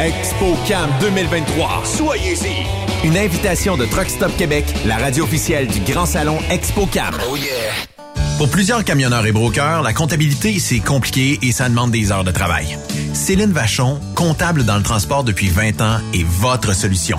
ExpoCam 2023. Soyez-y. Une invitation de Truck Stop Québec, la radio officielle du Grand Salon ExpoCam. Oh yeah. Pour plusieurs camionneurs et brokers, la comptabilité, c'est compliqué et ça demande des heures de travail. Céline Vachon, comptable dans le transport depuis 20 ans, est votre solution.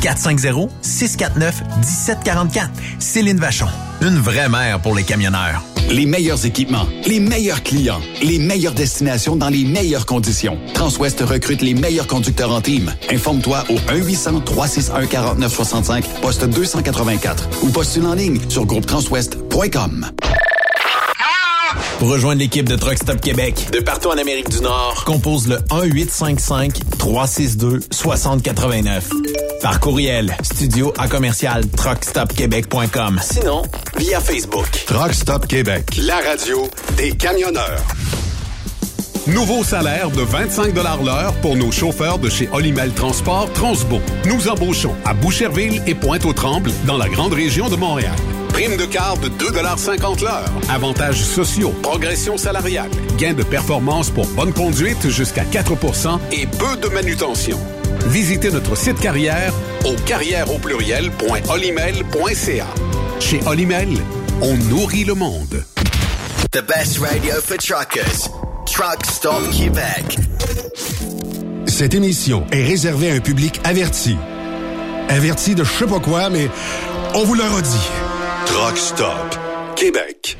450 649 1744. Céline Vachon. Une vraie mère pour les camionneurs. Les meilleurs équipements, les meilleurs clients, les meilleures destinations dans les meilleures conditions. Transwest recrute les meilleurs conducteurs en team. Informe-toi au 1-800-361-4965, poste 284 ou postule en ligne sur groupetranswest.com. Pour rejoindre l'équipe de Truck Stop Québec, de partout en Amérique du Nord, compose le 1-855-362-6089. Par courriel, studio à commercial truckstopquebec.com. Sinon, via Facebook. Truck Stop Québec, la radio des camionneurs. Nouveau salaire de 25 l'heure pour nos chauffeurs de chez Olimel Transport Transbo. Nous embauchons à Boucherville et Pointe-aux-Trembles dans la grande région de Montréal. Prime de quart de 2,50 l'heure. Avantages sociaux, progression salariale, gains de performance pour bonne conduite jusqu'à 4% et peu de manutention. Visitez notre site carrière au carrière au pluriel.olimel.ca. Chez Olimel, on nourrit le monde. The best radio for truckers. Truck Stop Québec. Cette émission est réservée à un public averti. Averti de je sais pas quoi, mais on vous le redit. Truck Stop Québec.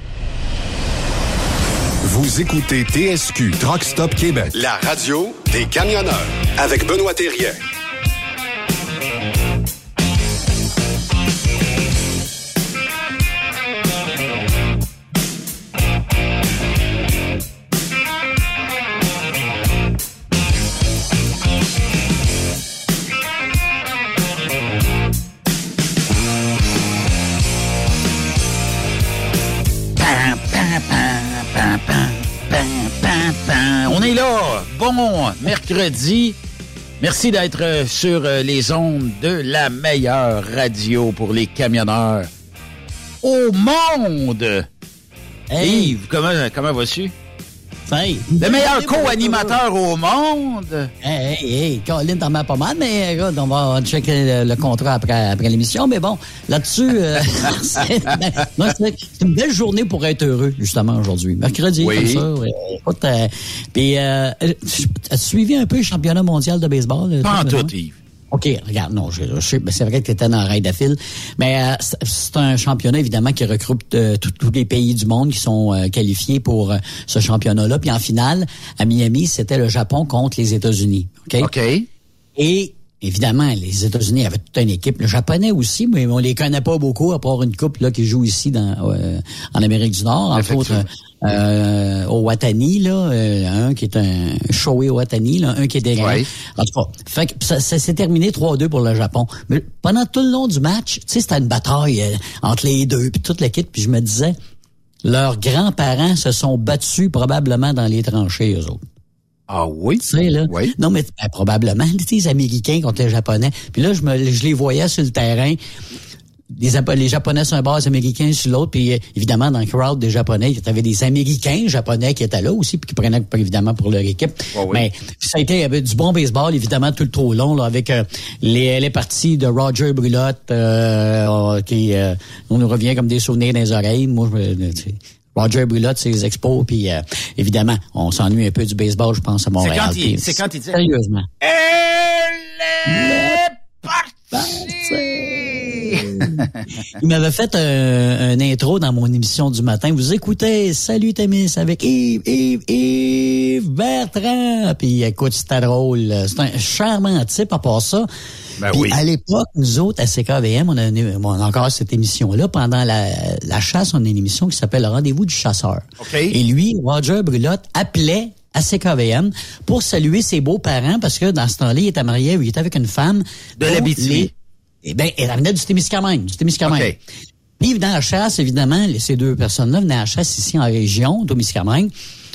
Vous écoutez TSQ Truck Stop Québec, la radio des camionneurs avec Benoît Thérien. Est là. Bon mercredi. Merci d'être sur euh, les ondes de la meilleure radio pour les camionneurs au monde. Hey. Yves, comment, comment vas-tu? Hey. Le meilleur co-animateur au monde. Hey, hey, hey, Colin, t'en mets pas mal, mais écoute, on va checker le, le contrat après, après l'émission. Mais bon, là-dessus, euh, c'est ben, c'est- une belle journée pour être heureux, justement, aujourd'hui. Mercredi, Oui. comme ça. ouais. Écoute, euh, puis, euh, as-tu suivi un peu le championnat mondial de baseball? euh, Pas en tout? Yves. OK, regarde, non, je, je sais, c'est vrai que tu étais dans la raid fil, mais euh, c'est- un championnat évidemment qui regroupe euh, tous- tous les pays du monde qui sont euh, qualifiés pour euh, ce championnat-là. Puis en finale, à Miami, c'était le Japon contre les États-Unis. OK? OK. Et évidemment, les États-Unis avaient toute une équipe, le japonais aussi, mais on les connaît pas beaucoup, à part une couple là, qui joue ici dans, euh, en Amérique du Nord, entre autres euh, au Watani, là, euh, un qui est un Shoei Watani, là, un qui est des Ouais. En tout cas, fait que ça, ça s'est terminé 3-2 pour le Japon. Mais pendant tout le long du match, tu sais, c'était une bataille euh, entre les deux, puis toute l'équipe, puis je me disais, leurs grands-parents se sont battus probablement dans les tranchées, eux autres. Ah oui? Tu sais, là. Oui. Non, mais ben, probablement, tu les Américains contre les Japonais. Puis là, je me je les voyais sur le terrain. Les, les Japonais sur un bord, les Américains sur l'autre. Puis euh, évidemment, dans le crowd des Japonais, il y avait des Américains japonais qui étaient là aussi, puis qui prenaient évidemment pour leur équipe. Oui. Mais ça a été il y avait du bon baseball, évidemment, tout le trop long, là, avec euh, les, les parties de Roger Brulotte, euh, qui euh, on nous revient comme des souvenirs dans les oreilles. Moi, je Roger Brulotte, ses expos, puis euh, évidemment, on s'ennuie un peu du baseball, je pense, à Montréal. quand c'est quand il dit- Sérieusement. Elle est Il m'avait fait un, un intro dans mon émission du matin. Vous écoutez Salut Témis avec Yves, Yves, Yves Bertrand. Puis écoute, c'était drôle. C'est un charmant type à part ça. Ben Puis oui. à l'époque, nous autres, à CKVM, on a, on a encore cette émission-là. Pendant la, la chasse, on a une émission qui s'appelle Le Rendez-vous du chasseur. OK. Et lui, Roger Brulotte, appelait à CKVM pour saluer ses beaux-parents parce que dans ce temps-là, il était marié, il était avec une femme. De les- Eh bien, elle venait du Témiscamingue, du Témiscamingue. OK. Puis à la chasse, évidemment, ces deux personnes-là venaient à la chasse ici en région, au Témiscamingue.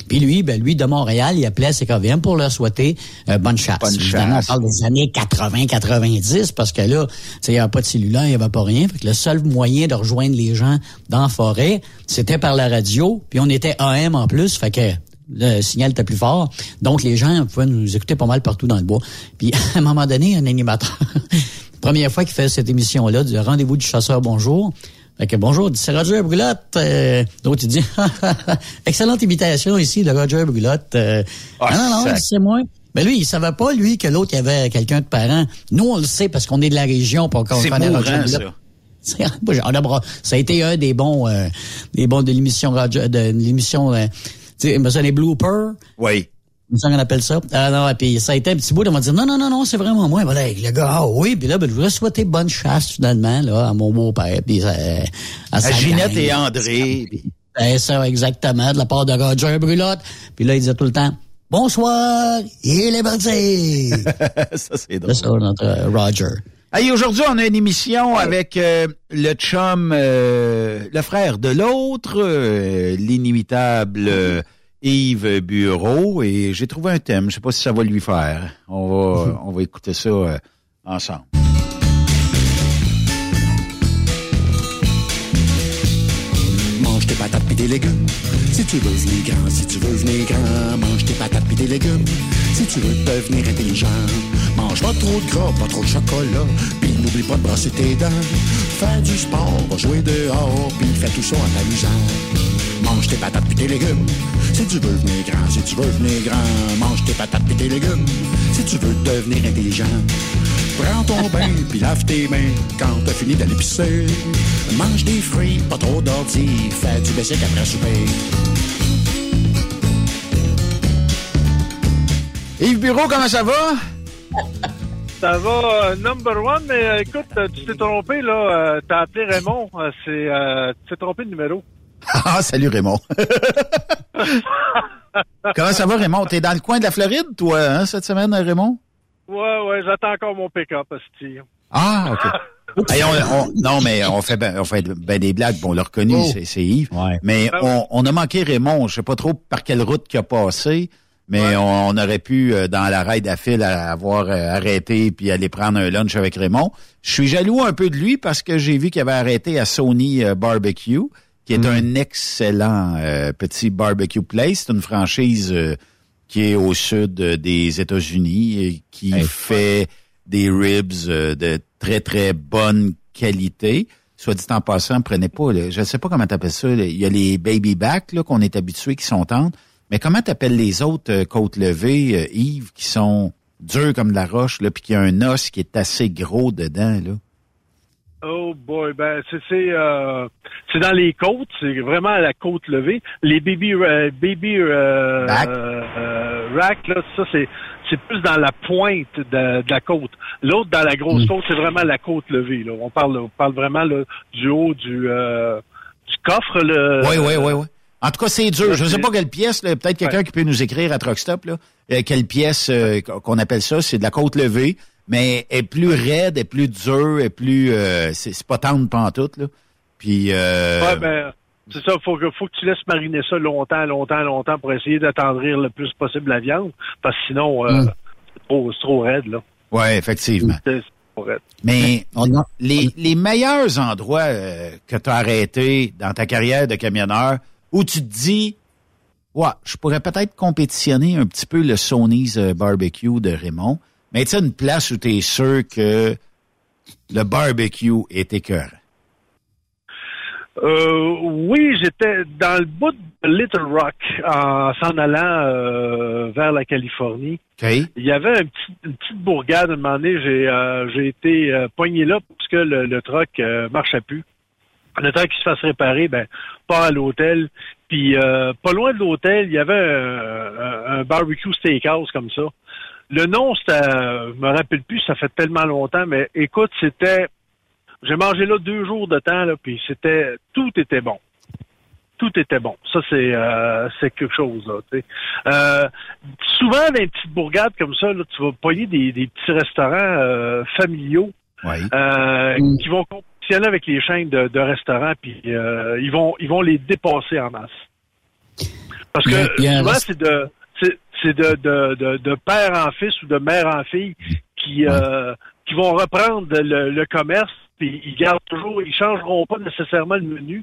Puis lui, ben lui, de Montréal, il appelait CKVM pour leur souhaiter euh, bonne chasse. Bonne Évidemment, chasse. on parle des années 80-90, parce que là, il n'y avait pas de cellulaire, il n'y avait pas rien. Fait que le seul moyen de rejoindre les gens dans la forêt, c'était par la radio. Puis on était AM en plus, fait que Le signal était plus fort. Donc, les gens pouvaient nous écouter pas mal partout dans le bois. Puis, à un moment donné, un animateur, première fois qu'il fait cette émission-là, du rendez-vous du chasseur bonjour. Fait que bonjour, c'est Roger Brulotte. Euh, L'autre, il dit, excellente imitation ici de Roger Brulotte. Euh, Ah, non, non, c'est moi. Mais lui, il savait pas, lui, que l'autre, il y avait quelqu'un de parent. Nous, on le sait parce qu'on est de la région, pour qu'on connaît Roger Brulotte. ça. A bra- ça a été un des bons, euh, des bons de l'émission Roger- de l'émission, euh, tu sais, mais ça, les bloopers. Oui. Qu'on appelle ça. Ah non, et puis ça a été un petit bout, on m'a dit non, non, non, non, c'est vraiment moi. Voilà, le gars, ah oui, puis là, ben, je voudrais souhaiter bonne chasse finalement, là, à mon beau-père, puis euh, à, À Ginette et André. C'est ça, exactement, de la part de Roger Brulotte. Puis là, il disait tout le temps, bonsoir, il est parti. ça, c'est drôle. c'est ça, notre euh, Roger. Hey, aujourd'hui, on a une émission avec euh, le chum, euh, le frère de l'autre, l'inimitable Yves Bureau, et j'ai trouvé un thème. Je sais pas si ça va lui faire. On va, on va écouter ça euh, ensemble. Mange tes patates pis tes légumes. Si tu veux venir grand, si tu veux venir grand, mange tes patates pis tes légumes. Si tu veux devenir intelligent, mange pas trop de gras, pas trop de chocolat. Puis n'oublie pas de brasser tes dents. Fais du sport, va jouer dehors, puis fais tout ça en t'amusant. Mange tes patates pis tes légumes. Si tu veux venir grand, si tu veux venir grand, mange tes patates pis tes légumes. Si tu veux devenir intelligent. Prends ton bain, puis lave tes mains quand t'as fini d'aller pisser. Mange des fruits, pas trop d'ordi, fais du basic après souper. Yves Bureau, comment ça va? Ça va, euh, number one, mais euh, écoute, euh, tu t'es trompé, là. euh, T'as appelé Raymond. c'est, euh, tu t'es trompé de numéro. Ah, salut Raymond. comment ça va, Raymond? T'es dans le coin de la Floride, toi, hein, cette semaine, Raymond? Ouais, ouais, j'attends encore mon pick-up, hostie. Ah, OK. Hey, on- on- non, mais on fait ben, on fait ben des blagues. Bon, on l'a reconnu, Oh. c'est, c'est Yves. Mais Ah on, on a manqué Raymond. Je sais pas trop par quelle route qu'il a passé, mais on, on aurait pu, euh, dans la raid à fil, avoir euh, arrêté puis aller prendre un lunch avec Raymond. Je suis jaloux un peu de lui parce que j'ai vu qu'il avait arrêté à Sony euh, Barbecue, qui est un excellent euh, petit barbecue place. C'est une franchise euh, qui est au sud des États-Unis et qui fait des ribs euh, de très, très bonne qualité. Soit dit en passant, prenez pas, là, je ne sais pas comment t'appelles ça, là, il y a les baby back là, qu'on est habitué qui sont tendres, mais comment t'appelles les autres euh, côtes levées, euh, Yves, qui sont durs comme de la roche, là, puis qui a un os qui est assez gros dedans, là? Oh boy, ben c'est euh, c'est dans les côtes, c'est vraiment à la côte levée. Les baby euh, baby euh, Rack. euh, rack, là, ça c'est c'est plus dans la pointe de, de la côte. L'autre dans la grosse côte, c'est vraiment la côte levée. Là. On parle on parle vraiment là, du haut du euh, du coffre. Le, Oui, oui, oui, oui. En tout cas, c'est dur. Je ne sais pas quelle pièce, là, peut-être quelqu'un Ouais. qui peut nous écrire à Truckstop, là, euh, quelle pièce euh, qu'on appelle ça, c'est de la côte levée, mais est plus raide, est plus dure, est plus... euh, c'est c'est pas tendre pantoute, là. Puis... Euh, Ouais, ben, c'est ça, faut que, faut que tu laisses mariner ça longtemps, longtemps, longtemps pour essayer d'attendrir le plus possible la viande, parce que sinon, euh, Mm. c'est trop, c'est trop raide, là. ouais, effectivement. C'est c'est trop raide. Mais On a- les, les meilleurs endroits euh, que tu as arrêtés dans ta carrière de camionneur où tu te dis, ouais, je pourrais peut-être compétitionner un petit peu le Sony's euh, barbecue de Raymond, mais tu sais, une place où tu es sûr que le barbecue est écœurant. Euh, oui, j'étais dans le bout de Little Rock en s'en allant euh, vers la Californie. Il y avait un petit- une petite bourgade, à un moment donné, j'ai euh, été poigné là parce que le, le truck marchait plus. Le temps qu'il se fasse réparer, ben, pas à l'hôtel. Puis euh, pas loin de l'hôtel, il y avait un, un- barbecue steakhouse comme ça. Le nom, c'était, euh, je me rappelle plus, ça fait tellement longtemps, mais écoute, c'était, j'ai mangé là deux jours de temps, là, puis c'était, tout était bon. Tout était bon. Ça, c'est, euh, c'est quelque chose, là. Euh, souvent, dans les petites bourgades comme ça, là, tu vas pogner des, des petits restaurants euh, familiaux Oui. euh, Mm. qui vont compétitionner avec les chaînes de, de restaurants, puis euh, ils vont ils vont les dépasser en masse. Parce que un souvent, c'est de c'est de, de, de, de père en fils ou de mère en fille qui euh, qui vont reprendre le, le commerce, puis ils gardent toujours, ils changeront pas nécessairement le menu,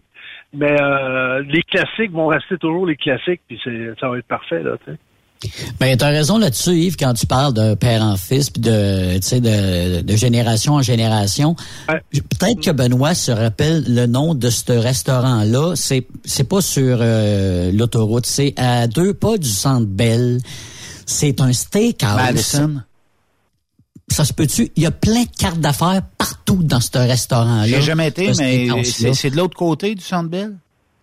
mais euh, les classiques vont rester toujours les classiques, puis c'est, ça va être parfait, là, tu sais. Ben, tu as raison là-dessus, Yves, quand tu parles de père en fils, puis de, tu sais, de, de génération en génération. Peut-être que Benoît se rappelle le nom de ce restaurant-là. C'est, c'est pas sur euh, l'autoroute, c'est à deux pas du Centre Bell. C'est un steakhouse. Madison. Ça se peut-tu? Il y a plein de cartes d'affaires partout dans ce restaurant-là. J'ai jamais été, mais c'est de l'autre côté du Centre Bell?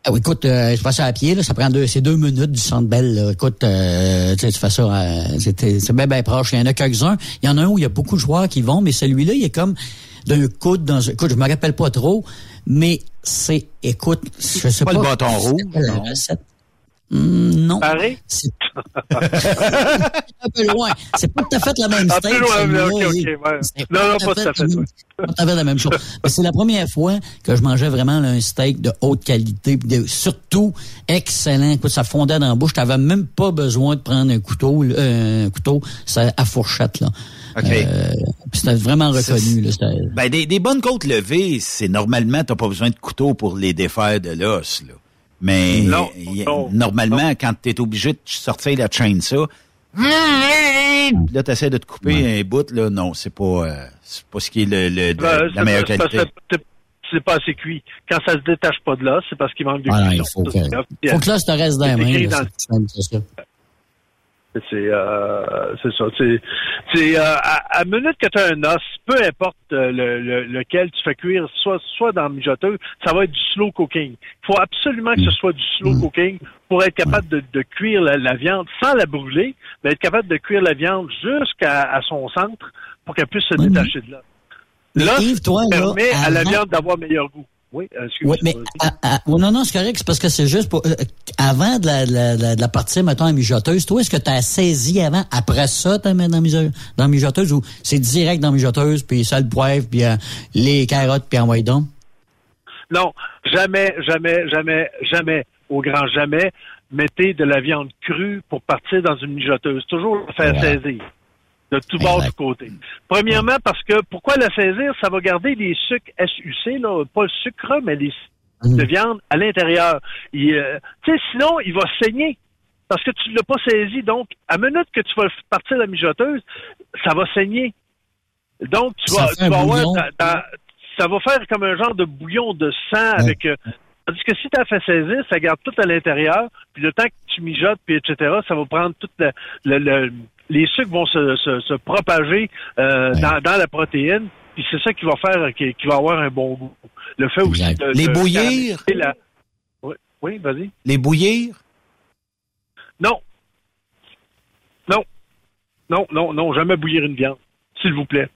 Ah oui, écoute, euh, je passe à pied, là, ça prend deux, c'est deux minutes du centre belle. Écoute, euh, tu fais ça, euh, c'est c'est bien, bien proche. Il y en a quelques-uns. Il y en a un où il y a beaucoup de joueurs qui vont, mais celui-là, il est comme d'un coude dans un. Écoute, je me rappelle pas trop, mais c'est, écoute, je sais Pas pas. le bâton rouge, La non. Pareil? C'est un peu loin. C'est pas tout à fait la même Un steak. peu loin, celui-là. ok, ok, Il- ouais. c'est Non, non, pas tout à fait, la même- pas tout à fait la même chose. Mais c'est la première fois que je mangeais vraiment là, un steak de haute qualité, puis de- surtout excellent. Écoute, ça fondait dans la bouche. T'avais même pas besoin de prendre un couteau, euh, un couteau, ça à fourchette là. OK. Euh, puis c'était vraiment reconnu. Là, Ben, des, des bonnes côtes levées, c'est normalement, t'as pas besoin de couteau pour les défaire de l'os, là. Mais Non, y- non, normalement, quand t'es obligé de sortir la chaîne ça, là, t'essaies de te couper un bout, là, non, c'est pas, euh, c'est pas ce qui est le, le- Ben, la meilleure qualité. c'est- c'est pas assez cuit. Quand ça se détache pas de là, c'est parce qu'il manque de Voilà, cuisson. il faut que, faut que là, ça te reste dans les c'est mains. écrit là, dans- c'est euh, c'est ça. C'est euh, à, à minute que tu as un os, peu importe euh, le, le- lequel tu fais cuire, soit soit dans le mijoteuse, ça va être du slow cooking. Il faut absolument que ce soit du slow cooking pour être capable de, de cuire la, la viande sans la brûler, mais être capable de cuire la viande jusqu'à à son centre pour qu'elle puisse se détacher de là. Là, permet à la viande d'avoir meilleur goût. Oui, euh, excuse-moi. Oui, mais à- à- non, non, c'est correct, c'est parce que c'est juste pour euh, avant de la, la, partie, mettons, à mijoteuse, toi, est-ce que tu as saisi avant, après ça, tu mets dans, dans la mijoteuse ou c'est direct dans la mijoteuse, puis ça le poivre, puis euh, les carottes, puis envoie donc? Non, jamais, jamais, jamais, jamais, au grand jamais, mettez de la viande crue pour partir dans une mijoteuse. Toujours la faire saisir. De tout bord du côté. Premièrement, parce que pourquoi la saisir? Ça va garder les sucres SUC, là, pas le sucre, mais les sucres de viande à l'intérieur. Euh, Tu sais, sinon, il va saigner. Parce que tu ne l'as pas saisi. Donc, à minute que tu vas partir la mijoteuse, ça va saigner. Donc, tu Ça vas, tu vas avoir bouillon. ta- ta- ça va faire comme un genre de bouillon de sang avec. euh, tandis que si tu as fait saisir, ça garde tout à l'intérieur. Puis le temps que tu mijotes, puis etc., ça va prendre tout le, le- le- les sucres vont se, se, se propager euh, dans, dans la protéine. Puis c'est ça qui va faire qui, qui va avoir un bon goût. Le fait aussi de, Les de bouillir? la- Oui, oui vas-y. Les bouillir? Non. Non. Non, non, non, jamais bouillir une viande, s'il vous plaît.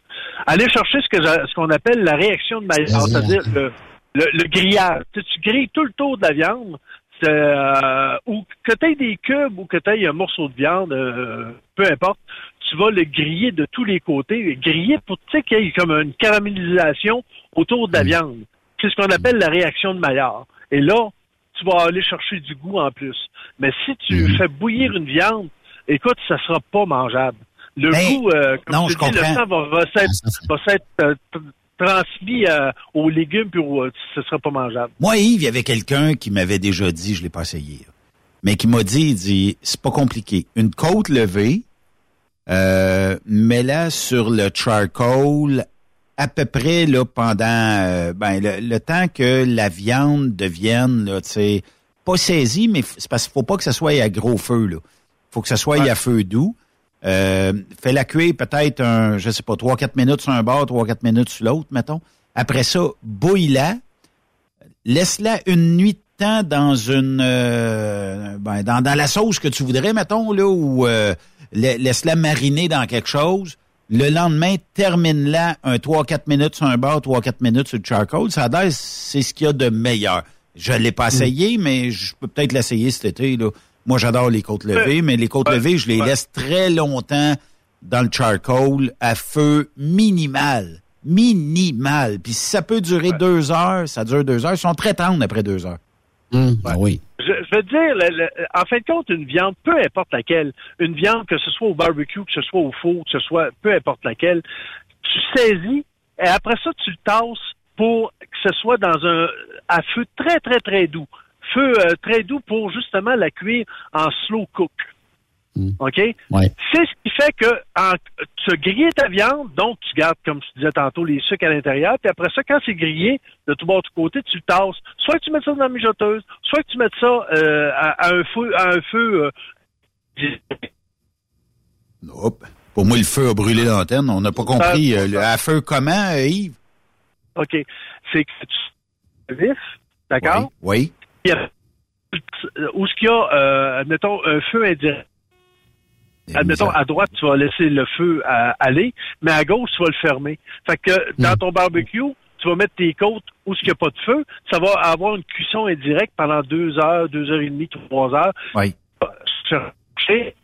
Allez chercher ce que ce qu'on appelle la réaction de Maillard, c'est-à-dire le, le, le grillage. Tu, sais, tu grilles tout le tour de la viande, euh, ou que tu aies des cubes ou que tu aies un morceau de viande, euh, peu importe, tu vas le griller de tous les côtés, griller pour qu'il y ait comme une caramélisation autour de la viande. C'est ce qu'on appelle la réaction de Maillard. Et là, tu vas aller chercher du goût en plus. Mais si tu fais bouillir une viande, écoute, ça sera pas mangeable. Le Mais- goût, euh, comme non, tu je dis, le sang va, va s'être euh, transmis euh, aux légumes, puis au- ce sera pas mangeable. Moi, Yves, il y avait quelqu'un qui m'avait déjà dit, je l'ai pas essayé, mais qui m'a dit, il dit, c'est pas compliqué. Une côte levée, euh, mets-la sur le charcoal à peu près là pendant euh, ben, le, le temps que la viande devienne là, pas saisie, mais c'est parce qu'il faut pas que ça soit à gros feu là. Faut que ça soit à feu doux. Euh, fais-la cuire peut-être un, je sais pas, 3-4 minutes sur un bord, 3-4 minutes sur l'autre, mettons. Après ça, bouille-la. Laisse-la une nuit de temps dans une euh, ben, dans, dans la sauce que tu voudrais, mettons, là, ou euh, la- laisse-la mariner dans quelque chose. Le lendemain, termine-la un 3-4 minutes sur un bord, 3-4 minutes sur le charcoal. Ça a c'est ce qu'il y a de meilleur. Je l'ai pas essayé, mais je peux peut-être l'essayer cet été. Là. Moi, j'adore les côtes levées, mais les côtes levées, je les laisse très longtemps dans le charcoal à feu minimal. Minimal. Puis si ça peut durer deux heures, ça dure deux heures. Ils sont très tendres après deux heures. Ah oui. Je, je veux dire, le- le- en fin de compte, une viande, peu importe laquelle, une viande, que ce soit au barbecue, que ce soit au four, que ce soit peu importe laquelle, tu saisis et après ça, tu le tasses pour que ce soit dans un à feu très, très, très doux. Feu euh, très doux pour justement la cuire en slow cook. OK? Ouais. C'est ce qui fait que en, tu as grillé ta viande, donc tu gardes, comme tu disais tantôt, les sucres à l'intérieur, puis après ça, quand c'est grillé, de tout bord, de tout côté, tu le tasses. Soit que tu mets ça dans la mijoteuse, soit que tu mets ça euh, à, à un feu, à un feu euh, Hop. Pour moi, le feu a brûlé l'antenne. On n'a pas compris. euh, le- à feu comment, euh, Yves? OK. C'est que tu vif, d'accord? Oui. Où ce qu'il y a, euh, admettons, un feu indirect. Admettons, à droite, tu vas laisser le feu euh, aller, mais à gauche, tu vas le fermer. Fait que dans ton barbecue, tu vas mettre tes côtes où il n'y a pas de feu. Ça va avoir une cuisson indirecte pendant deux heures, deux heures et demie, trois heures. Oui. Chercher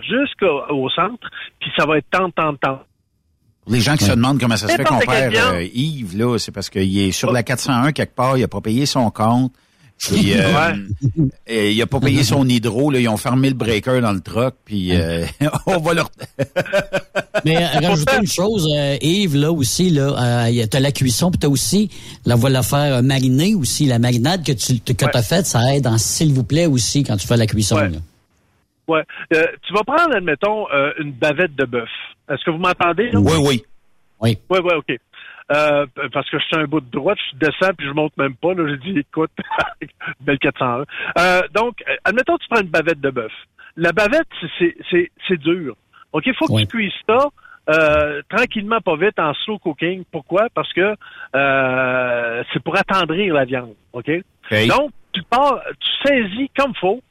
Jusqu'au au centre, puis ça va être tant, tant, tant. Les gens qui se demandent comment ça se fait qu'on perd euh, Yves, là, c'est parce qu'il est sur la 401 quelque part, il n'a pas payé son compte. Puis, euh, il a pas payé son hydro, là, ils ont fermé le breaker dans le truck, puis euh, on va leur... Mais euh, rajouter une chose, euh, Yves, là aussi, là, euh, t'as la cuisson, puis t'as aussi, là, va la faire euh, mariner aussi. La marinade que tu que t'as faite, ça aide en s'il vous plaît aussi quand tu fais la cuisson. Ouais. là. Ouais. Euh, tu vas prendre, admettons, euh, une bavette de bœuf. Est-ce que vous m'entendez? là? Oui, oui. Oui. Oui, oui, OK. Euh, parce que je suis un bout de droite, je descends puis je monte même pas. Là, j'ai dit, écoute, belle 401. Euh, donc, euh, admettons, tu prends une bavette de bœuf. La bavette, c'est- c'est- c'est dur. OK, il faut que tu cuises ça euh, tranquillement, pas vite, en slow cooking. Pourquoi? Parce que euh, c'est pour attendrir la viande. OK? Donc, tu pars, tu saisis comme faut.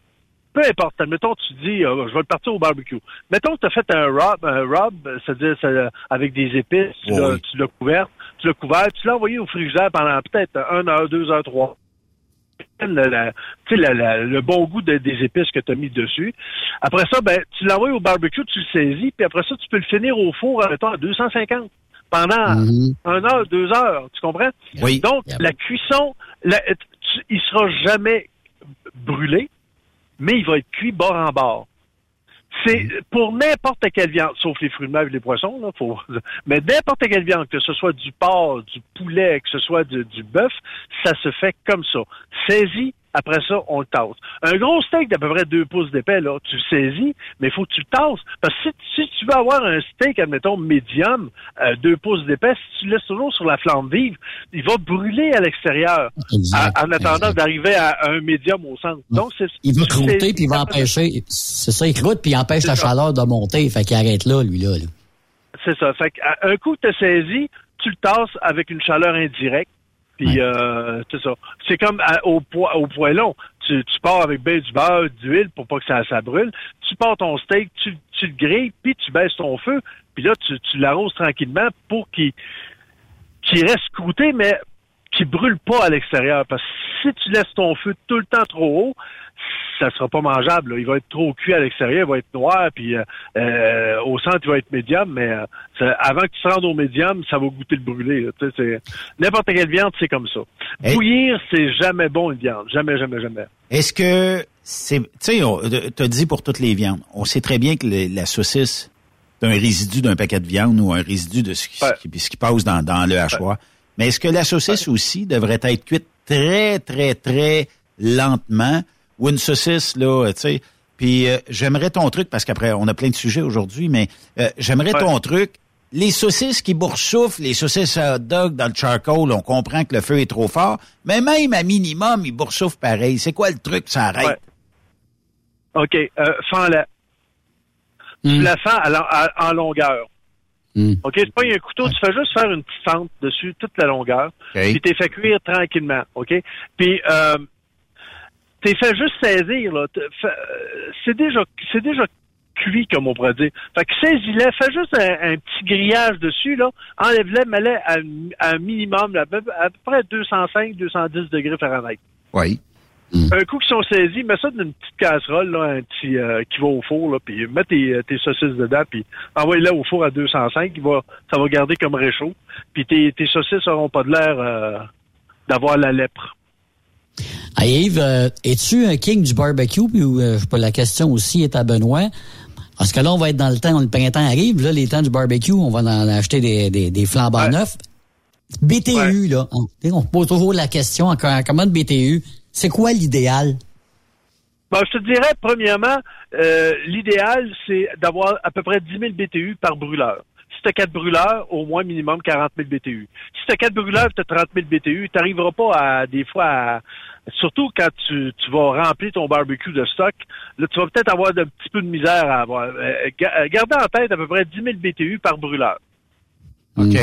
Peu importe. Admettons, tu dis, euh, je vais le partir au barbecue. Mettons tu as fait un rub, un rub, c'est-à-dire c'est, avec des épices, tu Oui. l'as- tu l'as couvert, tu l'as couvert, tu l'as envoyé au frigère pendant peut-être une heure, deux heures, trois. La- tu sais, la- la- le bon goût de- des épices que tu as mis dessus. Après ça, ben, tu l'envoies au barbecue, tu le saisis, puis après ça, tu peux le finir au four, mettons, à 250 pendant Mhm. une heure, deux heures. Tu comprends? Oui. Donc, la cuisson, la- tu- il sera jamais brûlé, mais il va être cuit bord en bord. C'est pour n'importe quelle viande, sauf les fruits de mer et les poissons, là, faut, mais n'importe quelle viande, que ce soit du porc, du poulet, que ce soit du, du bœuf, ça se fait comme ça. Saisis, après ça, on le tasse. Un gros steak d'à peu près deux pouces d'épais, là, tu le saisis, mais il faut que tu le tasses. Parce que si, si tu veux avoir un steak, admettons, médium, euh, deux pouces d'épais, si tu le laisses toujours sur la flamme vive, il va brûler à l'extérieur, en attendant d'arriver à un médium au centre. Donc, c'est, Il va croûter, puis il va empêcher. C'est ça, il croûte, puis il empêche la chaleur de monter. Fait qu'il arrête là, lui, là. là. C'est ça. Fait qu'à un coup que tu saisi, tu le tasses avec une chaleur indirecte. Puis euh, c'est ça. C'est comme à- au, poi- au poêlon. Tu, tu pars avec ben du beurre, d'huile pour pas que ça, ça brûle. Tu pars ton steak, tu, tu le grilles, puis tu baisses ton feu. Puis là, tu, tu l'arroses tranquillement pour qu'il qu'il reste croûté, mais qu'il brûle pas à l'extérieur. Parce que si tu laisses ton feu tout le temps trop haut, ça sera pas mangeable. là. Il va être trop cuit à l'extérieur, il va être noir, puis euh, euh, au centre, il va être médium, mais euh, ça- avant que tu te rendes au médium, ça va goûter le brûlé. là. Tu sais, c'est- N'importe quelle viande, c'est comme ça. Hey. Bouillir, c'est jamais bon une viande. Jamais, jamais, jamais. Est-ce que c'est, tu sais, t'as dit pour toutes les viandes. On sait très bien que la saucisse, c'est un résidu d'un paquet de viande ou un résidu de ce qui, ce qui- ce qui passe dans, dans le hachoir. Mais est-ce que la saucisse aussi devrait être cuite très, très, très lentement? Ou une saucisse, là, tu sais? Puis euh, j'aimerais ton truc, parce qu'après, on a plein de sujets aujourd'hui, mais euh, j'aimerais Ouais. ton truc. Les saucisses qui boursouflent, les saucisses à hot dog dans le charcoal, on comprend que le feu est trop fort, mais même à minimum, ils boursouflent pareil. C'est quoi le truc, ça arrête? Ouais. OK. Euh, fends-la. Tu la fends à- en longueur. OK? C'est pas un couteau, tu fais juste faire une petite fente dessus toute la longueur. Puis t'es fait cuire tranquillement. OK? Puis euh, t'es fait juste saisir, là. Euh, C'est déjà, c'est déjà cuit, comme on pourrait dire. Fait que saisis-le, fais juste un, un petit grillage dessus, là. Enlève-le, mets-le à, à un minimum, à peu, à peu près 205, 210 degrés Fahrenheit. Oui. Un coup qu'ils sont saisis, mets ça dans une petite casserole, là, un petit euh, qui va au four, là, puis mets tes, tes saucisses dedans, puis envoie-les au four à 205, il va, ça va garder comme réchaud. Puis tes, tes saucisses n'auront pas de l'air euh, d'avoir la lèpre. Ah, Yves, euh, es-tu un king du barbecue? Puis, euh, je sais pas, la question aussi est à Benoît. Parce que là, on va être dans le temps, le printemps arrive, là, les temps du barbecue, on va en acheter des, des, des flambants neufs. BTU, là, on, on pose toujours la question, en commande BTU, c'est quoi l'idéal? Ben, je te dirais, premièrement, euh, l'idéal, c'est d'avoir à peu près 10 000 BTU par brûleur. Si tu as 4 brûleurs, au moins minimum 40 000 BTU. Si tu as 4 brûleurs tu as 30 000 BTU, tu n'arriveras pas à, des fois, à, surtout quand tu, tu vas remplir ton barbecue de stock, là, tu vas peut-être avoir un petit peu de misère à avoir. Euh, gardez en tête à peu près 10 000 BTU par brûleur. OK.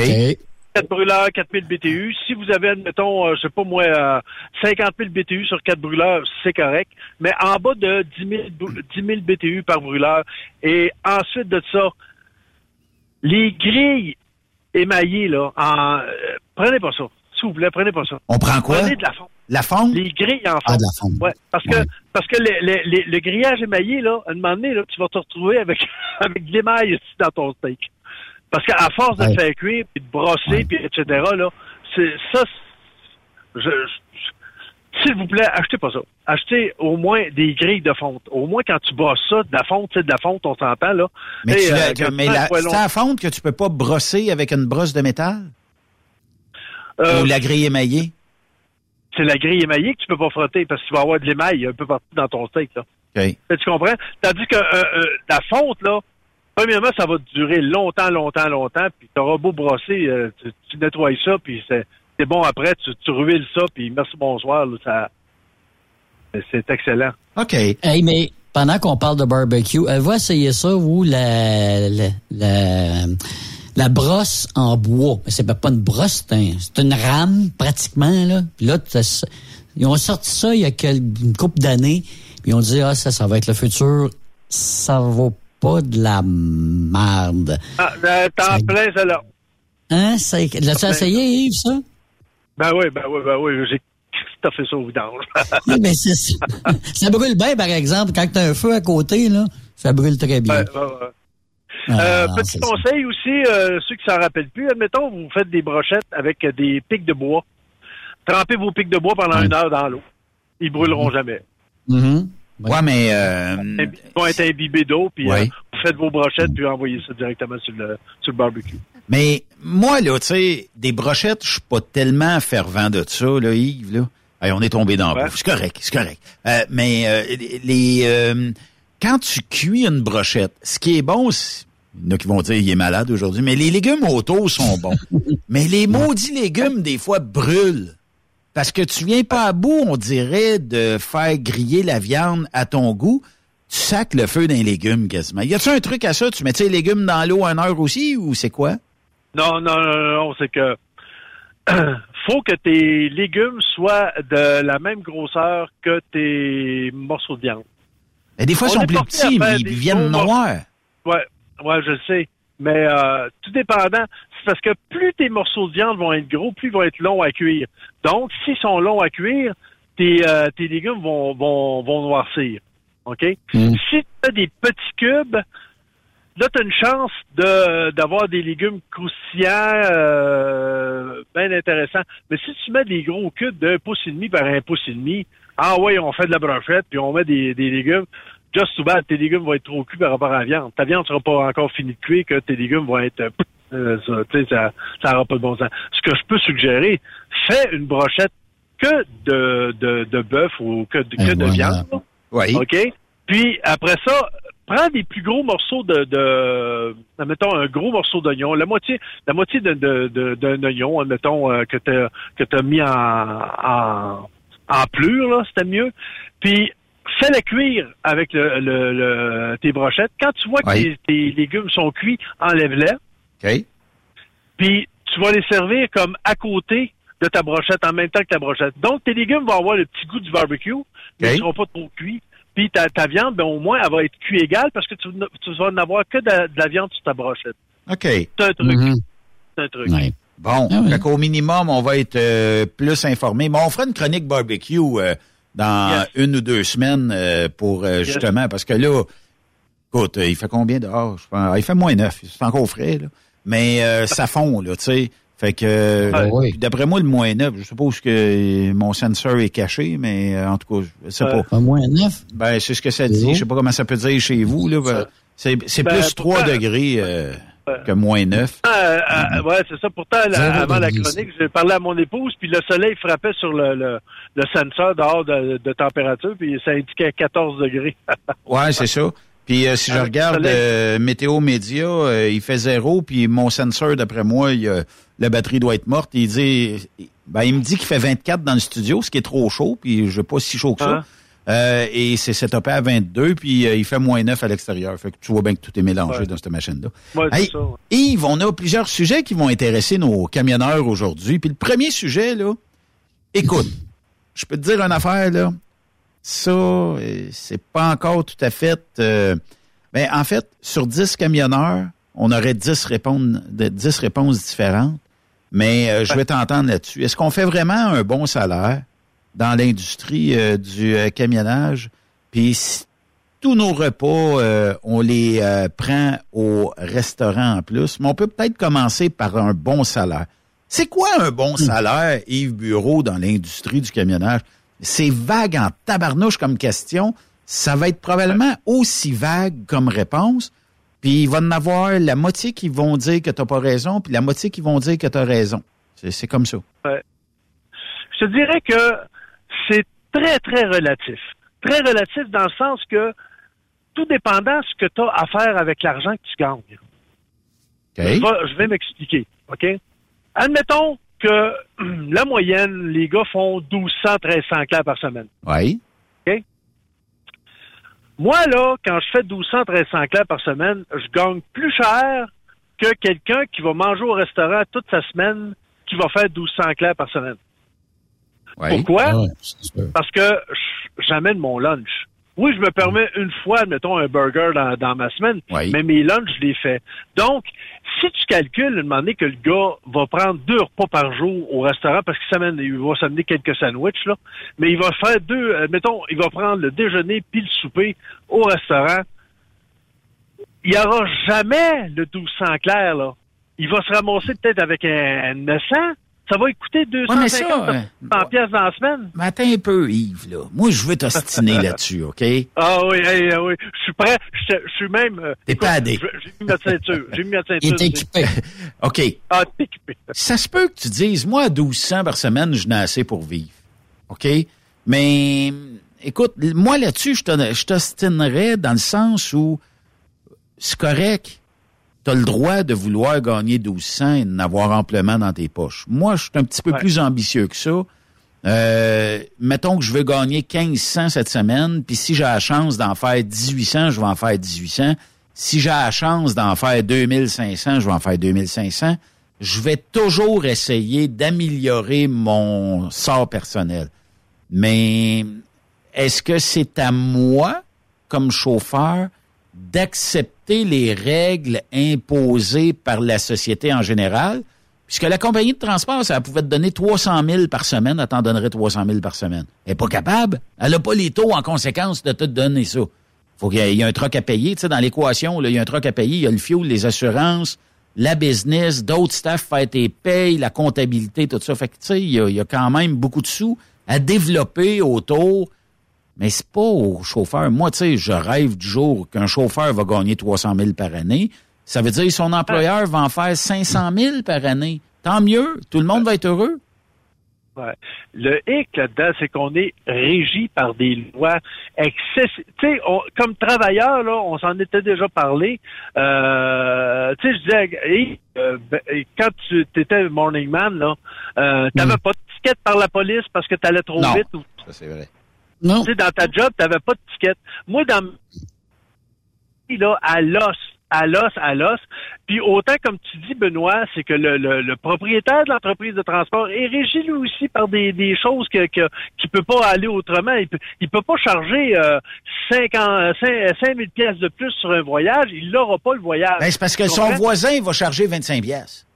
4 brûleurs, 4000 BTU. Si vous avez, admettons, euh, je sais pas moi, euh, 50 000 BTU sur 4 brûleurs, c'est correct. Mais en bas de 10 000, 10 000 BTU par brûleur. Et ensuite de ça, les grilles émaillées, là, en, euh, prenez pas ça. S'il vous plaît, prenez pas ça. On prend quoi? Prenez de la fonte. La fonte? Les grilles en fonte. Ah, de la fonte. Ouais, parce que, Ouais. parce que le, grillage émaillé, là, à un moment donné, là, tu vas te retrouver avec, avec de l'émail dans ton steak. Parce qu'à force de Ouais. faire cuire, puis de brosser, Ouais. puis etc., là, c'est, ça, c'est- je, je- s'il vous plaît, achetez pas ça. Achetez au moins des grilles de fonte. Au moins, quand tu brosses ça, de la fonte, tu sais, de la fonte, on s'entend, là. Mais, euh, la, c'est la fonte que tu peux pas brosser avec une brosse de métal? Euh, Ou la grille émaillée? c'est la grille émaillée que tu peux pas frotter parce que tu vas avoir de l'émail un peu partout dans ton steak, là. Tu comprends? Tandis que euh, la fonte, là, premièrement, ça va durer longtemps, longtemps, longtemps, puis tu auras beau brosser, euh, tu, tu nettoies ça, puis c'est c'est bon après, tu, tu rehuiles ça, puis merci, bonsoir, là, ça, c'est excellent. OK. Hey, mais pendant qu'on parle de barbecue, euh, vous essayez ça, vous, la, la, la, la brosse en bois. C'est pas une brosse, c'est un- c'est une rame, pratiquement, là. Puis là, ils ont sorti ça il y a quel- une couple d'années, puis ils ont dit, ah, ça, ça va être le futur. Ça vaut pas de la merde. Ah, euh, t'en Ça- plein, ça, là. Hein? Ça- L'as-tu essayé, Yves, ça? Ben oui, ben oui, ben oui, j'ai tout fait ça au vidange. Oui, mais c'est ça. ça brûle bien, par exemple. Quand t'as un feu à côté, là, ça brûle très bien. Ouais, ouais, ouais. Ah, Euh, non, petit c'est conseil aussi, euh, ceux qui s'en rappellent plus, admettons, vous faites des brochettes avec des pics de bois. Trempez vos pics de bois pendant une heure dans l'eau. Ils brûleront jamais. ça. Mhm. Ouais, mais... euh, Ils vont être imbibés d'eau, puis Ouais. euh, vous faites vos brochettes, puis envoyez ça directement sur le, sur le barbecue. Mais moi, là, tu sais, des brochettes, je suis pas tellement fervent de ça, là, Yves, là. Hey, on est tombé dans le Ouais. bouffe. C'est correct, c'est correct. Euh, mais euh, les euh, quand tu cuis une brochette, ce qui est bon, c'est- il y en a qui vont dire il est malade aujourd'hui, mais les légumes autour sont bons. mais les maudits légumes, des fois, brûlent. Parce que tu viens pas à bout, on dirait, de faire griller la viande à ton goût. Tu sacs le feu d'un légume quasiment. Y a-tu un truc à ça? Tu mets tes légumes dans l'eau une heure aussi ou c'est quoi? Non, non, non, non, c'est que faut que tes légumes soient de la même grosseur que tes morceaux de viande. Mais des fois, ils sont plus petits, mais ils viennent noirs. Ouais, ouais, je le sais. Mais euh, tout dépendant, parce que plus tes morceaux de viande vont être gros, plus ils vont être longs à cuire. Donc, s'ils sont longs à cuire, tes, euh, tes légumes vont, vont, vont noircir. OK? Mm. Si tu as des petits cubes, là, tu as une chance de d'avoir des légumes croustillants euh, bien intéressants. Mais si tu mets des gros cubes d'un pouce et demi par un pouce et demi, ah ouais, on fait de la brochette, puis on met des, des légumes, just too bad, tes légumes vont être trop cuits par rapport à la viande. Ta viande sera pas encore finie de cuire que tes légumes vont être... euh, ça, n'aura pas de bon sens. Ce que je peux suggérer, fais une brochette que de, de, de bœuf ou que, de- que de viande. Oui. OK? Puis après ça, prends des plus gros morceaux de, de admettons, un gros morceau d'oignon, la moitié, la moitié de- de- de- d'un oignon, admettons, euh, que tu as, que t'as mis en, en, en plure, là, c'était mieux. Puis fais-le cuire avec le, le, le- tes brochettes. Quand tu vois que tes légumes sont cuits, enlève-les. OK? Puis tu vas les servir comme à côté de ta brochette en même temps que ta brochette. Donc tes légumes vont avoir le petit goût du barbecue, mais ils seront pas trop cuits. Puis ta, ta viande, ben au moins, elle va être cuite égale parce que tu, vas n'avoir que de, la- de la viande sur ta brochette. OK. C'est un truc. Mhm. C'est un truc. Ouais. Bon, Ah oui. qu'au minimum, on va être euh, plus informé. Mais on fera une chronique barbecue euh, dans Yes. une ou deux semaines euh, pour euh, justement, parce que là, écoute, il fait combien dehors? Je pense, ah, il fait moins neuf, c'est encore frais, là. Mais euh, ça fond, là, tu sais. Fait que, euh, Ah oui. puis d'après moi, le moins neuf, je suppose que euh, mon sensor est caché, mais euh, en tout cas, je sais pas. Pas moins neuf? Ben, c'est ce que ça dit. Je sais pas comment ça peut dire chez vous, là. ben, C'est c'est Ben, plus 3 pourtant- degrés euh, que moins 9. Euh, euh, ouais, c'est ça. Pourtant, la- avant la chronique, j'ai parlé à mon épouse, puis le soleil frappait sur le, le, le sensor dehors de, de température, puis ça indiquait 14 degrés. Ouais, c'est ça. Puis euh, si je regarde euh, Météo Média, euh, il fait zéro, puis mon sensor, d'après moi, il, euh, la batterie doit être morte. Il dit, ben, il me dit qu'il fait 24 dans le studio, ce qui est trop chaud, puis je veux pas si chaud que ça. Hein? Euh, et c'est setupé à 22, puis euh, il fait moins 9 à l'extérieur. Fait que tu vois bien que tout est mélangé Ouais. dans cette machine-là. Ouais, Hey, ça, ouais. Yves, on a plusieurs sujets qui vont intéresser nos camionneurs aujourd'hui. Puis le premier sujet, là, écoute, je peux te dire une affaire, là. Ça, euh, c'est pas encore tout à fait. euh, ben, en fait, sur 10 camionneurs, on aurait 10, répondre, de- 10 réponses différentes. Mais euh, je vais t'entendre là-dessus. Est-ce qu'on fait vraiment un bon salaire dans l'industrie euh, du camionnage? Puis si tous nos repas, on les prend au restaurant en plus, mais on peut peut-être commencer par un bon salaire. C'est quoi un bon salaire, Yves Bureau, dans l'industrie du camionnage? C'est vague en tabarnouche comme question. Ça va être probablement aussi vague comme réponse. Puis il va en avoir la moitié qui vont dire que t'as pas raison, puis la moitié qui vont dire que t'as raison. C'est comme ça. Ouais. Je te dirais que c'est très, très relatif. Très relatif dans le sens que tout dépendant de ce que tu as à faire avec l'argent que tu gagnes. Je vais, je vais m'expliquer, OK? Admettons que la moyenne, les gars font 1200, 1300 clairs par semaine. Oui. OK? Moi, là, quand je fais 1200, 1300 clairs par semaine, je gagne plus cher que quelqu'un qui va manger au restaurant toute sa semaine, qui va faire 1200 clairs par semaine. Pourquoi? Parce que j'amène mon lunch. Oui, je me permets une fois, mettons, un burger dans, dans ma semaine, mais mes lunchs, je les fais. Donc, si tu calcules, donné, que le gars va prendre deux repas par jour au restaurant, parce qu'il il va s'amener quelques sandwichs, là, mais il va faire deux, euh, mettons, il va prendre le déjeuner puis le souper au restaurant, il n'y aura jamais le 1200 clair, là. Il va se ramasser peut-être avec un, un 900. Ça va coûter 250 mais ça, euh, 100 pièces dans la semaine. Mais attends un peu, Yves, là. Moi, je veux t'ostiner là-dessus, OK? Ah oui, hey, ah oui. Je suis prêt. Je, je suis même. euh, T'es je- J'ai mis ma ceinture. J'ai mis ma ceinture. Il est équipé. OK. Ah, t'es équipé. Ça se peut que tu dises, moi, à 1200 par semaine, je n'ai assez pour vivre. OK? Mais, écoute, moi, là-dessus, je t'ostinerais dans le sens où c'est correct. Tu as le droit de vouloir gagner 1200 et d'en avoir amplement dans tes poches. Moi, je suis un petit peu Ouais. plus ambitieux que ça. Euh, mettons que je veux gagner 1500 cette semaine, puis si j'ai la chance d'en faire 1800, je vais en faire 1800. Si j'ai la chance d'en faire 2500, je vais en faire 2500. Je vais toujours essayer d'améliorer mon sort personnel. Mais est-ce que c'est à moi, comme chauffeur, d'accepter les règles imposées par la société en général? Puisque la compagnie de transport, ça pouvait te donner 300 000 par semaine, elle t'en donnerait 300 000 par semaine. Elle n'est pas capable. Elle n'a pas les taux en conséquence de te donner ça. Faut qu'il y ait un troc à payer. Tu sais, dans l'équation, il y a un troc à payer. Il y a le fuel, les assurances, la business, d'autres staff faire tes payes, la comptabilité, tout ça. Fait que, tu sais, il y, y a quand même beaucoup de sous à développer autour. Mais c'est pas au chauffeur. Moi, tu sais, je rêve du jour qu'un chauffeur va gagner 300 000 par année. Ça veut dire que son employeur va en faire 500 000 par année. Tant mieux. Tout le monde va être heureux. Ouais. Le hic là-dedans, c'est qu'on est régi par des lois excessives. Tu sais, comme travailleur, là, on s'en était déjà parlé. Euh, tu sais, je disais, hey, euh, ben, quand tu étais morning man, là, euh, t'avais pas de ticket par la police parce que t'allais trop Non. vite. Ou, Ça, c'est vrai. Non. tu sais, dans ta job, t'avais pas de ticket. Moi, dans là, à l'os, à l'os, à l'os. Puis autant, comme tu dis, Benoît, c'est que le, le- le propriétaire de l'entreprise de transport est régi lui aussi par des, des choses que, que qui peut pas aller autrement. Il peut, il peut pas charger euh, 50, 5 000 pièces de plus sur un voyage. Il n'aura pas le voyage. Ben, c'est parce que son voisin va charger 25 pièces.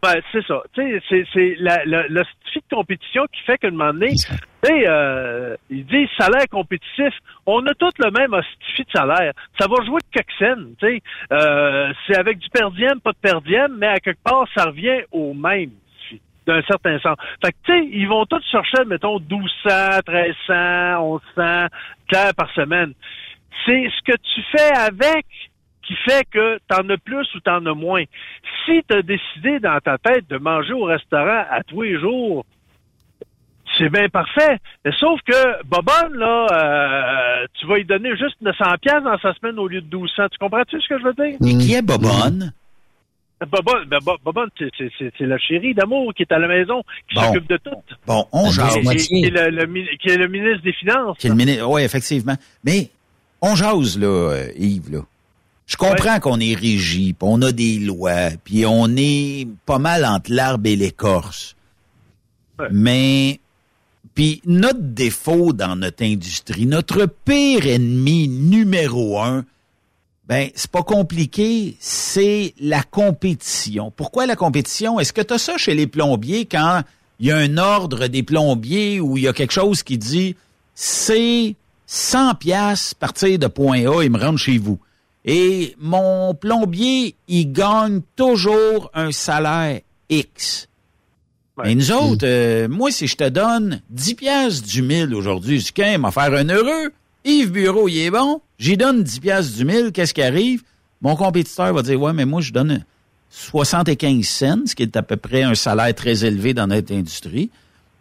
Ben, c'est ça. Tu sais, c'est, c'est la, la, statut de compétition qui fait qu'à un moment donné, tu sais, euh, ils disent salaire compétitif. On a tous le même statut de salaire. Ça va jouer de coxine, tu sais. Euh, c'est avec du per diem, pas de per diem, mais à quelque part, ça revient au même d'un certain sens. Fait que, tu sais, ils vont tous chercher, mettons, 1200, 1300, 1100 clairs par semaine. C'est ce que tu fais avec qui fait que tu en as plus ou tu en as moins. Si tu as décidé dans ta tête de manger au restaurant à tous les jours, c'est bien parfait. Mais sauf que Bobonne, là, euh, tu vas lui donner juste 900 pièces dans sa semaine au lieu de 1200. Tu comprends-tu ce que je veux dire? Et qui est Bobonne? Bobonne, ben, Bo- Bobonne, c'est- la chérie d'amour qui est à la maison, qui Bon. s'occupe de tout. Bon, on jase. qui, qui est le, qui est le ministre des Finances. Qui est le mini- Oui, effectivement. Mais on jase, là, euh, Yves, là. Je comprends qu'on est régi, puis on a des lois, puis on est pas mal entre l'arbre et l'écorce. Mais, puis notre défaut dans notre industrie, notre pire ennemi numéro un, ben, c'est pas compliqué, c'est la compétition. Pourquoi la compétition? Est-ce que tu as ça chez les plombiers quand il y a un ordre des plombiers où il y a quelque chose qui dit c'est 100 pièces partir de point A et me rendre chez vous? Et mon plombier, il gagne toujours un salaire X. Et nous autres, euh, moi, si je te donne 10 pièces du mille aujourd'hui, je dis, m'a faire un heureux. Yves Bureau, il est bon. J'y donne 10 pièces du mille. Qu'est-ce qui arrive? Mon compétiteur va dire, ouais, mais moi, je donne 75 cents, ce qui est à peu près un salaire très élevé dans notre industrie.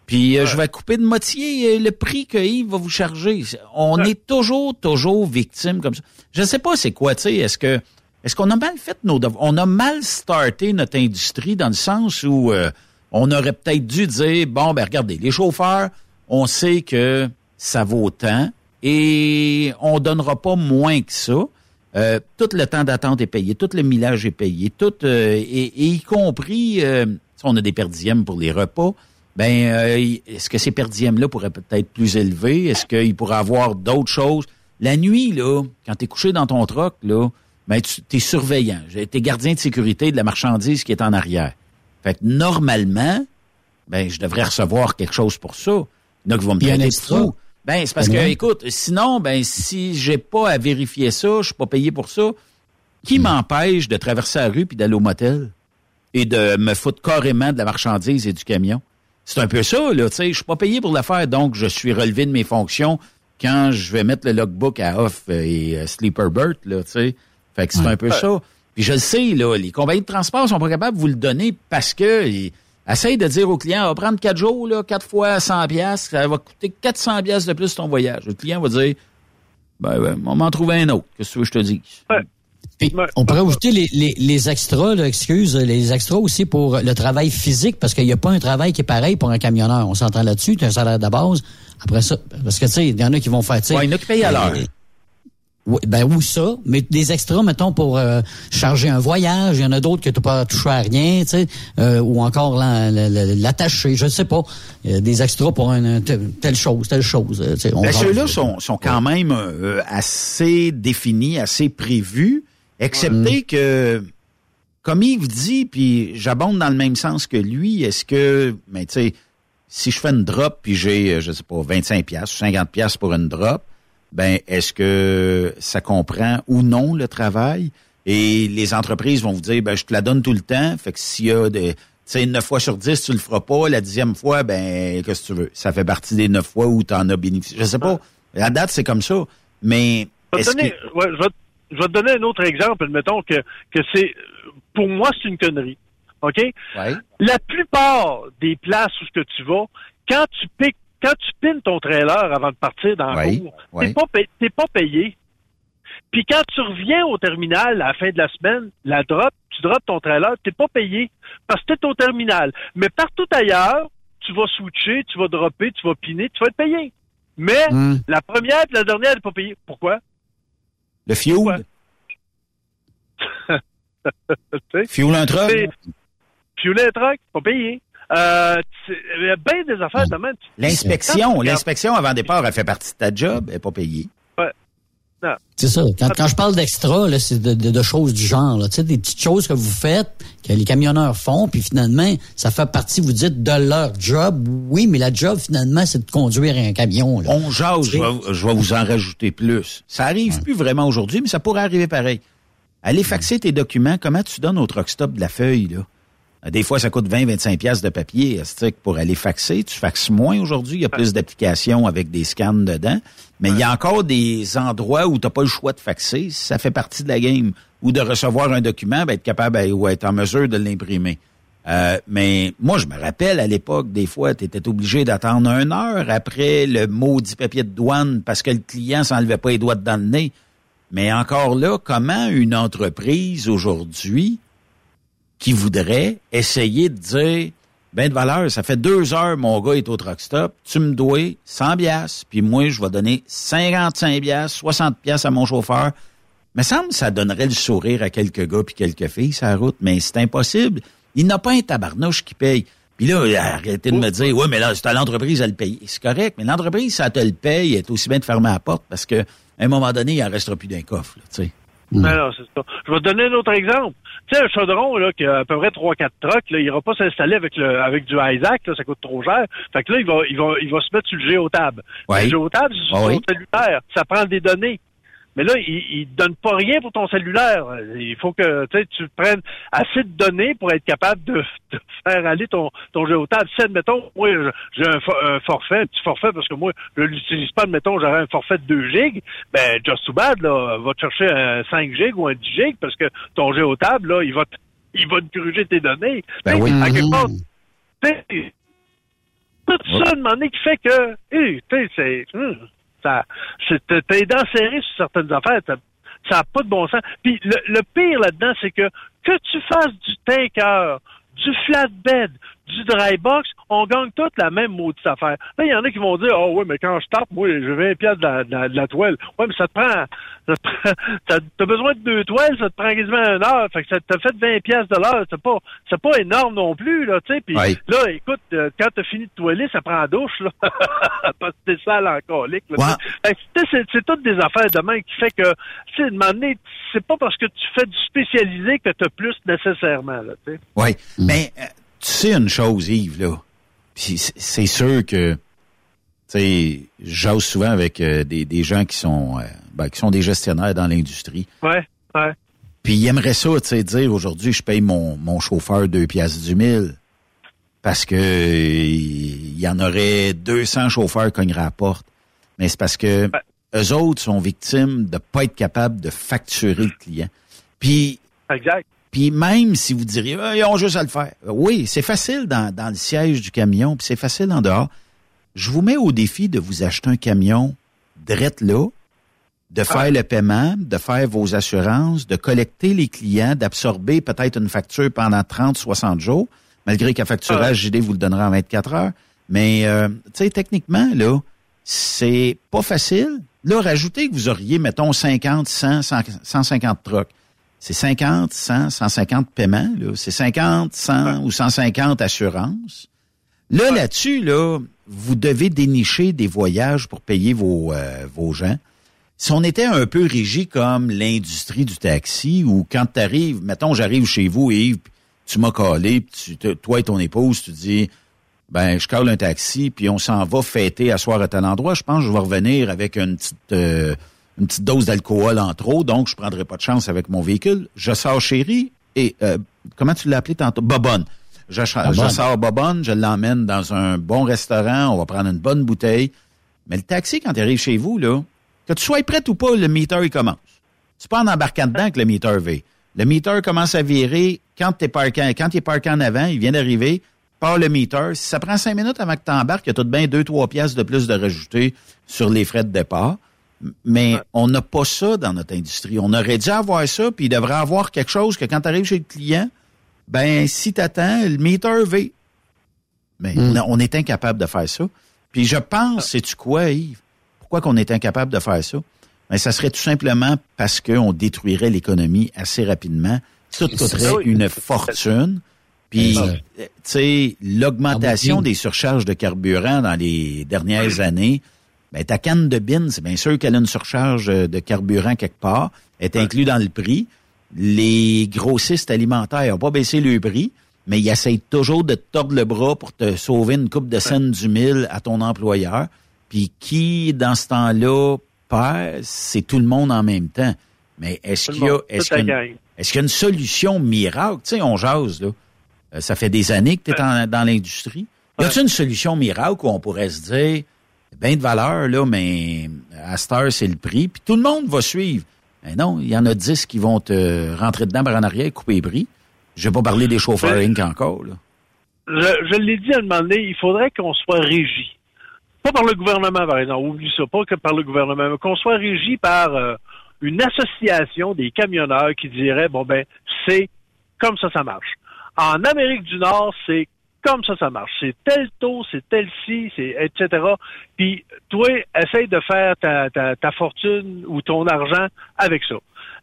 Puis euh, je vais couper de moitié euh, le prix que Yves va vous charger. On est toujours, toujours victime comme ça. Je sais pas c'est quoi, tu sais, est-ce que est-ce qu'on a mal fait nos devoirs? On a mal starté notre industrie dans le sens où euh, on aurait peut-être dû dire bon ben regardez, les chauffeurs, on sait que ça vaut tant et on donnera pas moins que ça. Euh, tout le temps d'attente est payé, tout le millage est payé, tout euh, et, et y compris euh, on a des perdièmes pour les repas. Ben, euh, est-ce que ces perdièmes-là pourraient peut-être être plus élevés? Est-ce qu'il pourrait avoir d'autres choses? La nuit, là, quand tu es couché dans ton troc, là, ben, tu es surveillant. Tu es gardien de sécurité de la marchandise qui est en arrière. Fait que normalement, ben, je devrais recevoir quelque chose pour ça. Il y en a qui vont me Puis un traiter de extra. fou. Ben, c'est parce que, Ouais. écoute, sinon, ben, si j'ai pas à vérifier ça, je suis pas payé pour ça, qui m'empêche de traverser la rue puis d'aller au motel et de me foutre carrément de la marchandise et du camion? C'est un peu ça, là, tu sais. Je suis pas payé pour le faire, donc je suis relevé de mes fonctions quand je vais mettre le logbook à off euh, et euh, Sleeper Bert, là, tu sais. Fait que c'est Ouais. un peu ça. Puis je le sais, là, les compagnies de transport sont pas capables de vous le donner parce que ils essayent de dire au client, on va prendre quatre jours, là, quatre fois 100 pièces, ça va coûter 400 pièces de plus ton voyage. Le client va dire, ben, ben, on m'en trouve un autre. Qu'est-ce que tu veux que je te dise? Puis, on pourrait ajouter les, les, les extras, là, excuse, les extras aussi pour le travail physique, parce qu'il n'y a pas un travail qui est pareil pour un camionneur. On s'entend là-dessus, tu as un salaire de base. Après ça, parce que tu sais, il y en a qui vont faire, tu sais. Ouais, il y en a qui payent à l'heure. euh, Oui, ben ou ça, mais des extras, mettons, pour euh, charger un voyage, il y en a d'autres que tu pas touché à rien, tu sais, euh, ou encore la- la- la- l'attacher, je sais pas. Des extras pour un, telle, chose, telle chose. euh, tu sais, on Ben, ceux-là sont, sont quand même euh, assez définis, assez prévus, excepté que, comme Yves dit, puis j'abonde dans le même sens que lui, est-ce que, mais tu sais, si je fais une drop puis j'ai, euh, je sais pas, 25 pièces ou 50 pièces pour une drop, ben est-ce que ça comprend ou non le travail? Et les entreprises vont vous dire, ben je te la donne tout le temps, fait que s'il y a des, tu sais, 9 fois sur 10, tu le feras pas. La dixième fois, ben, qu'est-ce que tu veux? Ça fait partie des 9 fois où tu en as bénéficié. Je sais pas. La date, c'est comme ça. Mais, Je vais, te est-ce donner, que... ouais, je, vais, je vais te donner un autre exemple. Admettons que, que c'est, pour moi, c'est une connerie. OK? Ouais. La plupart des places où ce que tu vas, quand tu piques, quand tu pines ton trailer avant de partir dans la Ouais, cour, ouais. t'es pas, pay- t'es pas payé. Puis quand tu reviens au terminal à la fin de la semaine, la drop, tu drops ton trailer, t'es pas payé parce que t'es au terminal. Mais partout ailleurs, tu vas switcher, tu vas dropper, tu vas piner, tu vas être payé. Mais Hmm. la première et la dernière, elle n'est pas payée. Pourquoi? Le fuel? Fuel un truck? Fuel un truck, pas payé. Euh, il y a bien des affaires de même. L'inspection, l'inspection avant départ, elle fait partie de ta job, elle n'est pas payée. C'est ça. Quand, quand je parle d'extra, là, c'est de, de- de choses du genre. là. Tu sais, des petites choses que vous faites, que les camionneurs font, puis finalement, ça fait partie, vous dites, de leur job. Oui, mais la job, finalement, c'est de conduire un camion. Là. On jase, je vais, je vais vous en rajouter plus. Ça arrive plus vraiment aujourd'hui, mais ça pourrait arriver pareil. Allez faxer tes documents, comment tu donnes au truck stop de la feuille, là? Des fois, ça coûte 20-25 pièces de papier pour aller faxer? Tu faxes moins aujourd'hui? Il y a plus d'applications avec des scans dedans. Mais il y a encore des endroits où tu n'as pas le choix de faxer. Ça fait partie de la game. Ou de recevoir un document, ben, être capable ben, ou être en mesure de l'imprimer. Euh, mais moi, je me rappelle à l'époque, des fois, tu étais obligé d'attendre une heure après le maudit papier de douane parce que le client s'enlevait pas les doigts dans le nez. Mais encore là, comment une entreprise aujourd'hui qui voudrait essayer de dire, ben de valeur, ça fait deux heures, mon gars est au truck stop, tu me dois 100 biasses, puis moi, je vais donner 55 biasses, 60 pièces à mon chauffeur. Mais semble ça donnerait le sourire à quelques gars puis quelques filles la route, mais c'est impossible. Il n'a pas un tabarnouche qui paye. Puis là, arrêtez de me dire, ouais, mais là, c'est à l'entreprise à le payer. C'est correct, mais l'entreprise, ça te le paye, est aussi bien de fermer la porte parce que un moment donné, il en restera plus d'un coffre, tu sais. Alors, c'est ça. Je vais te donner un autre exemple. Tu sais, un chaudron, là, qui a à peu près 3-4 trucks, là, il ira pas s'installer avec le, avec du Isaac, là, ça coûte trop cher. Fait que là, il va, il va, il va se mettre sur le géotable. Ouais. Le géotable, c'est sur Ah ton oui. cellulaire. Ça prend des données. Mais là, il, il te donne pas rien pour ton cellulaire. Il faut que tu prennes assez de données pour être capable de, de faire aller ton, ton géotable. Si, admettons, moi, j'ai un, for- un forfait, un petit forfait, parce que moi, je l'utilise pas, admettons, j'aurais un forfait de 2 gigs, ben, just too bad, là, va te chercher un 5 gigs ou un 10 gigs, parce que ton géotable, là, il va te, il va te gruger tes données. Ben oui. À quelque part, tout ça, de moment qui fait que, sais, c'est, hum, ça, dents serrées sur certaines affaires, ça n'a pas de bon sens. Puis le, le pire là-dedans, c'est que que tu fasses du tanker, du flatbed, du dry box, on gagne toute la même maudite affaire. Là, il y en a qui vont dire, oh oui, mais quand je tape, moi, je 20 pièces de la, de, la, de la toile. Ouais, mais ça te prend, ça te prend, t'as, besoin de deux toiles, ça te prend quasiment une heure. Fait que ça t'a fait 20 pièces de l'heure. C'est pas, c'est pas énorme non plus, là, tu sais. Puis là, écoute, euh, quand t'as fini de toiler, ça prend la douche, là. Parce que t'es sale en colique, là. Fait que, c'est, toutes des affaires de main qui fait que, tu sais, de moment donné, c'est pas parce que tu fais du spécialisé que t'as plus nécessairement, là, tu sais. Oui. Mais euh, tu sais une chose, Yves, là. Puis c'est sûr que tu sais, j'ose souvent avec euh, des, des gens qui sont euh, ben, qui sont des gestionnaires dans l'industrie. Ouais, ouais. Puis ils aimeraient ça, tu sais, dire aujourd'hui je paye mon, mon chauffeur deux piastres du mille. Parce que il y en aurait 200 chauffeurs cogneraient à la porte. Mais c'est parce que eux autres sont victimes de pas être capables de facturer le client. Puis Exact. Puis même si vous diriez, ah, ils ont juste à le faire. Oui, c'est facile dans, dans le siège du camion, puis c'est facile en dehors. Je vous mets au défi de vous acheter un camion drette là, de faire le paiement, de faire vos assurances, de collecter les clients, d'absorber peut-être une facture pendant 30, 60 jours, malgré qu'à facturage, JD vous le donnera en 24 heures. Mais, euh, tu sais, techniquement, là, c'est pas facile. Là, rajoutez que vous auriez, mettons, 50, 100, 100 150 trucks. C'est 50, 100, 150 paiements. C'est 50, 100 ou 150 assurances. Là, là-dessus, là, vous devez dénicher des voyages pour payer vos, euh, vos gens. Si on était un peu régi comme l'industrie du taxi, où quand tu arrives, mettons, j'arrive chez vous, Yves, tu m'as collé, puis tu, te- toi et ton épouse, tu dis, ben, je cale un taxi, puis on s'en va fêter à soir à tel endroit. Je pense que je vais revenir avec une petite, euh, une petite dose d'alcool en trop, donc je prendrai pas de chance avec mon véhicule. Je sors chérie et, euh, comment tu l'as appelé tantôt? Bobonne. Je, sors Bobonne, je l'emmène dans un bon restaurant, on va prendre une bonne bouteille. Mais le taxi, quand il arrive chez vous, là, que tu sois prêt ou pas, le meter, il commence. C'est pas en embarquant dedans que le meter va. Le meter commence à virer quand t'es parqué, quand il est parqué en avant, il vient d'arriver, part le meter. Si ça prend cinq minutes avant que tu embarques, il y a tout de bien deux, trois pièces de plus de rajouter sur les frais de départ. Mais on n'a pas ça dans notre industrie. On aurait dû avoir ça, puis il devrait avoir quelque chose que quand tu arrives chez le client, ben si t'attends, le meter va. Mais on, a- on est incapable de faire ça. Puis je pense, sais-tu quoi, Yves? Pourquoi qu'on est incapable de faire ça? Ben, ça serait tout simplement parce qu'on détruirait l'économie assez rapidement. Ça. coûterait Oui. une fortune. Puis, euh, tu sais, l'augmentation Ah, des surcharges de carburant dans les dernières années, ben, ta canne de bine, c'est bien sûr qu'elle a une surcharge euh, de carburant quelque part, est inclus dans le prix. Les grossistes alimentaires n'ont pas baissé le prix, mais ils essayent toujours de te tordre le bras pour te sauver une coupe de scènes du mille à ton employeur. Puis qui, dans ce temps-là, perd, c'est tout le monde en même temps. Mais est-ce qu'il y a, monde, est-ce toute la qu'il y a une- gang. est-ce qu'il y a une solution miracle? Tu sais, on jase, là. Euh, ça fait des années que tu es dans l'industrie. Y a-t-il une solution miracle où on pourrait se dire, bien de valeur, là, mais à cette heure, c'est le prix, puis tout le monde va suivre. Mais non, il y en a 10 qui vont te rentrer dedans par en arrière, couper les prix. Je vais pas parler des chauffeurs Inc. encore, là. Je, je l'ai dit à un moment donné, il faudrait qu'on soit régi. Pas par le gouvernement, par exemple. Oublie ça, pas que par le gouvernement, mais qu'on soit régi par euh, une association des camionneurs qui dirait, bon ben, c'est comme ça, ça marche. En Amérique du Nord, c'est comme ça, ça marche. C'est tel taux, c'est tel ci, c'est etc. Puis toi, essaye de faire ta, ta, ta fortune ou ton argent avec ça.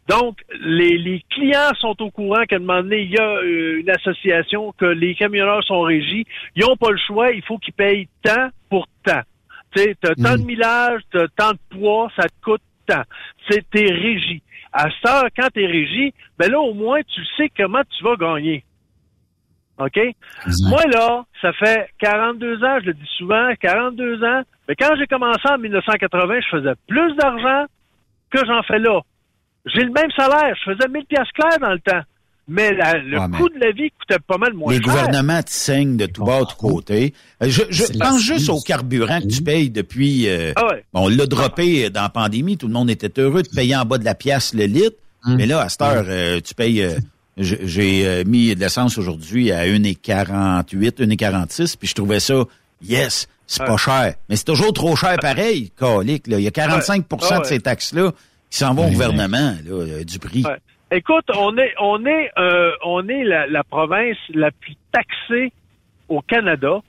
Donc, les, les clients sont au courant qu'à un moment donné, il y a euh, une association, que les camionneurs sont régis. Ils n'ont pas le choix, il faut qu'ils payent tant pour tant. Tu sais, t'as tant de millage, t'as tant de poids, ça te coûte tant. C'est t'es régi. À ça, quand t'es régi, ben là, au moins, tu sais comment tu vas gagner. OK? Moi, là, ça fait 42 ans, je le dis souvent, 42 ans. Mais quand j'ai commencé en 1980, je faisais plus d'argent que j'en fais là. J'ai le même salaire. Je faisais 1000 pièces claires dans le temps. Mais le coût de la vie coûtait pas mal moins les cher. Les gouvernements te saignent de tout bas, de tout côté. Euh, Je, je pense juste au carburant que tu payes depuis... Euh, ah ouais. On l'a droppé dans la pandémie. Tout le monde était heureux de payer en bas de la pièce le litre. Hum. Mais là, à cette heure, euh, tu payes... euh, J'ai euh, mis de l'essence aujourd'hui à 1,48, 1,46, puis je trouvais ça, yes, c'est pas cher. Mais c'est toujours trop cher pareil, calique, là. Il y a 45 Ouais. de ces taxes-là qui s'en vont au gouvernement, là, euh, du prix. Ouais. Écoute, on est on est euh, on est la, la province la plus taxée au Canada.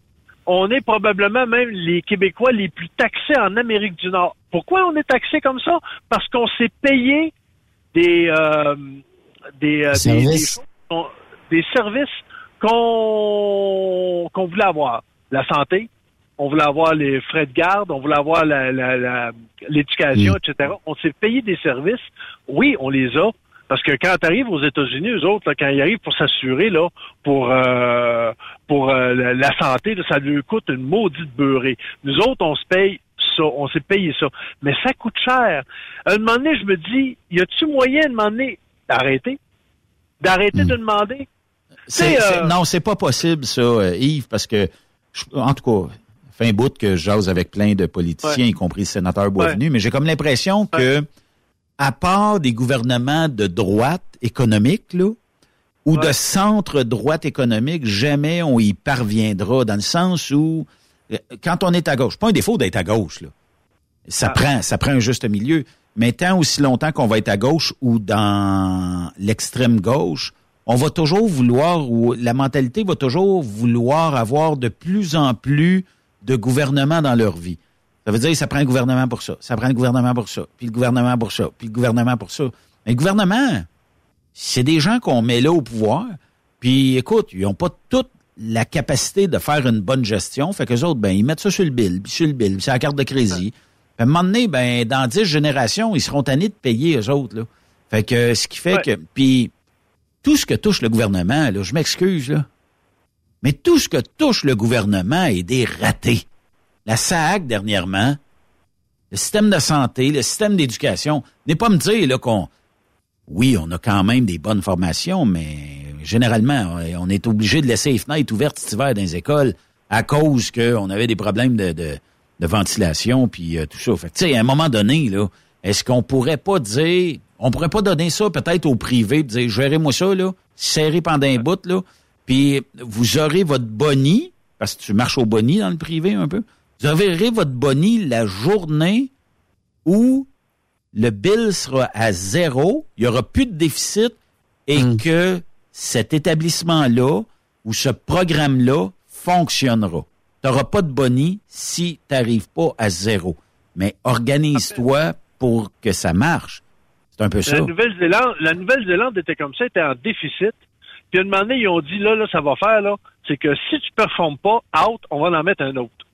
On est probablement même les Québécois les plus taxés en Amérique du Nord. Pourquoi on est taxé comme ça? Parce qu'on s'est payé des euh, des, euh, des, Services. des qu'on- des services qu'on qu'on voulait avoir. La santé, on voulait avoir les frais de garde, on voulait avoir la- la- la- l'éducation, Mm. etc. On s'est payé des services. Oui, on les a. Parce que quand tu arrives aux États-Unis, eux autres, là, quand ils arrivent pour s'assurer, là, pour euh, pour euh, la, santé, là, ça lui coûte une maudite beurrée. Nous autres, on se paye ça, on s'est payé ça. Mais ça coûte cher. À un moment donné, je me dis, y a-tu moyen de moment donné d'arrêter? D'arrêter de demander? C'est- euh, non, c'est pas possible, ça, euh, Yves, parce que, je- en tout cas, fait un bout que je jase avec plein de politiciens, Ouais. y compris le sénateur Boisvenu, mais j'ai comme l'impression que, à part des gouvernements de droite économique, là, ou de centre-droite économique, jamais on y parviendra, dans le sens où, euh, quand on est à gauche, pas un défaut d'être à gauche, là. Ça prend, ça prend un juste milieu. Mais tant aussi longtemps qu'on va être à gauche ou dans l'extrême gauche, on va toujours vouloir, ou la mentalité va toujours vouloir avoir de plus en plus de gouvernements dans leur vie. Ça veut dire ça prend un gouvernement pour ça, ça prend le gouvernement pour ça, puis le gouvernement pour ça, puis le gouvernement pour ça. Mais gouvernement, c'est des gens qu'on met là au pouvoir, puis écoute, ils n'ont pas toute la capacité de faire une bonne gestion, fait qu'eux autres, ben, ils mettent ça sur le bill, puis sur le bill, puis la carte de crédit. À un moment donné, ben, dans dix générations, ils seront tannés de payer eux autres, là. Fait que, ce qui fait que, puis tout ce que touche le gouvernement, là, je m'excuse, là, mais tout ce que touche le gouvernement est des ratés. La SAC, dernièrement, le système de santé, le système d'éducation, n'est pas me dire là qu'on oui, on a quand même des bonnes formations, mais généralement, on est obligé de laisser les fenêtres ouvertes cet hiver dans les écoles à cause qu'on avait des problèmes de, de, de ventilation puis euh, tout ça. Fait tu sais, à un moment donné, là, est-ce qu'on pourrait pas dire, on pourrait pas donner ça peut-être au privé, puis dire, gérez-moi ça, là, serrez pendant un bout, là, puis vous aurez votre boni, parce que tu marches au boni dans le privé un peu, vous aurez votre boni la journée où le bill sera à zéro, il y aura plus de déficit et que cet établissement-là ou ce programme-là fonctionnera. N'auras pas de boni si tu n'arrives pas à zéro. Mais organise-toi pour que ça marche. C'est un peu ça. La Nouvelle-Zélande, la Nouvelle-Zélande était comme ça, était en déficit. Puis à un moment donné, ils ont dit là, là, ça va faire, là, c'est que si tu performes pas, out, on va en mettre un autre.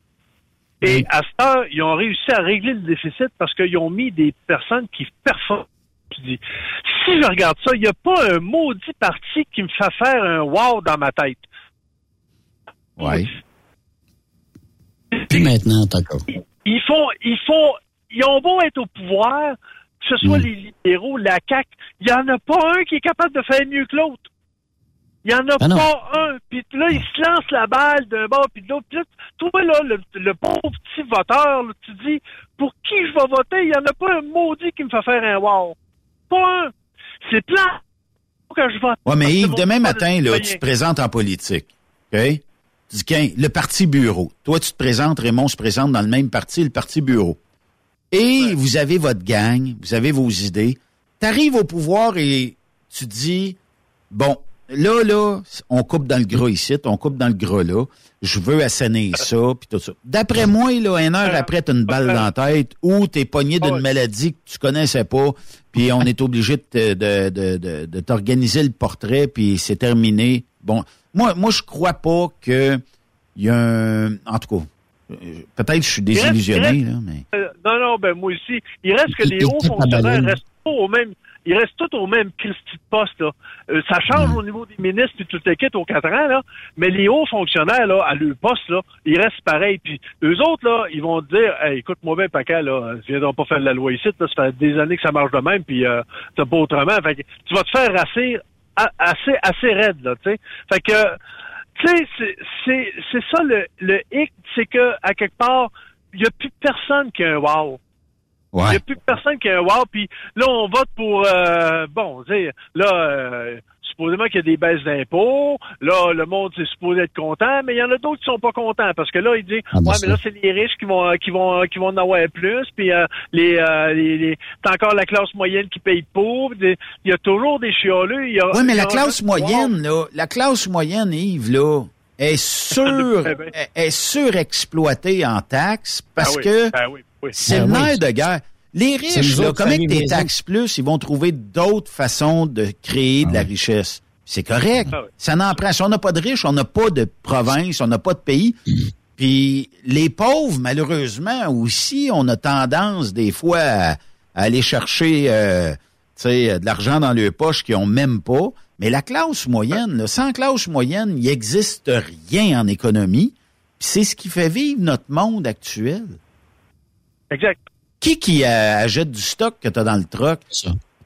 Et à cette heure, ils ont réussi à régler le déficit parce qu'ils ont mis des personnes qui performent. Tu dis, si je regarde ça, il n'y a pas un maudit parti qui me fait faire un wow dans ma tête. Oui. Maintenant. Ils font, ils font, ils ont beau être au pouvoir, que ce soit Mm. les libéraux, la CAQ, il n'y en a pas un qui est capable de faire mieux que l'autre. Il n'y en a Ah pas un. Puis là, il se lance la balle d'un bord puis de l'autre. Puis là, toi, là, le, le pauvre petit voteur, là, tu dis, pour qui je vais voter? Il n'y en a pas un maudit qui me fait faire un wow. Pas un. C'est plat. Que je vote. Ouais, mais Yves, demain matin, là, tu te présentes en politique. OK? Tu dis, qu'un- le parti bureau. Toi, tu te présentes, Raymond se présente dans le même parti, le parti bureau. Et vous avez votre gang, vous avez vos idées. Tu arrives au pouvoir et tu dis, bon, là, là, on coupe dans le gras ici, on coupe dans le gras là. Je veux assainir ça, puis tout ça. D'après moi, là, une heure après, t'as une balle dans la tête ou t'es pogné d'une maladie que tu connaissais pas, puis on est obligé de, de, de, de, de t'organiser le portrait, puis c'est terminé. Bon, moi, moi, je crois pas que il y a un... En tout cas, euh, peut-être que je suis désillusionné, reste- là, mais... Euh, non, non, ben moi aussi. Il reste que Il- les hauts fonctionnaires restent pas au même. Ils restent tous au même Christy de poste, là. Euh, ça change au niveau des ministres puis toute l'équipe aux quatre ans, là. Mais les hauts fonctionnaires, là, à leur poste, là, ils restent pareils. Puis eux autres, là, ils vont te dire, hey, écoute-moi bien, Paca, là, tu viendras pas faire de la loi ici, là, ça fait des années que ça marche de même, puis euh, t'as pas autrement. Fait que tu vas te faire a- assez, assez raide, là, tu sais. Fait que, tu sais, c'est- c'est, c'est ça le, le hic, c'est que, à quelque part, il y a plus personne qui a un wow. Il n'y Ouais. a plus personne qui a un wow. Puis là, on vote pour, euh, bon, là, euh, supposément qu'il y a des baisses d'impôts. Là, le monde est supposé être content, mais il y en a d'autres qui sont pas contents parce que là, ils disent, Ah, ben ouais, mais là, c'est les riches qui vont, qui vont, qui vont en avoir plus. Puis euh, les, euh, les, les- c'est encore la classe moyenne qui paye. Des- Il y a toujours des chialeux. Il y a, Oui, mais la classe moyenne, là, la classe moyenne, Yves, là, est sur, Eh ben. est surexploitée en taxes parce Ah oui, que ah oui, oui. c'est Ah le oui. nerf de guerre. Les riches, là, autres, comme avec famille tes taxes plus, ils vont trouver d'autres façons de créer de la richesse. C'est correct. Ah oui. Ça n'en prend. Si on n'a pas de riches, on n'a pas de province, on n'a pas de pays. Puis les pauvres, malheureusement, aussi, on a tendance des fois à, à aller chercher euh, tu sais, de l'argent dans leurs poches qu'ils ont même pas. Mais la classe moyenne, là, sans classe moyenne, il n'existe rien en économie. Puis C'est ce qui fait vivre notre monde actuel. Exact. Qui qui euh, achète du stock que tu as dans le truck?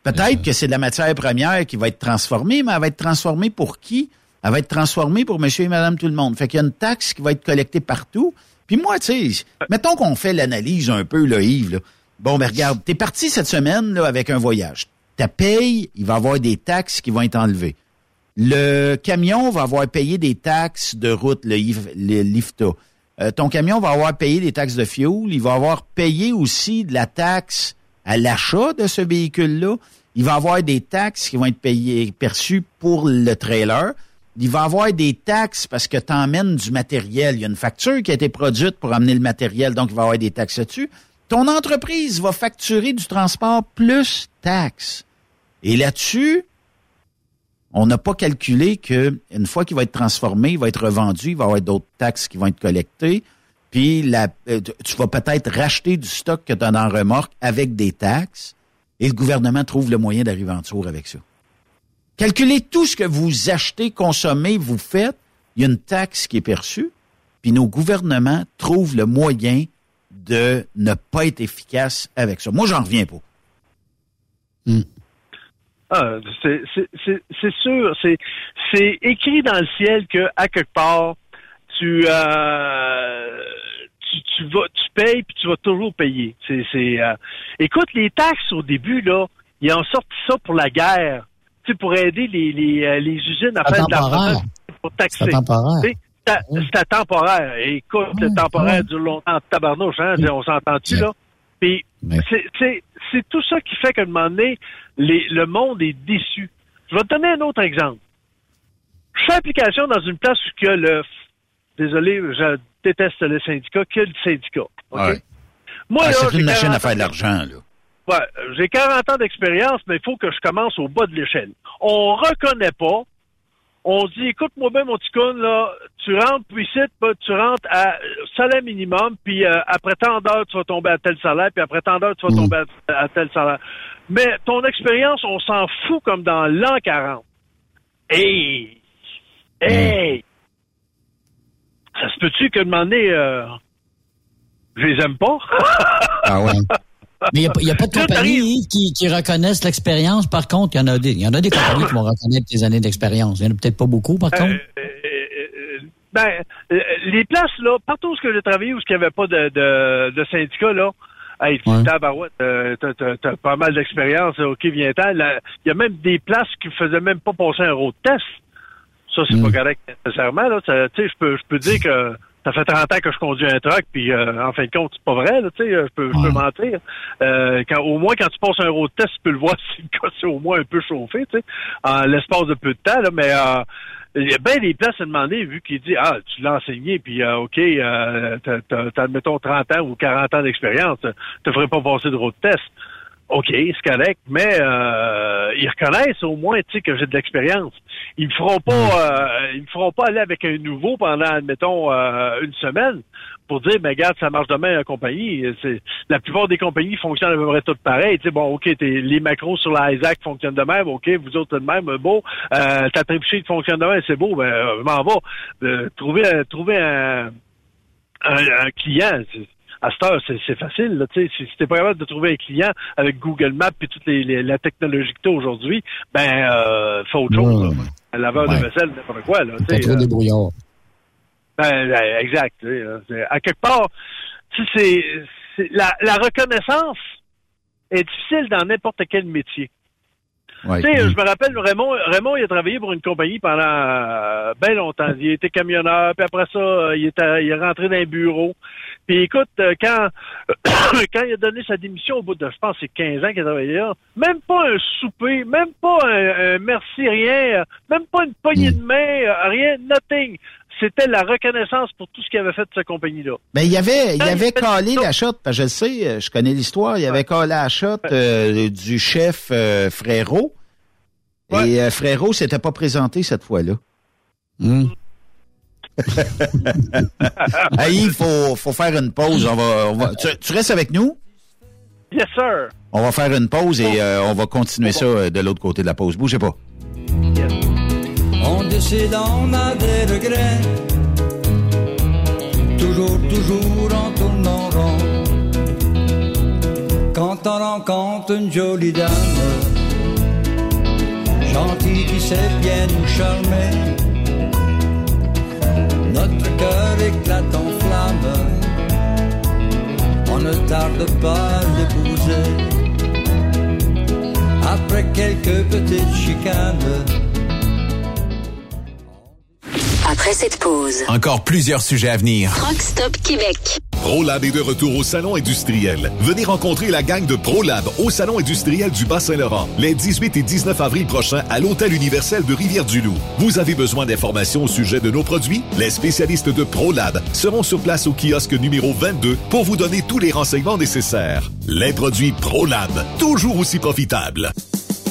Peut-être que c'est de la matière première qui va être transformée, mais elle va être transformée pour qui? Elle va être transformée pour monsieur et madame tout le monde. Fait qu'il y a une taxe qui va être collectée partout. Puis moi, tu sais, mettons qu'on fait l'analyse un peu, là, Yves. Là. Bon, ben regarde, t'es parti cette semaine là, avec un voyage. Ta paye, il va y avoir des taxes qui vont être enlevées. Le camion va avoir payé des taxes de route, le LIFTA. Euh, ton camion va avoir payé des taxes de fuel. Il va avoir payé aussi de la taxe à l'achat de ce véhicule-là. Il va avoir des taxes qui vont être payées, perçues pour le trailer. Il va avoir des taxes parce que tu emmènes du matériel. Il y a une facture qui a été produite pour amener le matériel, donc il va avoir des taxes là-dessus. Ton entreprise va facturer du transport plus taxes. Et là-dessus, on n'a pas calculé que une fois qu'il va être transformé, il va être revendu, il va y avoir d'autres taxes qui vont être collectées. Puis euh, tu- vas peut-être racheter du stock que tu as dans remorque avec des taxes. Et le gouvernement trouve le moyen d'arriver en dessous avec ça. Calculez tout ce que vous achetez, consommez, vous faites. Il y a une taxe qui est perçue. Puis nos gouvernements trouvent le moyen de ne pas être efficace avec ça. Moi, j'en reviens pas. Ah, c'est c'est- c'est- c'est sûr, c'est écrit dans le ciel que à quelque part tu euh, tu, tu vas tu payes puis tu vas toujours payer. C'est euh, écoute les taxes au début là, ils ont sorti ça pour la guerre, tu sais pour aider les les, euh, les usines à faire de l'argent pour taxer. C'est temporaire. C'était- temporaire. Écoute, le temporaire dure longtemps tabarnouche, hein, on s'entend-tu, là? Puis, c'est- c'est tout ça qui fait qu'à un moment donné, les- le monde est déçu. Je vais te donner un autre exemple. Je fais application dans une place où il y a le... Désolé, je déteste le syndicat, a le syndicat. Ouais. Moi, Ah, c'est j'ai une machine 40 à faire de l'argent, là. Ouais, j'ai 40 ans d'expérience, mais il faut que je commence au bas de l'échelle. On reconnaît pas. On dit, écoute-moi bien, mon petit con, là, tu rentres, puis ici, bah, tu rentres à salaire minimum, puis euh, après tant d'heures, tu vas tomber à tel salaire, puis après tant d'heures, tu vas tomber à, à tel salaire. Mais ton expérience, on s'en fout comme dans l'an 40. Hey! Hey! Ça se peut-tu que demander, euh, je les aime pas? Ah ouais. Mais il n'y a, pas de compagnie qui, qui reconnaissent l'expérience. Par contre, il y en a des, il y en a des compagnies qui vont reconnaître tes années d'expérience. Il n'y en a peut-être pas beaucoup, par contre. Ben, euh, les places, là, partout où j'ai travaillé, où il n'y avait pas de, de, de syndicat, là, Hey, Ouais. tabarouette, euh, t'as, t'as- t'as pas mal d'expérience, ok, viens-t'en. Il y a même des places qui faisaient même pas passer un road test. Ça, c'est pas correct nécessairement. Là. Ça, Tu sais, je peux, je peux dire que ça fait 30 ans que je conduis un truck, puis euh, en fin de compte, c'est pas vrai. Tu sais, je peux, je peux mentir. Euh, quand, au moins, quand tu passes un road test, tu peux le voir si le cas c'est au moins un peu chauffé, tu sais, en l'espace de peu de temps. Là, mais euh, il y a bien des places à demander, vu qu'il dit Ah, tu l'as enseigné, puis euh, OK, euh, t'as, t'as, t'as, admettons, 30 ans ou 40 ans d'expérience, tu te ferais pas passer de road test. OK, c'est correct, mais euh, ils reconnaissent au moins tu sais, que j'ai de l'expérience. Ils me feront pas euh, ils me feront pas aller avec un nouveau pendant, admettons, euh, une semaine pour dire ben regarde, ça marche demain la compagnie. C'est, la plupart des compagnies fonctionnent à peu près toutes pareil. Tu sais, bon, OK, t'es- les macros sur la Isaac fonctionnent de même, OK, vous autres de même, euh, beau. Euh, ta fonctionne de même, c'est beau, ben euh, m'en vais. Euh, trouver un- trouver un, un, un client, c'est- à cette heure, c'est, facile. Là, tu si si t'es pas capable de trouver un client avec Google Maps et toute les, les- la technologie que tu aujourd'hui, ben euh, fais autre chose. là. Un laveur Ouais. de vaisselle, n'importe quoi. Là, tu Pas sais, trop euh, débrouillard. ben, ben, exact. tu À quelque part, tu c'est, la, la reconnaissance est difficile dans n'importe quel métier. Ouais. Tu sais, je me rappelle, Raymond, Raymond, il a travaillé pour une compagnie pendant euh, bien longtemps. Il était camionneur, puis après ça, il, était, il est rentré dans un bureau. Puis écoute, euh, quand, quand il a donné sa démission au bout de, je pense, c'est 15 ans qu'il a travaillé là, même pas un souper, même pas un, un merci, rien, euh, même pas une poignée de main, euh, rien, nothing. C'était la reconnaissance pour tout ce qu'il avait fait de sa compagnie-là. Mais il y avait, il avait calé la shot, parce que je le sais, je connais l'histoire, il avait calé la shot euh, du chef euh, Frérot. Et euh, Frérot s'était pas présenté cette fois-là. Hmm. Hey, il faut, faut faire une pause. On va, on va- tu, tu restes avec nous? Yes, sir. On va faire une pause et euh, on va continuer ça euh, de l'autre côté de la pause. Bougez pas. On décide, on a des regrets. Toujours, toujours en tournant rond. Quand on rencontre une jolie dame, gentille qui sait bien nous charmer, notre cœur éclate en flammes. On ne tarde pas à l'épouser. Après quelques petites chicanes. Après cette pause, Encore plusieurs sujets à venir. Rock Stop Québec. ProLab est de retour au Salon industriel. Venez rencontrer la gang de ProLab au Salon industriel du Bas-Saint-Laurent les 18 et 19 avril prochains à l'Hôtel universel de Rivière-du-Loup. Vous avez besoin d'informations au sujet de nos produits? Les spécialistes de ProLab seront sur place au kiosque numéro 22 pour vous donner tous les renseignements nécessaires. Les produits ProLab, toujours aussi profitables.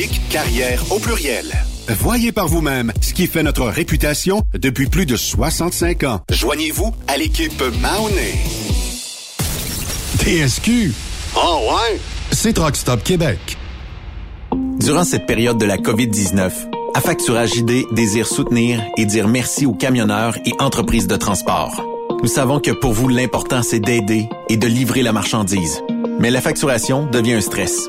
oblique carrière au pluriel. Voyez par vous-même ce qui fait notre réputation depuis plus de 65 ans. Joignez-vous à l'équipe Mahoney. TSQ. Oh ouais? C'est Truck Stop Québec. Durant cette période de la COVID-19, Affacturage ID désire soutenir et dire merci aux camionneurs et entreprises de transport. Nous savons que pour vous, l'important, c'est d'aider et de livrer la marchandise. Mais la facturation devient un stress.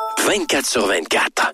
24 sur 24.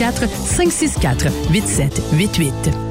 1-844-564-8788.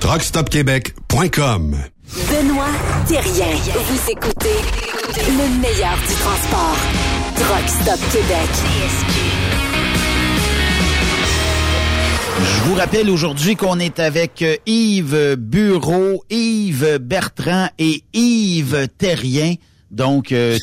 TruckStopQuébec.com Benoît Thérien. Vous écoutez le meilleur du transport. Truck Stop Québec. Je vous rappelle aujourd'hui qu'on est avec euh, Yves Bureau, Yves Bertrand et Yves Terrien Donc, euh,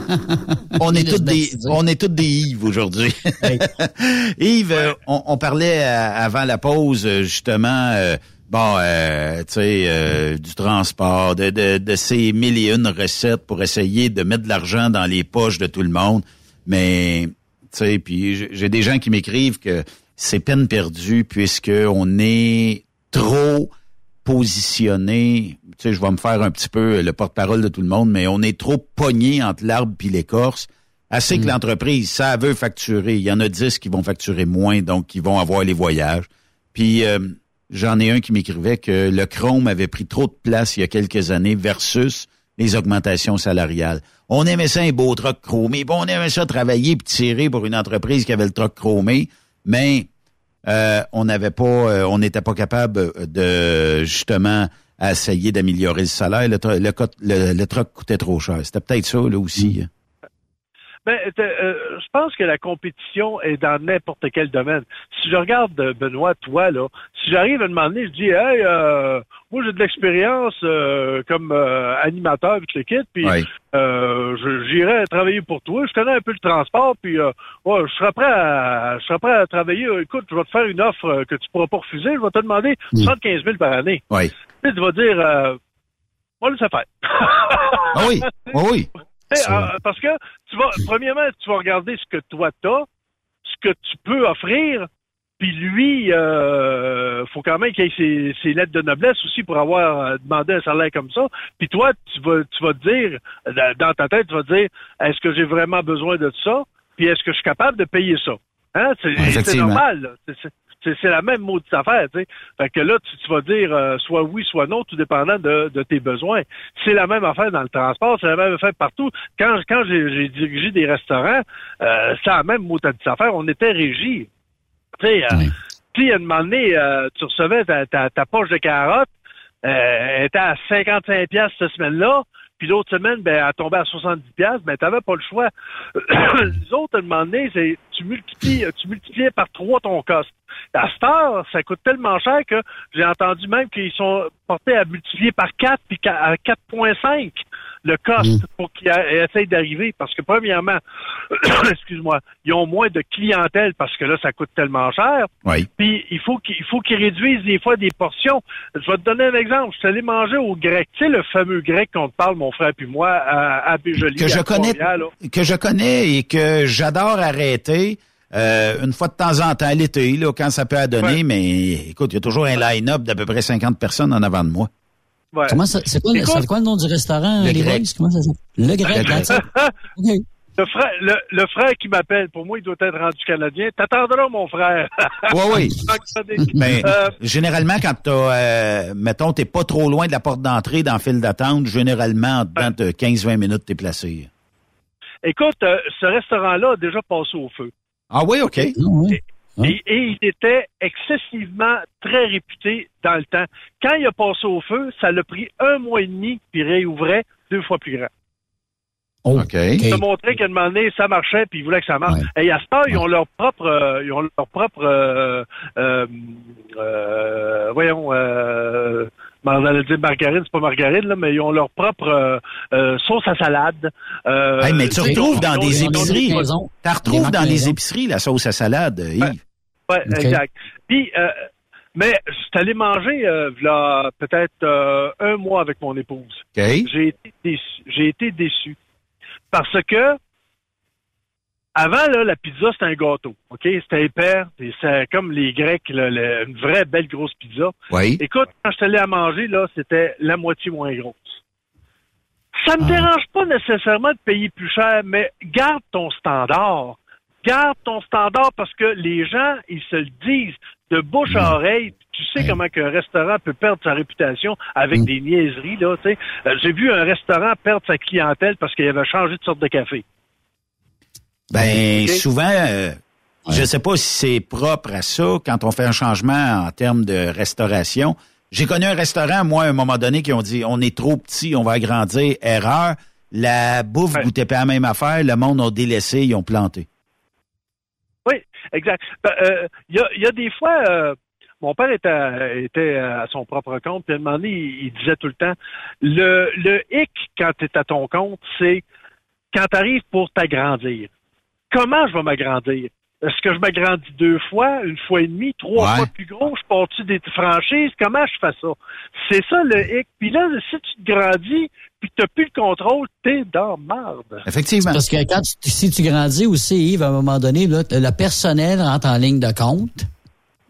on est tous des, on est tous des Yves aujourd'hui. Yves, euh, on, on parlait avant la pause justement, euh, bon, euh, tu sais, euh, du transport, de, de, de ces mille et une recettes pour essayer de mettre de l'argent dans les poches de tout le monde. Mais, tu sais, puis j'ai- des gens qui m'écrivent que c'est peine perdue puisque on est trop positionné. Tu sais, je vais me faire un petit peu le porte-parole de tout le monde, mais on est trop pogné entre l'arbre puis l'écorce. Assez que l'entreprise, ça veut facturer. Il y en a 10 qui vont facturer moins, donc qui vont avoir les voyages. Puis euh, j'en ai un qui m'écrivait que le Chrome avait pris trop de place il y a quelques années versus les augmentations salariales. On aimait ça un beau truck chromé, bon, on aimait ça travailler puis tirer pour une entreprise qui avait le truck chromé, mais euh, on n'avait pas, euh, on n'était pas capable de justement essayer d'améliorer le salaire. Le, le, le, truck coûtait trop cher. C'était peut-être ça là aussi. Ben, euh, je pense que la compétition est dans n'importe quel domaine. Si je regarde, euh, Benoît, toi, là, si j'arrive à demander, je dis, hey, euh, moi, j'ai de l'expérience euh, comme euh, animateur le puis euh, je- j'irai travailler pour toi. Je connais un peu le transport, puis euh, ouais, je serais prêt à, je serais prêt à travailler. Écoute, je vais te faire une offre que tu pourras pas refuser. Je vais te demander 75 000 par année. Oui. Tu sais, tu vas dire, euh, moi, ça fait. Ah oui, oui, oui. Euh, parce que tu vas, premièrement, tu vas regarder ce que toi t'as, ce que tu peux offrir, puis lui, euh, faut quand même qu'il ait ses, ses lettres de noblesse aussi pour avoir euh, demandé un salaire comme ça. Puis toi, tu vas, tu vas te dire, dans- ta tête, tu vas te dire, est-ce que j'ai vraiment besoin de ça? Puis est-ce que je suis capable de payer ça? Hein? C'est normal. là. C'est la même maudite affaire, tu sais. Fait que là, tu, tu vas dire euh, soit oui, soit non, tout dépendant de, de tes besoins. C'est la même affaire dans le transport, c'est la même affaire partout. Quand, quand j'ai j'ai dirigé des restaurants, euh, c'est la même maudite affaire. On était régi. Tu sais, euh, puis à un moment donné, euh, tu recevais ta, ta, ta poche de carottes, euh, elle était à 55 pièces cette semaine-là, puis l'autre semaine, ben, elle tombait à 70 pièces, ben, t'avais pas le choix. Les autres, à un moment donné, c'est, tu multiplies, tu multipliais par trois ton cost. À heure, ça coûte tellement cher que j'ai entendu même qu'ils sont portés à multiplier par 4 puis à 4.5 le cost pour qu'ils essayent d'arriver. Parce que premièrement, excuse-moi, ils ont moins de clientèle parce que là, ça coûte tellement cher. Oui. Puis il faut qu'ils il faut qu'ils réduisent des fois des portions. Je vais te donner un exemple. Je suis allé manger au grec. Tu sais, le fameux grec qu'on te parle, mon frère puis moi, à, à Béjoli, que je à connais, Trois-Rivières, là. que je connais et que j'adore arrêter. euh, une fois de temps en temps l'été, là, quand ça peut adonner, mais écoute, il y a toujours un line-up d'à peu près 50 personnes en avant de moi. Ouais. Comment ça, c'est quoi, le- Écoute- c'est quoi le nom du restaurant, Le les Grec. boys? Comment ça s'appelle? Le grec, Le. Le frère, le, le frère qui m'appelle, pour moi, il doit être rendu canadien. T'attendras, mon frère. Oui, oui. Mais Euh, généralement, quand t'as, euh, mettons, t'es pas trop loin de la porte d'entrée dans le fil d'attente, généralement, de 15-20 minutes, t'es placé. écoute, euh, ce restaurant-là a déjà passé au feu. Ah oui, OK. Et, et il était excessivement très réputé dans le temps. Quand il a passé au feu, ça l'a pris un mois et demi, puis il réouvrait deux fois plus grand. OK. Ça montrait qu'à un moment donné, ça marchait, puis ils voulaient que ça marche. Et à ce temps, ils ont leur propre, euh, ils ont leur propre, euh, euh, euh, voyons, euh, on allait dire margarine, c'est pas margarine, là, mais ils ont leur propre euh, euh, sauce à salade. Euh, Hey, mais tu retrouves dans des épiceries. Tu retrouves dans des épiceries la sauce à salade, Yves. Ouais, Ok. exact. Puis, euh, mais je suis allé manger euh, v'là peut-être euh, un mois avec mon épouse. J'ai été déçu. J'ai été déçu. Parce que avant, là, la pizza, c'était un gâteau. OK? C'était épais. C'est comme les Grecs, là, le- une vraie belle grosse pizza. Oui. Écoute, quand je suis allé à manger, là, c'était la moitié moins grosse. Ça me dérange pas nécessairement de payer plus cher, mais garde ton standard. Garde ton standard parce que les gens, ils se le disent de bouche à oreille. Tu sais comment qu'un restaurant peut perdre sa réputation avec des niaiseries, là, tu sais. Euh, J'ai vu un restaurant perdre sa clientèle parce qu'il avait changé de sorte de café. Ben, souvent, euh, je sais pas si c'est propre à ça quand on fait un changement en termes de restauration. J'ai connu un restaurant, moi, à un moment donné, qui ont dit, on est trop petit, on va agrandir. Erreur. La bouffe goûtait pas la même affaire. Le monde a délaissé, ils ont planté. Oui, exact. Ben, euh, Il y, a, y a des fois, euh, Mon père était, était à son propre compte, puis à un moment donné, il, il disait tout le temps, le, le hic quand tu es à ton compte, c'est quand tu arrives pour t'agrandir. Comment je vais m'agrandir? Est-ce que je m'agrandis deux fois, une fois et demie, trois Ouais. fois plus gros? Je pars-tu des franchises? Comment je fais ça? C'est ça le hic. Puis là, si tu te grandis, puis que tu plus le contrôle, t'es dans marde. Effectivement. Parce que quand tu- si tu grandis aussi, Yves, à un moment donné, là, le personnel rentre en ligne de compte.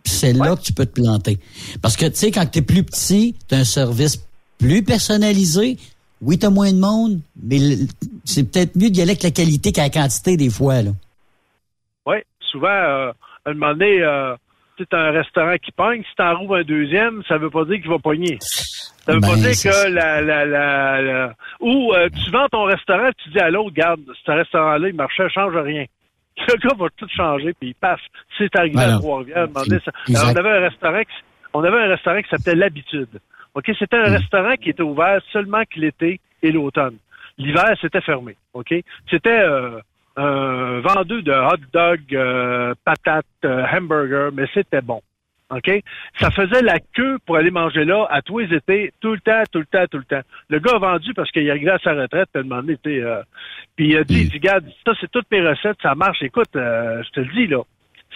puis C'est là que tu peux te planter. Parce que, tu sais, quand tu es plus petit, tu as un service plus personnalisé. Oui, tu as moins de monde, mais c'est peut-être mieux d'y aller avec la qualité qu'à la quantité des fois. Là. Oui, souvent, euh, à un moment donné, euh, tu as un restaurant qui pogne, si t'en rouvres un deuxième, ça veut pas dire qu'il va pogner. Ça veut Ben, pas dire c'est que la, la, la, la- Ou euh, tu vends ton restaurant, tu dis à l'autre, garde, ce restaurant-là, il marchait, change rien. Le gars va tout changer, puis paf, c'est arrivé Ben à. Trois-Rivières. on avait un restaurant qui, on avait un restaurant qui s'appelait L'Habitude. OK? C'était un restaurant qui était ouvert seulement que l'été et l'automne. L'hiver, c'était fermé. OK? C'était euh, un vendeur de hot dog, euh, patates, euh, hamburger, mais c'était bon. OK? Ça faisait la queue pour aller manger là à tous les étés, tout le temps, tout le temps, tout le temps. Le gars a vendu parce qu'il arrivé à sa retraite, puis il a demandé, euh, puis il a dit, il dit, regarde, ça, c'est toutes mes recettes, ça marche. Écoute, euh, je te le dis, là,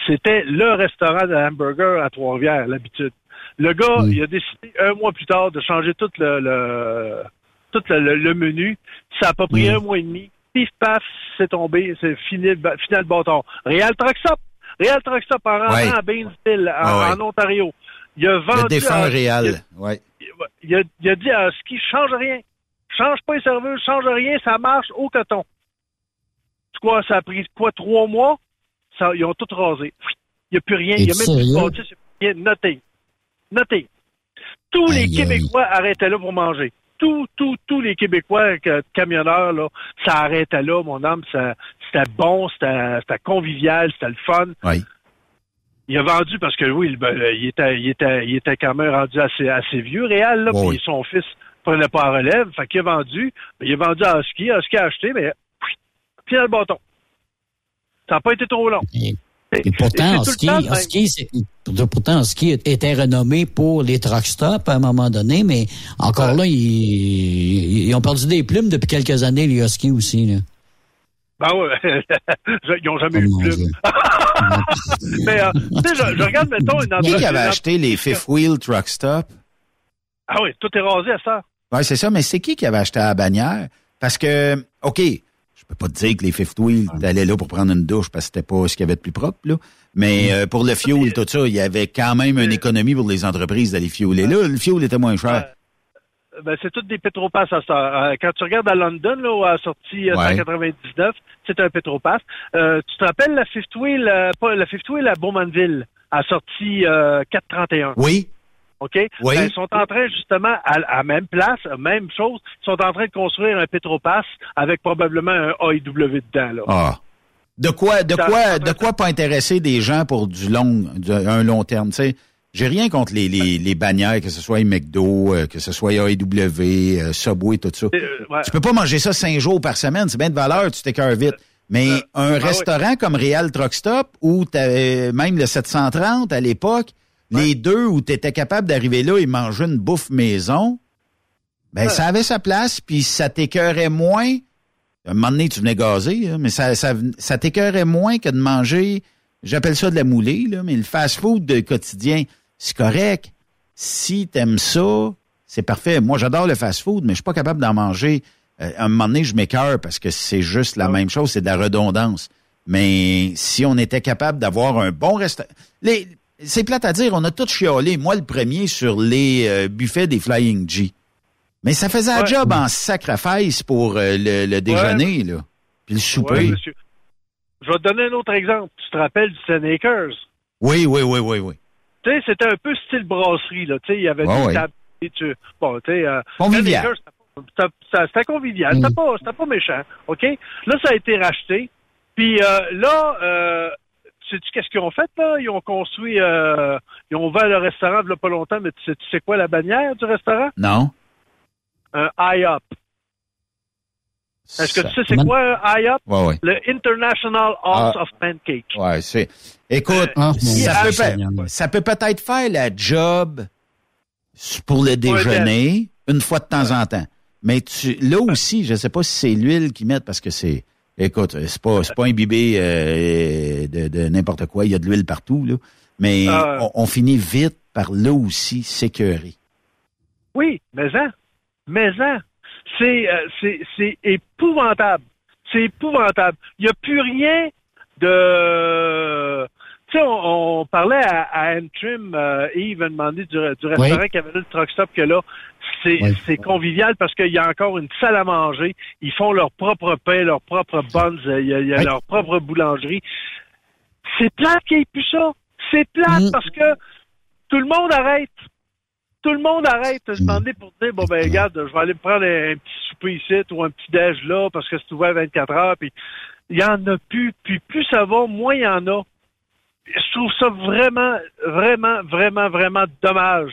c'était le restaurant de hamburger à Trois-Rivières, l'habitude. Le gars, il a décidé un mois plus tard de changer tout le, le tout le, le- le menu. Ça a pas pris un mois et demi. Pif paf, c'est tombé, c'est fini, fini le bâton. Real Truck Stop, Real Truck Stop en rentrant Ouais. à Bainesville, en, Ouais, ouais. en Ontario. Il a vendu Le défunt à- réel. Ouais. il a, il a dit à Ski, change rien. Change pas les serveurs, change rien, ça marche au coton. Tu quoi, ça a pris quoi, trois mois? Ça, ils ont tout rasé. Il n'y a plus rien. Il n'y a même plus de bâtisse, il y a plus rien. Notez. Tous les aïe. Québécois arrêtaient là pour manger. Tous, tous, tous les Québécois camionneurs, là, ça arrêtait là, mon homme. Ça, c'était bon, c'était, c'était convivial, c'était le fun. Oui. Il a vendu parce que oui, ben, il était, il était, il était quand même rendu assez, assez vieux, réel, là, Oui. puis son fils prenait pas la relève, fait qu'il a vendu, il a vendu à Husky, Husky a acheté, mais puis le bâton. Ça n'a pas été trop long. Et, Et- pourtant, Husky, le temps pourtant, Husky était renommé pour les truck stops à un moment donné, mais encore là, ils, ils ont perdu des plumes depuis quelques années, les Husky aussi. Là. Ben ouais, ils n'ont jamais eu Oh, mon de plume. mais, euh, tu sais, je, je regarde, mettons, une Qui entreprise. qui avait acheté les Fifth Wheel Truck Stop? Ah oui, tout est rasé à ça. Oui, c'est ça, mais c'est qui qui avait acheté à la bannière? Parce que, OK, je peux pas te dire que les Fifth Wheel, t'allais là pour prendre une douche parce que c'était pas ce qu'il y avait de plus propre, là. Mais euh, pour le fuel, tout ça, il y avait quand même une économie pour les entreprises d'aller fueler là. Le fuel était moins cher. Ben, c'est toutes des Petropass à ça. Euh, quand tu regardes à London, là, où a sorti euh, Ouais. 199, c'est un Petropass. Euh, tu te rappelles la Fifth Wheel, euh, pas la Fifth Wheel à Bowmanville, a sorti euh, 431. Oui. OK? Oui. Ben, ils sont en train, justement, à, à même place, même chose, ils sont en train de construire un Petropass avec probablement un AEW dedans, là. Ah. De quoi, de Ça- quoi, de quoi pas intéresser des gens pour du long, du- un long terme, tu sais? J'ai rien contre les, les, les bannières, que ce soit McDo, euh, que ce soit AEW, euh, Subway, tout ça. Euh, ouais. Tu peux pas manger ça cinq jours par semaine, c'est bien de valeur, tu t'écœures vite. Mais un ah restaurant comme Real Truck Stop, t'avais même le 730 à l'époque, les deux où tu étais capable d'arriver là et manger une bouffe maison, ben ça avait sa place, puis ça t'écœurait moins. À un moment donné, tu venais gazer, hein, mais ça, ça, ça t'écœurait moins que de manger, j'appelle ça de la moulée, là, mais le fast-food de quotidien, c'est correct. Si t'aimes ça, c'est parfait. Moi, j'adore le fast-food, mais je suis pas capable d'en manger. Euh, à un moment donné, je m'écœure parce que c'est juste la même chose, c'est de la redondance. Mais si on était capable d'avoir un bon restaurant... Les... C'est plate à dire, on a tout chialé, moi le premier, sur les euh, buffets des Flying G. Mais ça faisait un Ouais. job en sacrifice pour euh, le, le déjeuner, là. Puis le souper. Ouais, monsieur. Je vais te donner un autre exemple. Tu te rappelles du Ten Acres? oui, oui, oui, oui, oui. Tu sais, c'était un peu style brasserie, là. Tu sais, il y avait des tables. tu- Bon, tu sais, euh, Convivial. C'était pas- convivial. C'était pas, c'était pas méchant. OK? Là, ça a été racheté. Puis euh, là, euh, sais-tu qu'est-ce qu'ils ont fait, là? Ils ont construit, euh, ils ont ouvert le restaurant il y a pas longtemps, mais tu sais, tu sais quoi la bannière du restaurant? Non? Un IHOP. Est-ce que tu sais c'est quoi un IOP? Ouais, ouais. Le International House Ah. of Pancake. Ouais, c'est. Écoute, Ah, ça, peut, peut- ça peut peut-être faire la job pour le déjeuner une fois de temps en temps. Mais tu, là aussi, je sais pas si c'est l'huile qu'ils mettent parce que c'est. Écoute, c'est pas, c'est pas imbibé euh, de, de n'importe quoi. Il y a de l'huile partout, là. Mais Ah on, on finit vite par là aussi s'écœurer. Oui, mais hein, mais hein, c'est euh, c'est c'est épouvantable. C'est épouvantable. Il n'y a plus rien de tu sais, on, on parlait à, à Antrim, euh, Yves a demandé du, du restaurant Oui. qui avait le truck stop que là, c'est Oui. convivial parce qu'il y a encore une salle à manger. Ils font leur propre pain, leur propre buns, euh, il y a, il y a Oui. leur propre boulangerie. C'est plate qu'il n'y ait plus ça. C'est plate Mm. parce que tout le monde arrête. Tout le monde arrête de se demander pour dire, bon, ben, regarde, je vais aller me prendre un, un petit souper ici ou un petit déj là parce que c'est ouvert 24 heures. Puis, il y en a plus. Puis, plus ça va, moins il y en a. Je trouve ça vraiment, vraiment, vraiment, vraiment dommage.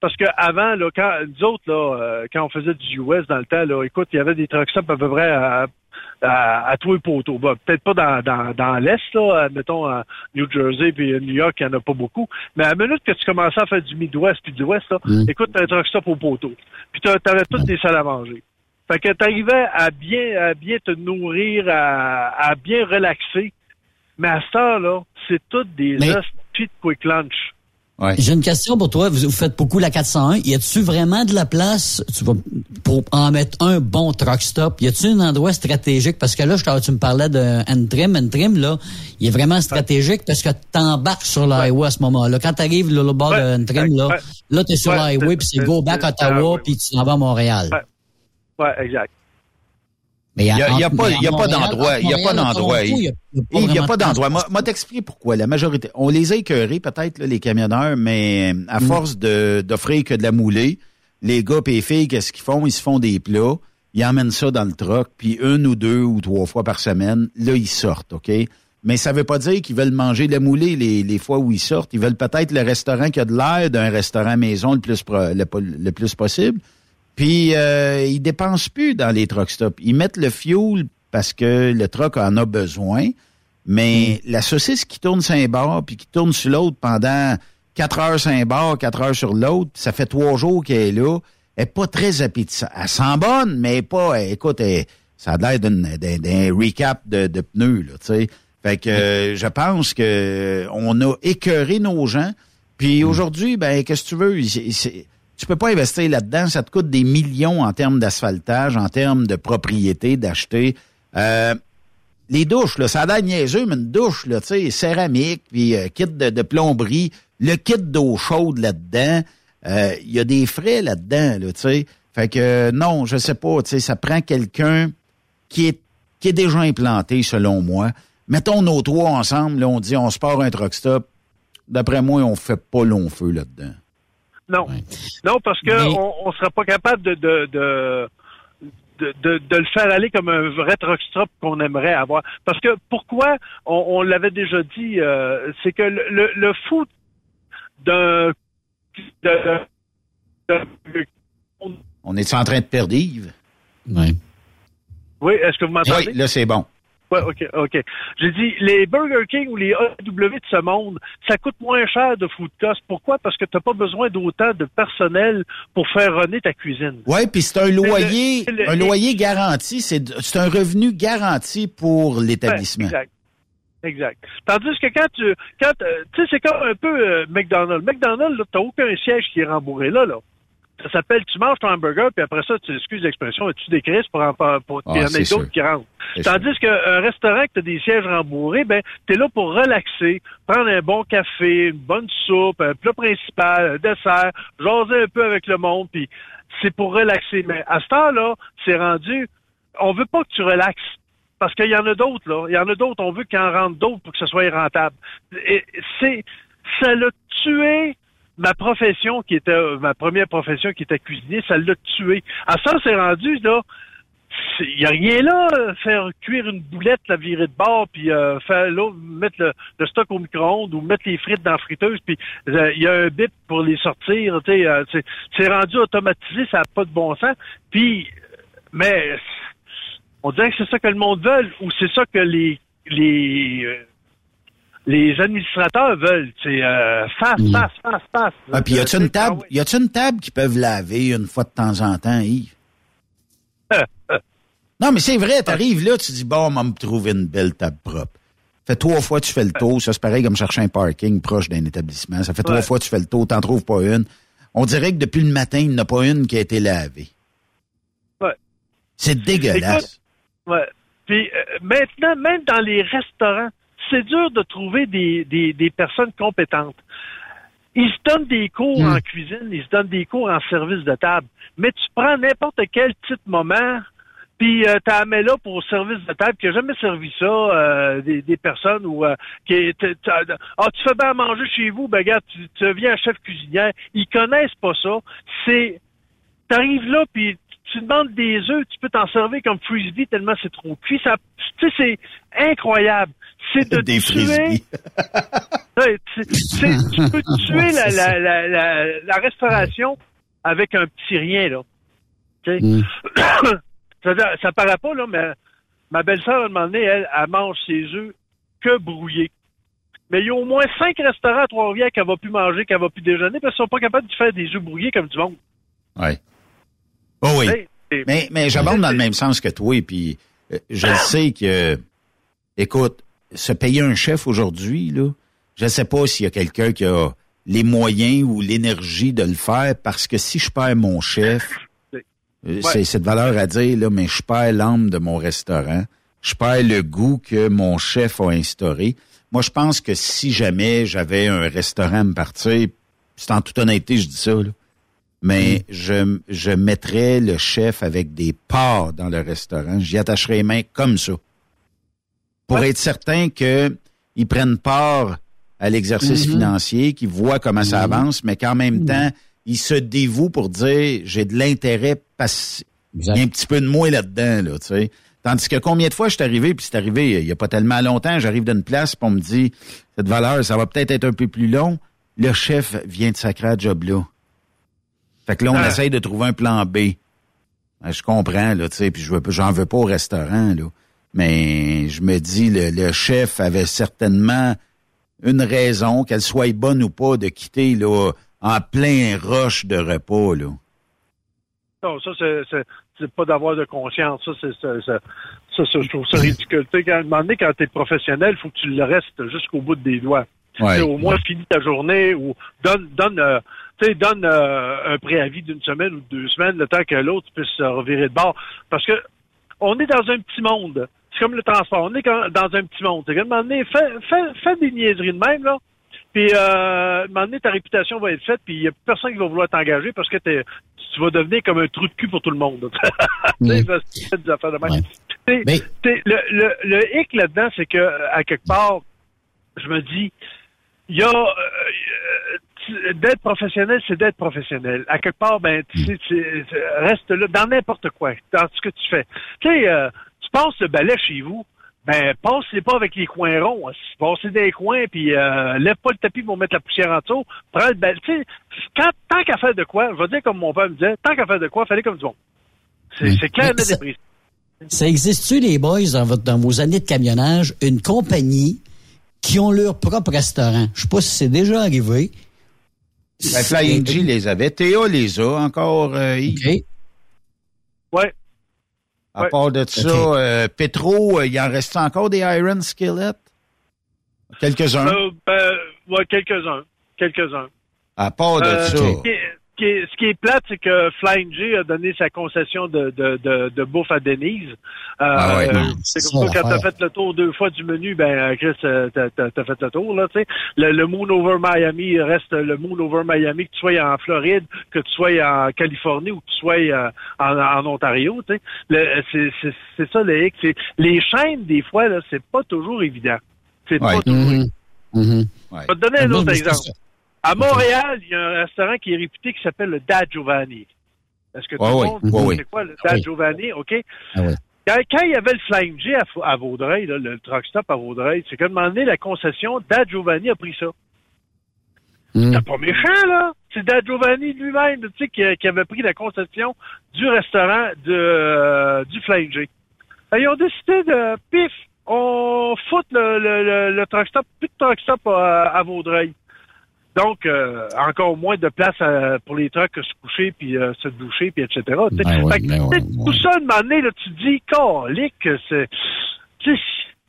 Parce que avant, là, quand nous autres, là, euh, quand on faisait du US dans le temps, là, écoute, il y avait des truck stops à peu près à, à, à tous les poteaux. Bon, Peut-être pas dans, dans, dans l'Est, là, mettons à New Jersey puis New York, il n'y en a pas beaucoup. Mais à la minute que tu commençais à faire du Midwest puis du West, là, Mm. écoute, t'as un truck stop au poteau. Puis t'avais toutes des salles à manger. Fait que t'arrivais à bien, à bien te nourrir, à, à bien relaxer. Mais à cette heure-là, c'est toutes des Mais- de quick lunch. J'ai une question pour toi. Vous, vous faites beaucoup la 401. Y a-tu vraiment de la place tu vas, pour en mettre un bon truck stop? Y a-tu un endroit stratégique? Parce que là, je, tu me parlais de Antrim. Antrim, là, il est vraiment stratégique parce que t'embarques sur l'highway à ce moment-là. Quand t'arrives là, au bord Ouais, de Antrim, là, ouais. là, t'es sur Ouais, l'highway puis c'est go back Ottawa puis tu t'en vas à Montréal. Ouais. Ouais, exact. Mais Il n'y a, a pas, d'endroit. Il y a pas d'endroit. Il y a- pas de d'endroit. Moi, moi t'expliquer pourquoi. La majorité, on les a écœurés peut-être, les camionneurs, mais à Mm. force d'offrir que de la moulée, les gars et les filles, qu'est-ce qu'ils font? Ils se font des plats, ils emmènent ça dans le truck, puis une ou deux ou trois fois par semaine, là, ils sortent, OK? Mais ça veut pas dire qu'ils veulent manger de la moulée les, les fois où ils sortent. Ils veulent peut-être le restaurant qui a de l'air d'un restaurant maison le plus, pro- le plus possible. Puis euh, ils dépensent plus dans les truck stops. Ils mettent le fuel parce que le truck en a besoin. Mais la saucisse qui tourne sur un bord puis qui tourne sur l'autre pendant quatre heures sur un bord, quatre heures sur l'autre, ça fait trois jours qu'elle est là. Elle est pas très appétissante. Elle sent bonne, mais elle est pas. elle- écoute, elle- ça a l'air d'un d'un recap de, de pneus, là, tu sais. Fait que euh, je pense que on a écœuré nos gens. Puis aujourd'hui, ben qu'est-ce que tu veux? Tu peux pas investir là-dedans. Ça te coûte des millions en termes d'asphaltage, en termes de propriété, d'acheter. Euh, les douches, là, ça a l'air niaiseux, mais une douche, là, tu sais, céramique, puis euh, kit de, plomberie, le kit d'eau chaude là-dedans, euh, il y a des frais là-dedans, là, tu sais. Fait que non, je sais pas, tu sais, ça prend quelqu'un qui est, qui est déjà implanté, selon moi. Mettons nos trois ensemble, là, on dit on se part un truck stop. D'après moi, on fait pas long feu là-dedans. Non. Non, parce que Mais- on, sera pas capable de, de, de, de, de- de le faire aller comme un vrai truck stop qu'on aimerait avoir. Parce que pourquoi, on, on l'avait déjà dit, euh, c'est que le, le, le foot d'un de- de- On est en train de perdre Yves? Ouais. oui, est-ce que vous m'entendez? Oui, là, c'est bon. Ouais, OK, OK. J'ai dit, les Burger King ou les AW de ce monde, ça coûte moins cher de food cost. Pourquoi? Parce que tu n'as pas besoin d'autant de personnel pour faire runner ta cuisine. Oui, puis c'est un loyer, le- le- un loyer garanti, c'est c'est un revenu garanti pour l'établissement. Exact. Exact. Tandis que quand tu, quand, euh, tu sais, c'est comme un peu euh, McDonald's. McDonald's, t'as aucun siège qui est rembourré là, là. Ça s'appelle, tu manges ton hamburger, puis après ça, tu excuses l'expression, tu décrises pour en, pour, Ah, y en ait d'autres qui rentrent. Tandis qu'un restaurant que tu as des sièges rembourrés, ben, tu es là pour relaxer, prendre un bon café, une bonne soupe, un plat principal, un dessert, jaser un peu avec le monde, puis c'est pour relaxer. Mais à ce temps-là, c'est rendu, on veut pas que tu relaxes. Parce qu'il y en a d'autres, là. Il y en a d'autres, on veut qu'il en rentre d'autres pour que ce soit rentable. Et c'est, ça l'a tué ma profession qui était, euh, ma première profession qui était cuisinier, ça l'a tué. À ça, c'est rendu, là, il y a rien là, euh, faire cuire une boulette, la virer de bord, puis euh, faire là, mettre le, le stock au micro-ondes ou mettre les frites dans la friteuse, puis euh, il y a un bip pour les sortir, euh, c'est- rendu automatisé, ça n'a pas de bon sens. Puis, mais On dirait que c'est ça que le monde veut ou c'est ça que les les euh, les administrateurs veulent. C'est euh, face, Mm. face, face, face. Ah, puis y a-tu une table, y a-tu une table qui peuvent laver une fois de temps en temps, Yves? non, mais c'est vrai, t'arrives là, tu dis, bon, on va me trouver une belle table propre. Fait trois fois, tu fais le tour. Ça, c'est pareil comme chercher un parking proche d'un établissement. Ça fait trois fois, tu fais le tour, t'en trouves pas une. On dirait que depuis le matin, il n'y en a pas une qui a été lavée. Ouais. C'est dégueulasse. Écoute, ouais. Puis euh, maintenant, même dans les restaurants, c'est dur de trouver des, des, des personnes compétentes. Ils se donnent des cours en cuisine, ils se donnent des cours en service de table. Mais tu prends n'importe quel petit moment, puis euh, tu la mets là pour service de table qui n'a jamais servi ça, euh, des, des personnes ou euh, qui t- ah tu fais bien à manger chez vous, ben regarde, tu, tu deviens chef cuisinière. Ils connaissent pas ça. C'est t'arrives là puis tu demandes des œufs, tu peux t'en servir comme frisbee tellement c'est trop cuit. Ça, tu sais, c'est incroyable. C'est de Des tuer. tu peux tuer la, la, la, la, la restauration avec un petit rien là. Sais. ça, ça paraît pas là, mais ma belle-sœur à un moment donné, elle, elle mange ses œufs que brouillés. Mais il y a au moins cinq restaurants à Trois-Rivières qu'elle va plus manger, qu'elle va plus déjeuner, parce qu'ils sont pas capables de faire des œufs brouillés comme du monde. Ouais. Oh oui. Mais, mais j'abonde dans le même sens que toi, puis euh, je sais que, écoute, se payer un chef aujourd'hui, là, je ne sais pas s'il y a quelqu'un qui a les moyens ou l'énergie de le faire, parce que si je perds mon chef, euh, c'est de valeur à dire, là, mais je perds l'âme de mon restaurant, je perds le goût que mon chef a instauré. Moi, je pense que si jamais j'avais un restaurant à me partir, c'est en toute honnêteté, je dis ça, là, mais je, je mettrais le chef avec des parts dans le restaurant. J'y attacherais les mains comme ça. Pour être certain qu'ils prennent part à l'exercice Mhm. financier, qu'ils voient comment ça Mhm. avance, mais qu'en même temps, ils se dévouent pour dire j'ai de l'intérêt parce il y a un petit peu de moi là-dedans, là, tu sais. Tandis que combien de fois je suis arrivé, puis c'est arrivé il y a pas tellement longtemps, j'arrive d'une place, puis on me dit cette valeur, ça va peut-être être un peu plus long. Le chef vient de sacrer à job là. Fait que là, on Ah. essaye de trouver un plan B. Ben, je comprends, là, tu sais, puis je veux, j'en veux pas au restaurant, là. Mais je me dis, le, le chef avait certainement une raison, qu'elle soit bonne ou pas, de quitter, là, en plein rush de repas, là. Non, ça, c'est, pas d'avoir de conscience. Ça, c'est, ça, ça, je trouve ça ridicule. Tu sais, à un moment donné, quand t'es professionnel, il faut que tu le restes jusqu'au bout des doigts. Ouais. Tu sais, Au moins, finis ta journée ou donne, donne, euh, tu sais, donne euh, un préavis d'une semaine ou de deux semaines, le temps que l'autre puisse se revirer de bord. Parce que on est dans un petit monde. C'est comme le transport. On est dans un petit monde. Un moment donné, fais, fais, fais des niaiseries de même, là. Puis, euh, à un moment donné, ta réputation va être faite, puis il n'y a personne qui va vouloir t'engager parce que t'es, tu vas devenir comme un trou de cul pour tout le monde. Des affaires de même. Le, le, le hic là-dedans, c'est que, à quelque part, je me dis, il y a euh, d'être professionnel, c'est d'être professionnel. À quelque part, ben, tu sais, tu- reste là dans n'importe quoi, dans ce que tu fais. Tu sais, euh, tu passes le balai chez vous, ben, passe-les pas avec les coins ronds. Passe-les des coins, puis euh, lève pas le tapis pour mettre la poussière en dessous. Prends le balai. Tu sais, quand, tant qu'à faire de quoi, je vais dire comme mon père me disait, tant qu'à faire de quoi, fallait comme du bon. C'est c'est clair, Mais net et ça- précis. Ça existe-tu, les boys, dans, votre, dans vos années de camionnage, une compagnie qui ont leur propre restaurant? Je sais pas si c'est déjà arrivé. Ben, Flying G les avait. Théo les a encore. Euh, Yves. Ouais. À Ouais. part de ça, euh, Petro, euh, il en reste encore des Iron Skillet? Quelques-uns. Euh, ben, ouais, quelques-uns. Quelques-uns. À part de Euh, ça. Qui est, ce qui est- ce qui est plate, c'est que Flying J a donné sa concession de, de, de, de bouffe à Denise. Euh, Ah ouais, euh, c'est comme ça, quand t'as fait le tour deux fois du menu, ben, Chris, euh, t'as, t'as- t'as fait le tour, là, tu sais. Le, le Moon Over Miami reste le Moon Over Miami, que tu sois en Floride, que tu sois en Californie ou que tu sois euh, en, en Ontario, tu sais. Le- C'est, c'est, c'est ça, le hic. C'est, les chaînes, des fois, là, c'est pas toujours évident. C'est pas toujours Mhm. Mhm. je vais te donner un autre exemple. À Montréal, il y a un restaurant qui est réputé qui s'appelle le Dad Giovanni. Est-ce que tout Ouais, le ouais, monde ouais, c'est quoi le Dad. Giovanni? OK? Ah. Quand, quand il y avait le Flying J à, Vaudreuil, là, le truck stop à Vaudreuil, c'est qu'à un moment donné, la concession, Dad Giovanni a pris ça. Mm. C'est pas méchant, là. C'est Dad Giovanni lui-même, tu sais, qui, qui avait pris la concession du restaurant de, euh, du Flying J. Ils ont décidé de, pif, on fout le, le, le, le truck stop, plus de truck stop à, à Vaudreuil. Donc, euh, encore moins de place à- pour les trucks se coucher, puis euh, se doucher, puis etc. Ben ouais, Fait ben ouais, Tout ça, à un moment donné, là, tu te dis, calique, c'est... tu sais,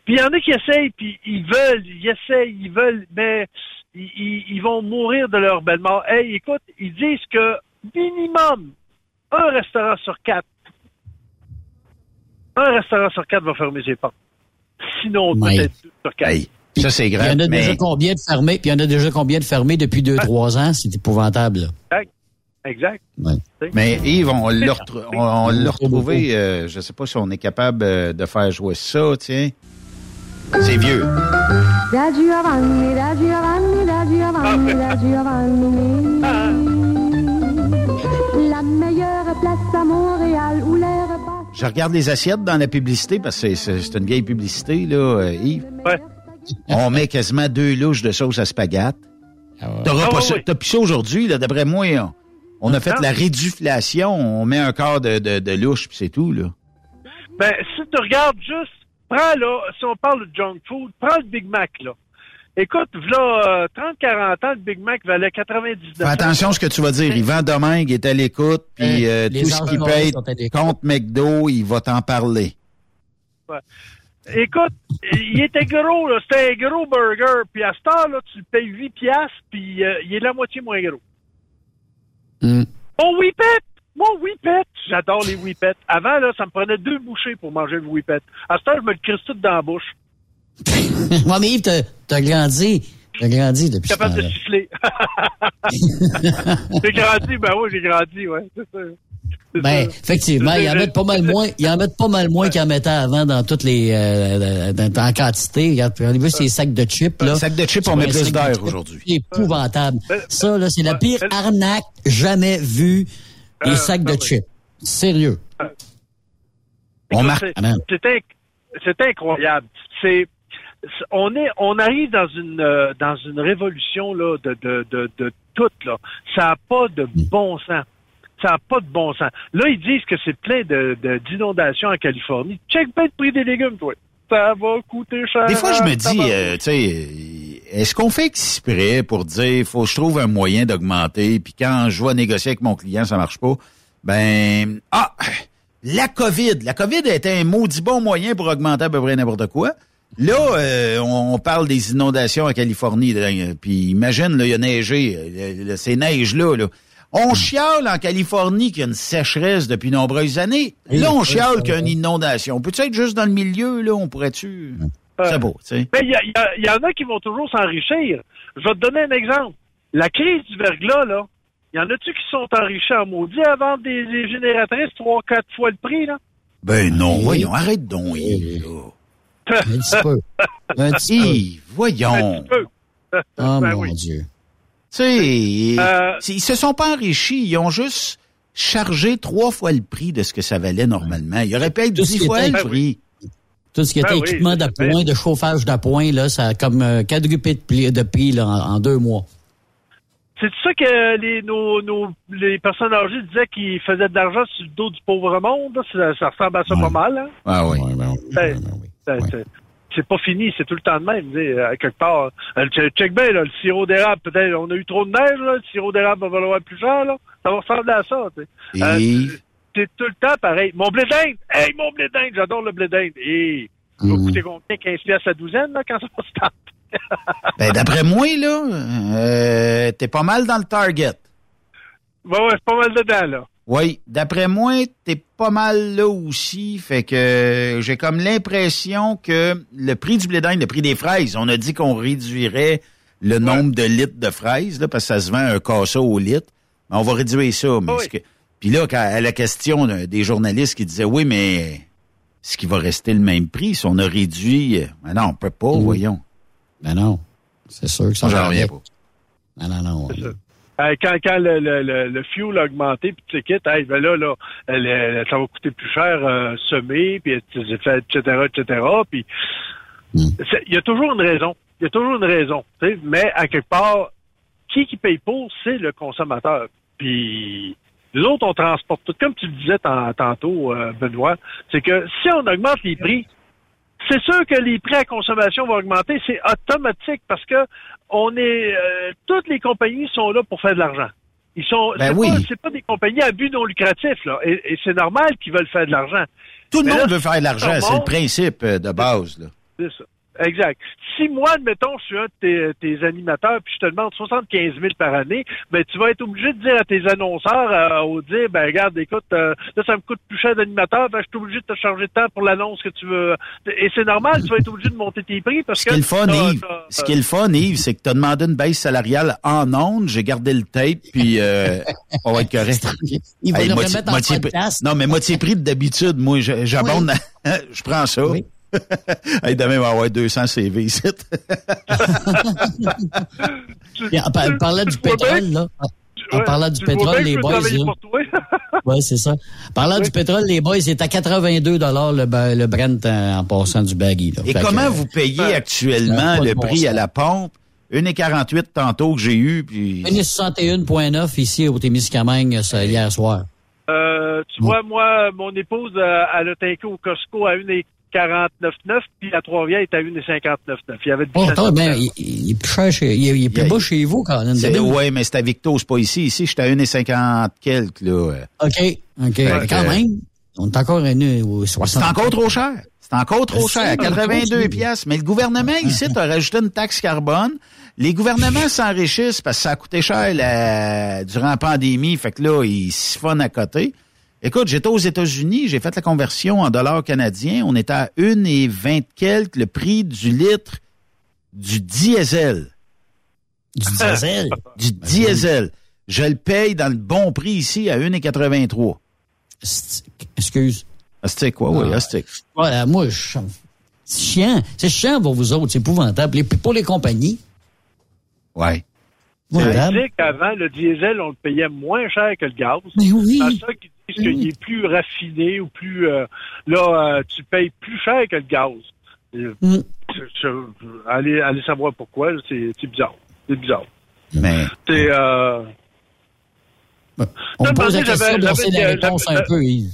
Puis il y en a qui essayent, puis ils veulent, ils essayent, ils veulent, mais ils, ils- ils vont mourir de leur belle mort. Hey, écoute, ils disent que minimum un restaurant sur quatre, un restaurant sur quatre va fermer ses portes. Sinon, Ouais. peut-être deux sur quatre. Ça, c'est Il y grave. en a mais- déjà combien de fermés? Puis il y en a déjà combien de fermés depuis deux, trois ans? C'est épouvantable. là. Exact. Exact. Mais Yves, on l'a retrouvé, euh, je sais pas si on est capable euh, de faire jouer ça, tiens. C'est vieux. La meilleure place à Montréal où l'air passe. Je regarde les assiettes dans la publicité parce que c'est une vieille publicité, là, euh, Yves. On met quasiment deux louches de sauce à spaghetti. T'auras Ah pas ouais, ça. T'as plus ça aujourd'hui, là, d'après moi. On, on a fait la réduflation, on met un quart de, de, de louche, puis c'est tout, là. Ben, si tu regardes juste, prends là, si on parle de junk food, prends le Big Mac, là. Écoute, là, 30-40 ans, le Big Mac valait 99 Fais attention à ce que tu vas dire. Yvan Domingue est à l'écoute, puis Euh, euh, tout ce sont à l'écoute. contre McDo, il va t'en parler. Ouais. Écoute, il était gros, là. C'était un gros burger. Puis à cette heure, là, tu le payes 8 piastres, puis euh, il est la moitié moins gros. Hmm. Mon Whippet! Mon Whippet! J'adore les Whippets. Avant, là, ça me prenait deux bouchées pour manger le Whippet. À cette heure, je me le crisse tout dans la bouche. Moi, mais Yves, t'as grandi. T'as grandi depuis ce capable de siffler. j'ai grandi, ben oui, j'ai grandi, ouais. C'est ça. Ben, effectivement, ils en mettent pas mal moins, ils en mettent pas mal moins qu'ils en mettaient avant dans toutes les, euh, dans, en quantité. Regarde, regardez ces sacs de chips, là. Les sacs de chips, on met plus d'air aujourd'hui. Épouvantable. Euh, Ça, là, c'est la pire arnaque jamais vue des Euh, sacs de chips. Sérieux. On marque. c'est- incroyable. C'est on est on arrive dans une euh, dans une révolution là de de de, de tout là. Ça a pas de Mm. bon sens. Ça a pas de bon sens. Là ils disent que c'est plein de de- d'inondations en Californie. Check bien le prix des légumes toi. Ça va coûter cher. Des fois, je me dis, euh, tu sais, euh, est-ce qu'on fait exprès pour dire, faut que je trouve un moyen d'augmenter, puis quand je vais négocier avec mon client, ça marche pas, ben, ah, la COVID, la COVID a été un maudit bon moyen pour augmenter à peu près n'importe quoi. Là, euh, on, parle des inondations en Californie, puis imagine, là, il y a neigé, là, ces neiges-là, là. On chiale en Californie qu'il y a une sécheresse depuis nombreuses années. Là, on chiale qu'il y a une inondation. On peut-être être juste dans le milieu, là, on pourrait-tu... C'est beau, tu sais. Mais il y, en a qui vont toujours s'enrichir. Je vais te donner un exemple. La crise du verglas, là, il y en a-tu qui sont enrichis en maudit à vendre des, des génératrices trois, quatre fois le prix, là? Ben non, voyons, arrête donc, Yves, là. Un petit peu. Un petit peu. Yves, voyons. Oh, Ben mon oui. Dieu. Tu sais, Euh, ils se sont pas enrichis, ils ont juste chargé trois fois le prix de ce que ça valait normalement. Ils auraient pu être Tout ce dix fois était- le prix. Tout ce qui était Ben oui, équipement d'appoint, de chauffage d'appoint, là, ça a comme euh, quadruplé de prix, de prix là, en, en deux mois. C'est ça que les, nos, nos, les personnes âgées disaient qu'ils faisaient de l'argent sur le dos du pauvre monde. Ça, ça ressemble à ça pas mal. Hein? Ah oui. C'est- c'est- c'est- C'est pas fini, c'est tout le temps de même. tu sais, à quelque part, Euh, check bien, là, le sirop d'érable, peut-être, on a eu trop de neige, là, le sirop d'érable va valoir plus cher, là. Ça va ressembler à ça, tu sais. Euh, c'est tout le temps pareil. Mon blé d'Inde! Hey, mon blé d'Inde! J'adore le blé d'Inde. Et va Mm. coûter combien? 15 pièces à douzaine, là, quand ça va se taper? ben d'après moi, là, euh, t'es pas mal dans le target. Ouais, ouais, c'est pas mal dedans, là. Oui, d'après moi, t'es pas mal là aussi. Fait que euh, j'ai comme l'impression que le prix du blé d'Inde, le prix des fraises, on a dit qu'on réduirait le nombre de litres de fraises, là, parce que ça se vend un casseau au litre. Mais on va réduire ça. Mais que... Puis là, quand, à la question des journalistes qui disaient oui, mais est-ce qu'il va rester le même prix si on a réduit? Ben non, on peut pas, voyons. Ben non. C'est sûr que ça avec. pas. Non, non, non. Euh, quand quand le, le, le, le fuel a augmenté, puis tu sais, quitte, hey, ben là, là, ça va coûter plus cher euh, semer, puis etc., etc.. Puis c'est- il y a toujours une raison. Il y a toujours une raison. Mais à quelque part, qui qui paye pour, c'est le consommateur. Puis Les autres, on transporte tout. Comme tu le disais tan- tantôt, euh, Benoît, c'est que si on augmente les prix, c'est sûr que les prix à consommation vont augmenter. C'est automatique parce que on est, euh, toutes les compagnies sont là pour faire de l'argent. Ils sont, Ben c'est oui. pas, pas des compagnies à but non lucratif là, et, et c'est normal qu'ils veulent faire de l'argent. Tout le Mais monde là, veut faire de l'argent, c'est le principe euh, de base. Là. c'est ça. Exact. Si moi, admettons, je suis un de tes, tes animateurs, puis je te demande 75 000 par année, ben tu vas être obligé de dire à tes annonceurs, euh, au dire, ben regarde, écoute, euh, là ça me coûte plus cher d'animateur, ben je suis obligé de te charger de temps pour l'annonce que tu veux. Et c'est normal, tu vas être obligé de monter tes prix parce Ce que. qui est le fun, Yves, ce qui est le fun, Yves, c'est que tu as demandé une baisse salariale en ondes, j'ai gardé le tape, puis euh, on va être correct. Il va Hey, le moitié- remettre en moitié- podcast. Non, mais moitié prix de d'habitude, moi, j'abonde, je prends ça. hey, demain, on va avoir 200 CV ici. Puis en par- parlant du pétrole, là. En Ouais, parlant du pétrole, les boys. Oui, c'est ça. Parlant du pétrole, les boys, c'est à 82 le, le Brent en, en passant du baggy. Là. Et Fait comment que, vous payez actuellement le prix à la pompe? 1,48 tantôt que j'ai eu, puis... 1,61,9 ici au Témiscamingue ça, hier soir. Euh, tu vois, moi, mon épouse, euh, elle a tanké au Costco à 1,49,9, puis à Trois-Rivières, est à 1,59,9. Il y avait du Oh, attends, ben, il, il est plus cher chez, il, est- il est plus bas chez vous, quand même. C'est- Ouais, mais c'est à Victo, c'est pas ici. Ici, j'étais à 1,50 quelques, là. OK, OK. Fait quand même, on est encore à une- au 60. C'est encore trop cher. C'est encore trop C'est cher. ça, 82 c'est- piastres. Mais le gouvernement, ici, a rajouté une taxe carbone. Les gouvernements s'enrichissent parce que ça a coûté cher la- durant la pandémie. Fait que là, ils siphonnent à côté. Écoute, j'étais aux États-Unis, j'ai fait la conversion en dollars canadiens. On était à 1,20 quelques le prix du litre du diesel. Du diesel? Du diesel. Je le paye dans le bon prix ici à 1,83. Excuse. Astic, quoi, oui, Ah. astic. Voilà, moi, je... c'est chiant. C'est chiant pour vous autres. C'est épouvantable. Et puis pour les compagnies. Ouais. Ça Épouvantable. dit qu'avant, le diesel, on le payait moins cher que le gaz. Mais oui. À ceux qui qu'il est plus raffiné ou plus... euh, là, euh, tu payes plus cher que le gaz. Mm. je- je- allez, allez savoir pourquoi. C'est bizarre. C'est bizarre. Mais... C'est... Euh, On pose la question, la réponse un peu, Yves.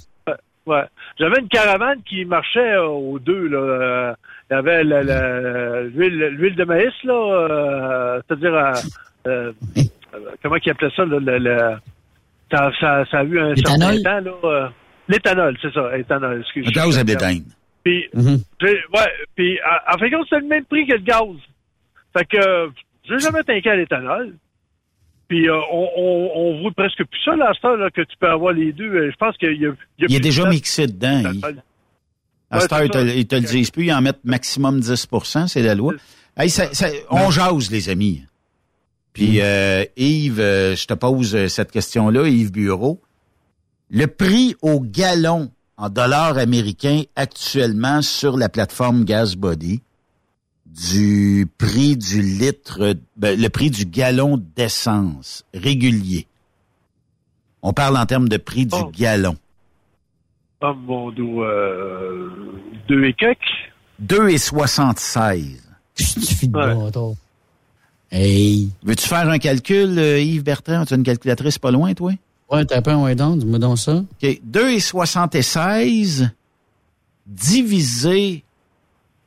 Ouais. J'avais une caravane qui marchait euh, aux deux. Là. Il y avait l'huile l'huile de maïs, là, euh, c'est-à-dire, euh, euh, euh, comment ils appelaient ça? Là, le, le- ça, ça, ça a eu un certain L'éthanol? temps. Là, euh, l'éthanol, c'est ça, éthanol, excuse Le gaz à bétail. Puis, j'ai- ouais, puis en, en fait, compte, c'était le même prix que le gaz. Fait que, euh, j'ai jamais tanké à l'éthanol. Puis, euh, on, on, on voit presque plus ça, là, à là, que tu peux avoir les deux. Euh, Je pense qu'il y a, il y a Il est plus déjà de- mixé dedans. Il, à Ouais, cette heure, c'est ils te, ils te le disent plus, ils en mettent maximum 10% c'est la loi. Hey, ça- ça- on jase, les amis. Puis, euh, Yves, euh, je te pose euh, cette question-là, Yves Bureau. Le prix au gallon en dollars américains actuellement sur la plateforme GasBody du prix du litre, ben, le prix du gallon d'essence régulier. On parle en termes de prix du gallon. Oh mon dos, euh, deux et quelques. 2,76. Suffit de bâtard. Hey. Veux-tu faire un calcul, euh, Yves Bertrand? Tu as une calculatrice pas loin, toi? Ouais, t'as pas un ouais donc, dis-moi donc ça. OK. 2,76 divisé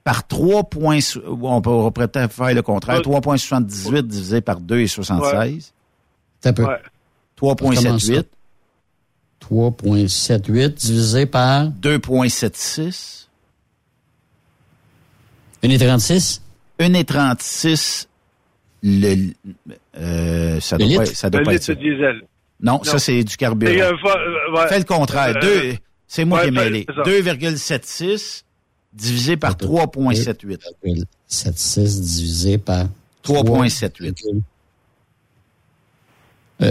par 3 points... On peut- pourrait peut-être faire le contraire. 3,78 divisé par 2,76. T'as peu. Ouais. 3,78. 3,78 divisé par 2,76. 1,36. 1,36 le, euh, ça, doit pas, être diesel. Non, ça, c'est du carburant. Euh, Fais le contraire. C'est moi qui ai mêlé. 2,76 divisé par 3,78. 2,76 divisé par 3,78.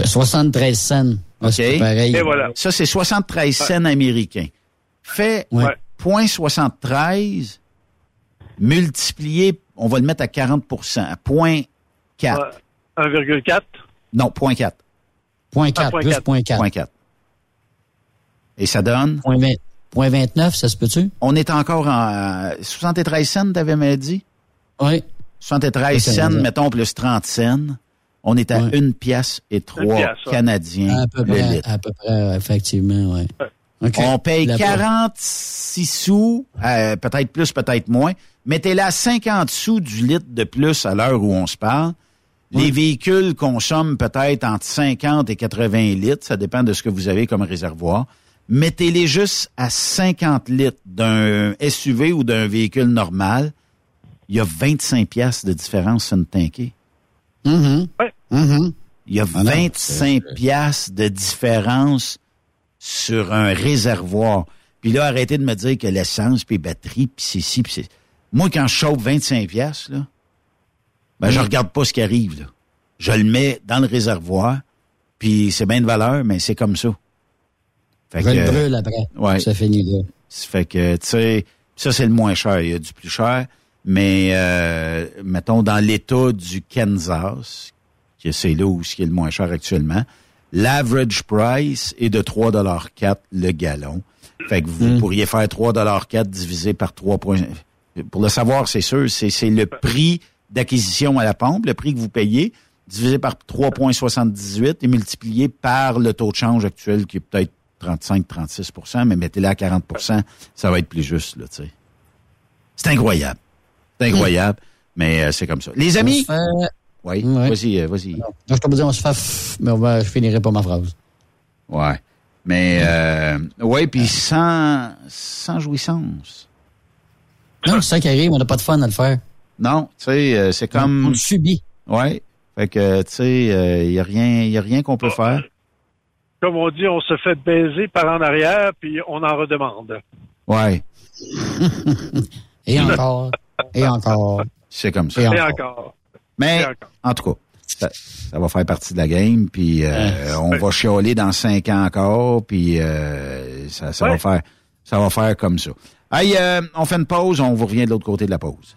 73 euh, cents. Ah, OK. Pareil. Ça, c'est 73 ouais. cents américains. Fais 0,73 multiplié, on va le mettre à 40 à 0,1 1,4? Non, 0.4. 0.4 plus 4. Et ça donne? 0.29, ça se peut-tu? On est encore en euh, 73 cents, t'avais dit? Oui. 73 cents, mettons, plus 30 cents. On est à oui. une pièce et trois. Canadiens. À peu, près, effectivement, oui. On paye 46 sous, euh, peut-être plus, peut-être moins, mais t'es là à 50 sous du litre de plus à l'heure où on se parle. Les véhicules consomment peut-être entre 50 et 80 litres, ça dépend de ce que vous avez comme réservoir. Mettez-les juste à 50 litres d'un SUV ou d'un véhicule normal. Il y a 25 pièces de différence sur une tankée. Mhm. Mhm. Il y a Ah non, 25 piastres de différence sur un réservoir. Puis là, arrêtez de me dire que l'essence, puis batterie, puis c'est ci, puis c'est... Moi, quand je chauffe 25 piastres, là, ben, je regarde pas ce qui arrive, là. Je le mets dans le réservoir, puis c'est bien de valeur, mais c'est comme ça. Fait Je le que- brûle après. Ouais. Ça finit là. ça fait que, tu sais, ça, c'est le moins cher. Il y a du plus cher. Mais, euh, mettons, dans l'État du Kansas, que c'est là où c'est le moins cher actuellement, l'average price est de 3,4 le gallon. Fait que vous pourriez faire 3,4 divisé par 3 points. Pour le savoir, c'est sûr, c'est c'est le prix d'acquisition à la pompe, le prix que vous payez, divisé par 3,78 et multiplié par le taux de change actuel qui est peut-être 35-36% mais mettez-le à 40% ça va être plus juste, là, tu sais. C'est incroyable. C'est incroyable, mais euh, c'est comme ça. Les amis? Fait- Oui, Ouais. vas-y, euh, vas-y. Non, je peux pas dire on se fait mais on va, je finirai pas ma phrase. Ouais. Mais, euh, ouais, puis sans, sans jouissance. Non, c'est ça qui arrive, on n'a pas de fun à le faire. Non, tu sais, euh, c'est comme... On le subit. Ouais. Fait que, tu sais, il y a rien, y a rien qu'on peut faire. Comme on dit, on se fait baiser par en arrière, puis on en redemande. Ouais. Et encore. Et encore. C'est comme ça. Et Et encore. encore. Mais, Et encore. en tout cas, ça, ça va faire partie de la game, puis euh, on va chialer dans cinq ans encore, puis euh, ça, ça va faire ça va faire comme ça. Hey, euh, on fait une pause, on vous revient de l'autre côté de la pause.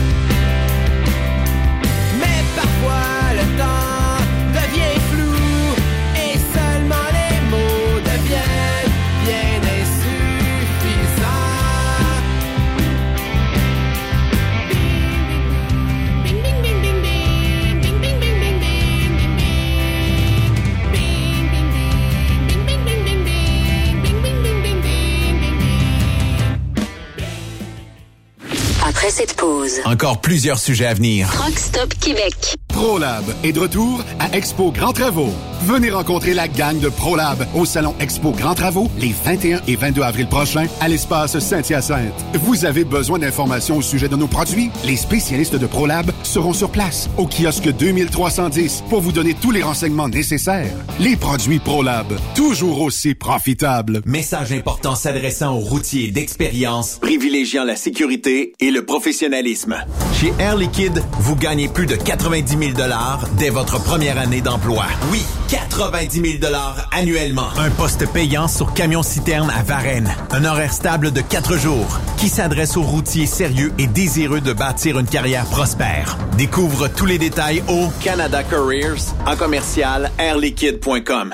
cette pause, Encore plusieurs sujets à venir. Truck Stop Québec. ProLab est de retour à Expo Grand Travaux. Venez rencontrer la gang de ProLab au salon Expo Grand Travaux les 21 et 22 avril prochains à l'espace Saint-Hyacinthe. Vous avez besoin d'informations au sujet de nos produits? Les spécialistes de ProLab seront sur place au kiosque 2310 pour vous donner tous les renseignements nécessaires. Les produits ProLab, toujours aussi profitables. Message important s'adressant aux routiers d'expérience, privilégiant la sécurité et le professionnalisme. Chez Air Liquide, vous gagnez plus de 90 000 dès votre première année d'emploi. Oui, 90 000 annuellement. Un poste payant sur camion-citerne à Varennes. Un horaire stable de 4 jours qui s'adresse aux routiers sérieux et désireux de bâtir une carrière prospère. Découvre tous les détails au Canada Careers en commercial airliquide.com.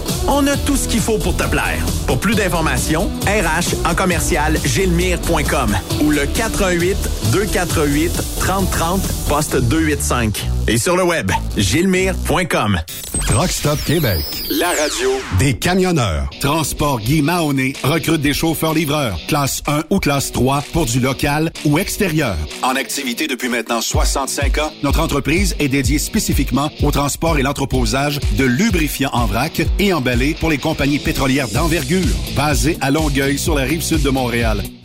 On a tout ce qu'il faut pour te plaire. Pour plus d'informations, RH en commercial gilmire.com ou le 418 248 3030 poste 285. Et sur le web, gilmire.com. Truck Stop Québec. La radio Des camionneurs. Transport Guy Mahoney recrute des chauffeurs-livreurs, classe 1 ou classe 3 pour du local ou extérieur. En activité depuis maintenant 65 ans, notre entreprise est dédiée spécifiquement au transport et l'entreposage de lubrifiants en vrac et pour les compagnies pétrolières d'envergure. Basée à Longueuil sur la rive sud de Montréal,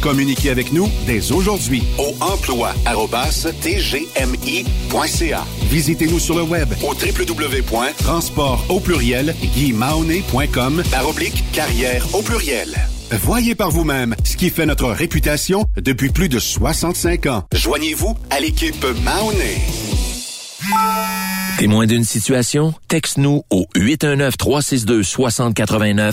Communiquez avec nous dès aujourd'hui au emploi.tgmi.ca. Visitez-nous sur le web au www.transport au pluriel guimaone.com par oblique carrière au pluriel. Voyez par vous-même ce qui fait notre réputation depuis plus de 65 ans. Joignez-vous à l'équipe Mahoney. Témoin d'une situation? Texte-nous au 819-362-6089,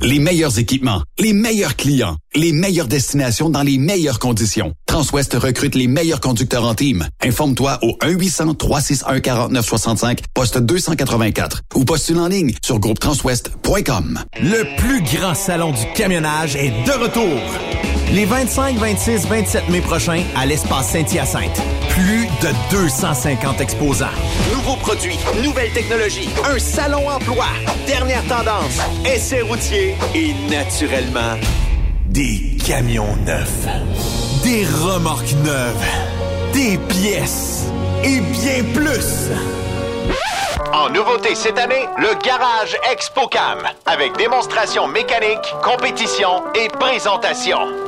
Les meilleurs équipements, les meilleurs clients, les meilleures destinations dans les meilleures conditions. Transwest recrute les meilleurs conducteurs en team. Informe-toi au 1-800-361-4965, poste 284 ou postule en ligne sur groupetranswest.com. Le plus grand salon du camionnage est de retour. Les 25, 26, 27 mai prochains à l'espace Saint-Hyacinthe. Plus de 250 exposants. Nouveaux produits, nouvelles technologies, un salon emploi, dernière tendance, essais routiers et naturellement des camions neufs, des remorques neuves, des pièces et bien plus. En nouveauté cette année, le Garage ExpoCam, avec démonstration mécanique, compétition et présentation.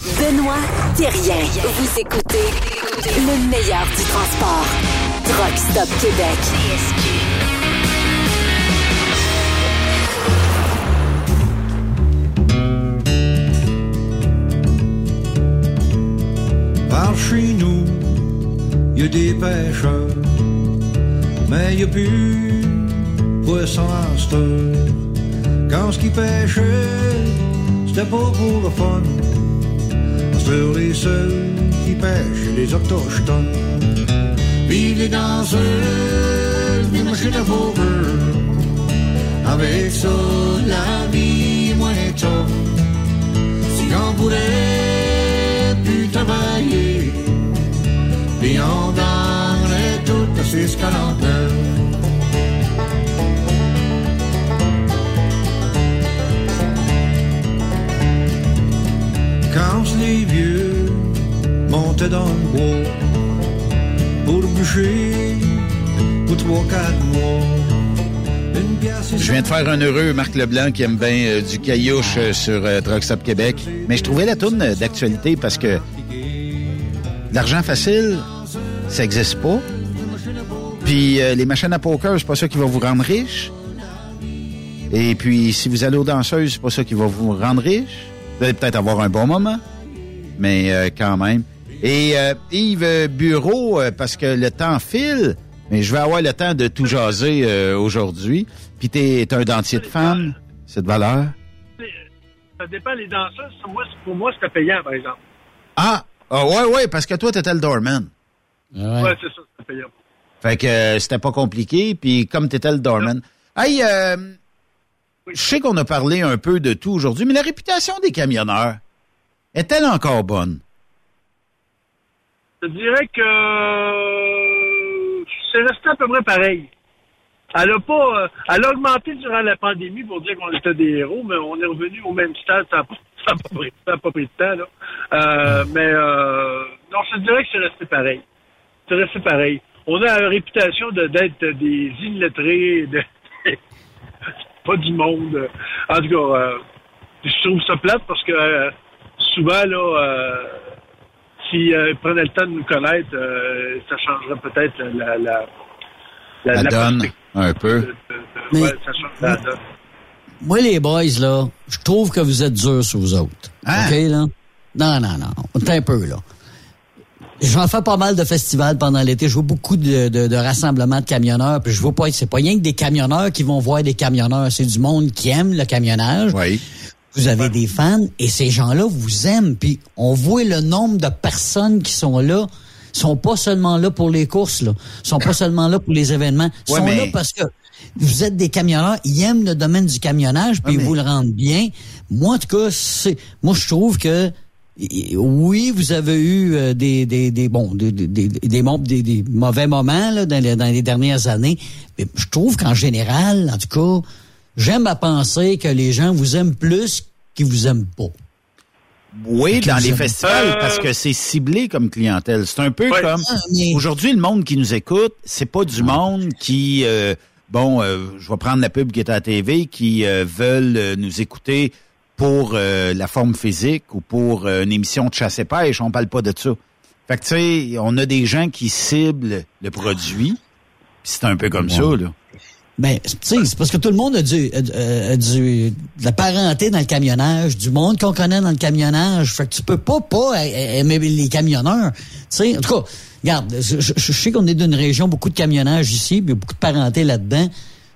Benoît Thérien. Vous écoutez le meilleur du transport. Truck Stop Québec. Par chez nous, y a des pêcheurs, mais y a plus poisson à. Quand ce qu'ils pêchaient, c'était pas pour le fun. Sur les seuls qui pêchent, les autochtones. Puis les danseurs, les machines à vapeur. Avec ça, la vie est moins tough. Si on pourrait plus travailler, puis on donnerait tout à ces scalanteurs. Je viens de faire un heureux Marc Leblanc qui aime bien euh, du caillouche euh, sur euh, Truck Stop Québec. Mais je trouvais la tourne euh, d'actualité parce que l'argent facile, ça n'existe pas. Puis les machines à poker, c'est pas ça qui va vous rendre riche. Et puis, si vous allez aux danseuses, c'est pas ça qui va vous rendre riche. Vous allez peut-être avoir un bon moment, mais quand même. Et euh, Yves euh, Bureau, euh, parce que le temps file, mais je vais avoir le temps de tout jaser euh, aujourd'hui. Puis t'es t'es un dentier de femme, c'est de valeur. Ça dépend les danseuses. Moi, c'est- pour moi, c'était payant, par exemple. Ah, ah ouais, ouais, parce que toi, t'étais le doorman. Ouais, c'est ça, c'était payant. Fait que euh, c'était pas compliqué, puis comme t'étais le doorman. Hey, euh, je sais qu'on a parlé un peu de tout aujourd'hui, mais la réputation des camionneurs, est-elle encore bonne? Je dirais que euh, c'est resté à peu près pareil. Elle a pas, euh, elle a augmenté durant la pandémie pour dire qu'on était des héros, mais on est revenu au même stade. Ça n'a pas, pris, de temps, là. Euh, mais euh, non, je dirais que c'est resté pareil. C'est resté pareil. On a la réputation d'être des illettrés, de pas du monde. En tout cas, euh, je trouve ça plate parce que souvent là. Euh, si euh, ils prenaient le temps de nous connaître, euh, ça changerait peut-être la, la, La, donne, un peu. de- de- ouais, ça change la donne. Moi, les boys, là, je trouve que vous êtes durs sur vous autres. OK, là? Non, non, non. Attends un peu, là. J'en fais pas mal de festivals pendant l'été. Je vois beaucoup de, de, de rassemblements de camionneurs. Puis je vois pas, c'est pas rien que des camionneurs qui vont voir des camionneurs. C'est du monde qui aime le camionnage. Oui. Vous avez des fans et ces gens-là vous aiment. Puis on voit le nombre de personnes qui sont là. sont pas seulement là pour les courses, là. sont pas seulement là pour les événements. Ils Ouais, sont mais- là parce que vous êtes des camionneurs, ils aiment le domaine du camionnage, puis ils vous le rendent bien. Moi, en tout cas, c'est, moi, je trouve que oui, vous avez eu euh, des, des, des bon, des, des, des, des des- des mauvais moments là, dans, les, dans les dernières années, mais je trouve qu'en général, en tout cas, j'aime à penser que les gens vous aiment plus vous aiment pas. Oui, dans les festivals, Euh, parce que c'est ciblé comme clientèle. C'est un peu Ouais. comme Ah, aujourd'hui le monde qui nous écoute, c'est pas du monde qui euh, bon, euh, je vais prendre la pub qui est à la TV, qui euh, veulent euh, nous écouter pour euh, la forme physique ou pour euh, une émission de chasse et pêche. On parle pas de ça. Fait que tu sais, on a des gens qui ciblent le produit. puis C'est un peu comme ça là. Ben, tu c'est parce que tout le monde a du, a du, de la parenté dans le camionnage, du monde qu'on connaît dans le camionnage. Fait que tu peux pas pas aimer les camionneurs. Tu sais, en tout cas, regarde, je, je- je sais qu'on est d'une région, beaucoup de camionnage ici, puis il beaucoup de parenté là-dedans.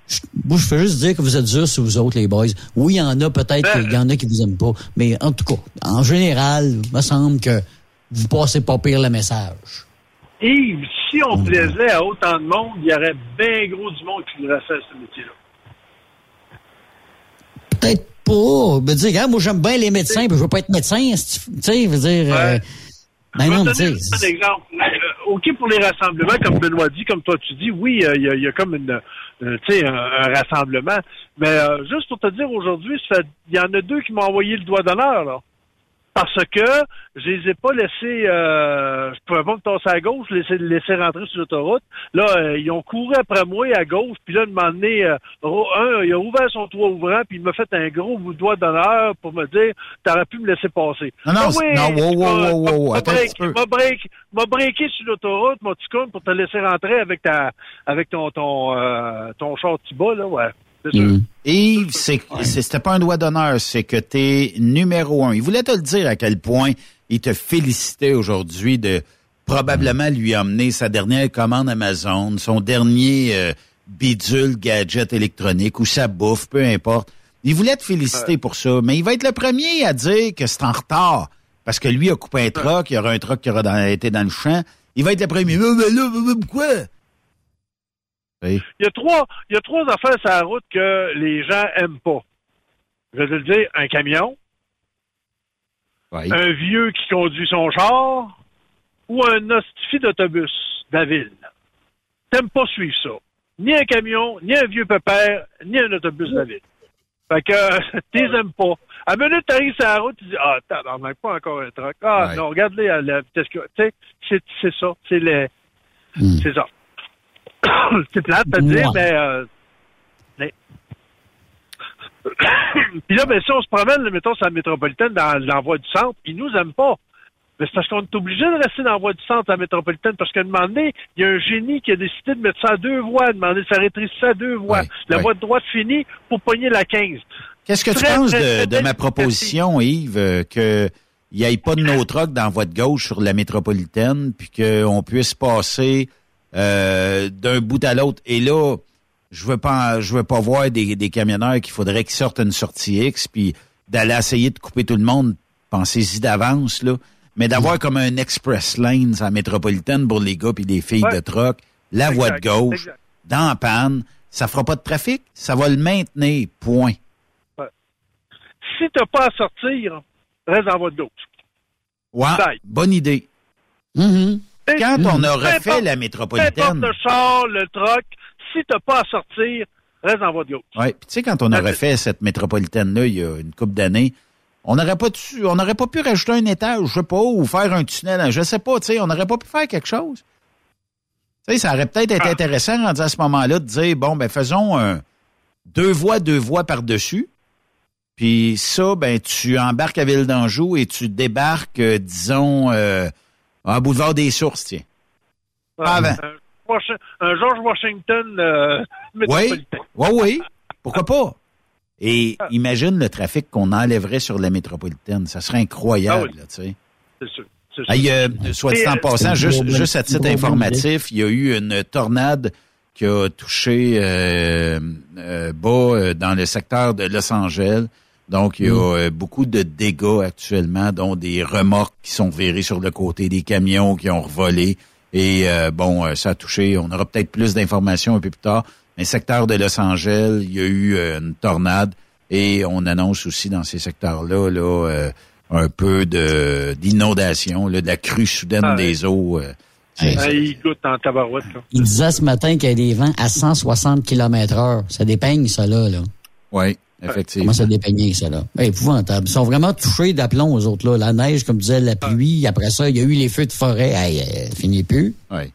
Je, moi, je fais juste dire que vous êtes durs sur vous autres, les boys. Oui, il y en a peut-être qu'il y en a qui vous aiment pas. Mais en tout cas, en général, il me semble que vous passez pas pire le message. Yves, si on plaisait à autant de monde, il y aurait bien gros du monde qui voudrait faire ce métier-là. peut-être pas. Ben, dire, regarde, moi, j'aime bien les médecins, puis je veux pas être médecin. Tu sais, je veux dire. euh, ben Je vais non, donner un exemple. Euh, OK pour les rassemblements, comme Benoît dit, comme toi tu dis, oui, euh, il y, a- il y a comme une, euh, un, un rassemblement. Mais euh, juste pour te dire, aujourd'hui, il y en a deux qui m'ont envoyé le doigt d'honneur, là. Parce que je les ai pas laissés, euh, je pouvais pas me tasser à gauche, laisser, laisser rentrer sur l'autoroute. Là, euh, ils ont couru après moi à gauche, puis là, un moment donné, euh, un, il a ouvert son toit ouvrant, puis il m'a fait un gros bout de doigt d'honneur pour me dire, t'aurais pu me laisser passer. Non, non, Ah oui, non, wow, wow, m'a- wow, wow, attends break-. M'a break, m'a breaké sur l'autoroute, mon petit con, pour te laisser rentrer avec ta, avec ton, ton, euh, ton petit bas, là, ouais. C'est sûr. Mm. Yves, c'est, c'est- c'était pas un doigt d'honneur, c'est que t'es numéro un. Il voulait te le dire à quel point il te félicitait aujourd'hui de probablement lui emmener sa dernière commande Amazon, son dernier euh, bidule gadget électronique ou sa bouffe, peu importe. Il voulait te féliciter pour ça, mais il va être le premier à dire que c'est en retard parce que lui a coupé un truck, il y aura un truck qui aura dans- été dans le champ. Il va être le premier. Mais, mais là, pourquoi? Oui. Il y a trois, il y a trois affaires sur la route que les gens aiment pas. Je vais te le dire, un camion, Oui. un vieux qui conduit son char ou un hostifie d'autobus de la ville. T'aimes pas suivre ça. Ni un camion, ni un vieux pépère, ni un autobus de la ville. Fait que euh, t'es aimes pas. À minute t'arrives sur la route, tu dis Ah, tabarnak, pas encore un truck. Ah Ouais. non, regarde-les à la vitesse que. Tu sais, c'est, ça. C'est les. C'est ça. c'est plate à dire, mais, euh, mais- Puis là, ben, si on se promène, mettons, sur la métropolitaine, dans l'envoi du centre, ils nous aiment pas. Mais c'est parce qu'on est obligé de rester dans la voie du centre à la métropolitaine, parce qu'à un moment donné, il y a un génie qui a décidé de mettre ça à deux voies, de demander de ça rétrécir à deux voies. la voie de droite finie pour pogner la 15. Qu'est-ce que tu penses très, de, très de belle ma proposition, Yves, euh, que il n'y ait pas de no truck dans la voie de gauche sur la métropolitaine, puis qu'on puisse passer euh, d'un bout à l'autre. Et là, je veux pas, je veux pas voir des, des camionneurs qu'il faudrait qu'ils sortent une sortie X, puis d'aller essayer de couper tout le monde. Pensez-y d'avance là, mais d'avoir comme un express lane à la métropolitaine pour les gars puis les filles Ouais. de truck, la voie de gauche, exact. dans la panne, ça fera pas de trafic, ça va le maintenir. Point. Si t'as pas à sortir, reste en voie de gauche. Ouais, Bye. bonne idée. Mm-hmm. Quand on Peu aurait fait importe- la métropolitaine, le char, le truck, si t'as pas à sortir, reste en voie de gauche. ouais, puis tu sais quand on aurait fait cette métropolitaine là il y a une couple d'années, on n'aurait pas tu- on n'aurait pas pu rajouter un étage, je sais pas, ou faire un tunnel, je sais pas, tu sais, on n'aurait pas pu faire quelque chose. Tu sais, ça aurait peut-être été intéressant rendu à ce moment-là de dire bon ben faisons un deux voies, deux voies par-dessus. Puis ça, ben tu embarques à Ville d'Anjou et tu débarques, euh, disons, euh, à Boulevard des Sources, tiens. Ah, ben. Un, George Washington euh, Oui, métropolitain. oui, oui. Pourquoi pas? Et imagine le trafic qu'on enlèverait sur la métropolitaine. Ça serait incroyable, Ah oui. là, tu sais. C'est sûr. c'est sûr. Hey, euh, soit dit en euh, passant, juste, bonne- juste à titre informatif, il y a eu une tornade qui a touché euh, euh, bas euh, dans le secteur de Los Angeles. Donc, il y a Mm. euh, beaucoup de dégâts actuellement, dont des remorques qui sont virées sur le côté, des camions qui ont revolé. Et euh, bon, euh, ça a touché. On aura peut-être plus d'informations un peu plus tard. Mais secteur de Los Angeles, il y a eu une tornade et on annonce aussi dans ces secteurs-là là, euh, un peu de d'inondation, là, de la crue soudaine Ah, des eaux. euh, il goûte en tabarouette. là. Il disait ce matin qu'il y a des vents à 160 km heure. Ça dépeigne, ça, là. là. Oui, effectivement. Comment ça dépeigner, ça, là? Ben, épouvantable. Ils sont vraiment touchés d'aplomb, aux autres, là. La neige, comme disait, la pluie. Après ça, il y a eu les feux de forêt. Hey, euh, finit plus. Oui.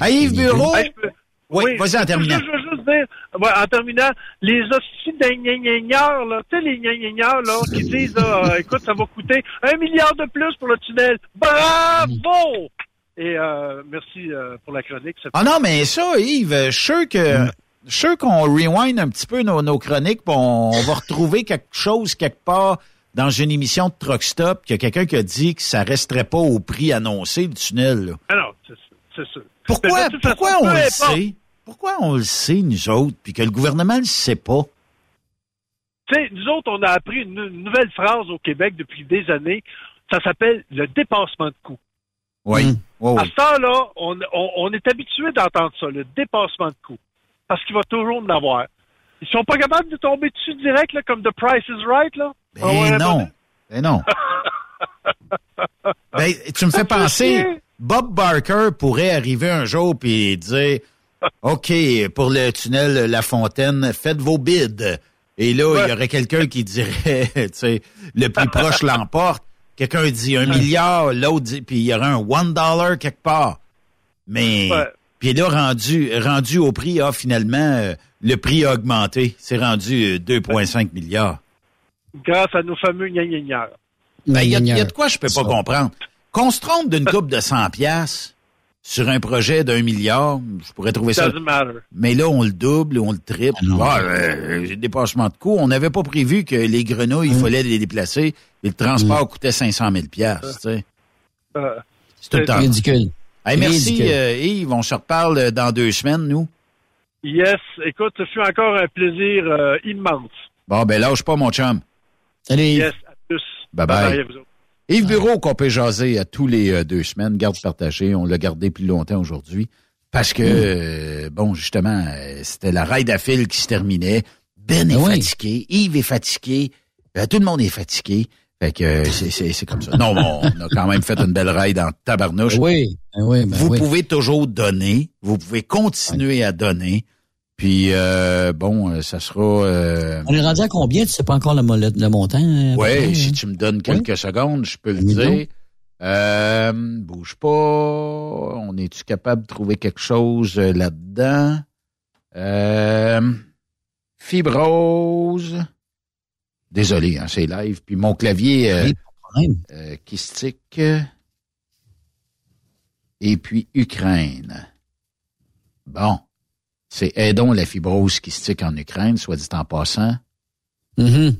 Hey, Yves Bureau! Hey, je peux- Oui, vas-y en terminant. Je, veux juste dire, ouais, en terminant, les hosties d'ingénieurs, là, tu sais, les ingénieurs, là, qui disent, là, euh, écoute, ça va coûter un milliard de plus pour le tunnel. Bravo! Et euh, merci euh, pour la chronique. Ah non, mais ça, Yves, je suis sûr que je suis sûr qu'on rewind un petit peu nos, nos chroniques, puis on, on va retrouver quelque chose quelque part dans une émission de Truck Stop, qu'il y a quelqu'un qui a dit que ça resterait pas au prix annoncé, le tunnel. là. Ah non, c'est sûr. Pourquoi, pourquoi on le sait? Pourquoi on le sait, nous autres, puis que le gouvernement ne le sait pas? Tu sais, nous autres, on a appris une, une nouvelle phrase au Québec depuis des années. Ça s'appelle le dépassement de coût. Oui. Mm. oui, À ce temps-là, on, on- on est habitué d'entendre ça, le dépassement de coût. Parce qu'il va toujours en avoir. Ils sont pas capables de tomber dessus direct, là, comme The Price is Right, là? Ben Ah ouais, non. Ben non. ben, tu me fais penser. Bob Barker pourrait arriver un jour puis dire OK, pour le tunnel La Fontaine, faites vos bids. Et là, il y aurait quelqu'un qui dirait, tu sais, le plus proche l'emporte. Quelqu'un dit un milliard, l'autre dit, puis il y aura un one dollar quelque part. Mais, Ouais. Puis là, rendu, rendu au prix, ah, finalement, euh, le prix a augmenté. C'est rendu euh, 2,5 milliards. Grâce à nos fameux gna Ben, Il y, a- il y a de quoi je peux pas comprendre. Qu'on se trompe d'une coupe de 100 piastres sur un projet d'un milliard, je pourrais trouver ça. Matter. Mais là, on le double, on le triple. Ah, euh, j'ai dépassement de coût. On n'avait pas prévu que les grenouilles, il fallait les déplacer. Et le transport coûtait 500 000 piastres, tu sais. Euh, C'est tout le temps. Ridicule. Hey, merci, euh, Yves. On se reparle dans deux semaines, nous. yes, écoute, ce fut encore un plaisir euh, immense. Bon, ben lâche pas, mon chum. Salut, Yves. Yes, à tous. Vous autres. Yves Bureau, qu'on peut jaser à tous les euh, deux semaines, garde partagée. On l'a gardé plus longtemps aujourd'hui. Parce que, euh, bon, justement, euh, c'était la raid à fil qui se terminait. Ben est Ah oui. fatigué, Yves est fatigué, euh, tout le monde est fatigué. Fait que euh, c'est- c'est c'est comme ça. Non, bon, on a quand même fait une belle raid en tabarnouche. Oui, ben oui, ben vous oui. pouvez toujours donner, vous pouvez continuer à donner. Puis, euh, bon, euh, ça sera... euh, On est rendu à combien? Tu sais pas encore le, le, le montant? euh, peu oui, si hein? tu me donnes quelques secondes, je peux le dire. Euh, bouge pas. On est-tu capable de trouver quelque chose euh, là-dedans? Euh, fibrose. Désolé, hein, c'est live. Puis mon clavier euh, euh, kystique. Et puis Ukraine. Bon. C'est aidons la fibrose kystique en Ukraine, soit dit en passant. Mhm.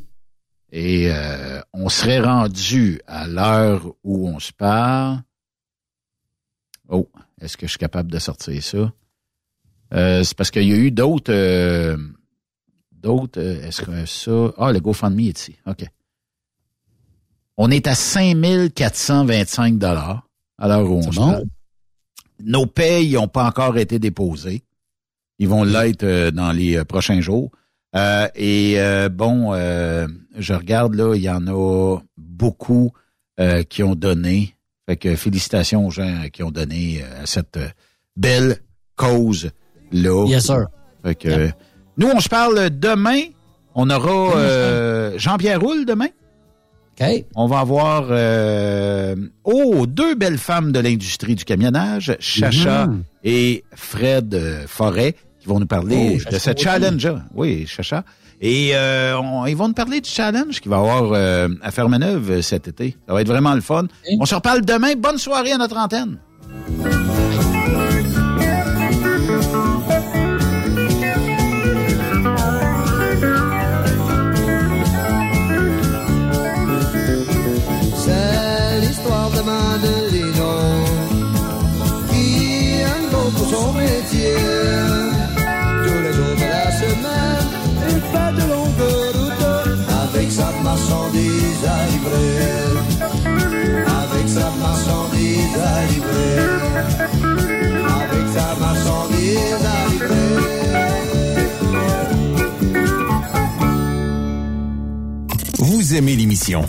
Et euh, on serait rendu à l'heure où on se parle. Oh, est-ce que je suis capable de sortir ça? Euh, c'est parce qu'il y a eu d'autres... euh, d'autres... euh, est-ce que ça... Ah, le GoFundMe est ici. OK. On est à 5425 dollars à l'heure où on parle. Nos payes n'ont pas encore été déposées. Ils vont l'être euh, dans les euh, prochains jours. Euh, et bon, je regarde là, il y en a beaucoup qui ont donné. Fait que félicitations aux gens qui ont donné à cette belle cause là. Yes, sir. Fait que nous, on se parle demain. On aura euh, Jean-Pierre Roule demain. On va avoir euh, oh deux belles femmes de l'industrie du camionnage, Chacha Mhm. et Fred euh, Forêt, qui vont nous parler Oh, de ce challenge. Oui, Chacha. Et euh, on- ils vont nous parler du challenge qu'il va y avoir à Fermeneuve cet été. Ça va être vraiment le fun. On se reparle demain. Bonne soirée à notre antenne. L'émission?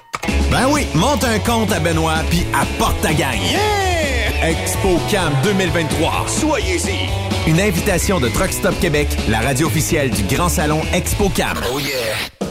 Ben oui, monte un compte à Benoît puis apporte ta gang. Yeah! ExpoCam 2023. Soyez-y. Une invitation de Truck Stop Québec, la radio officielle du Grand Salon ExpoCam. Oh yeah.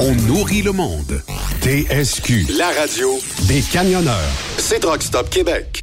on nourrit le monde. TSQ, la radio des camionneurs. C'est Truck Stop Québec.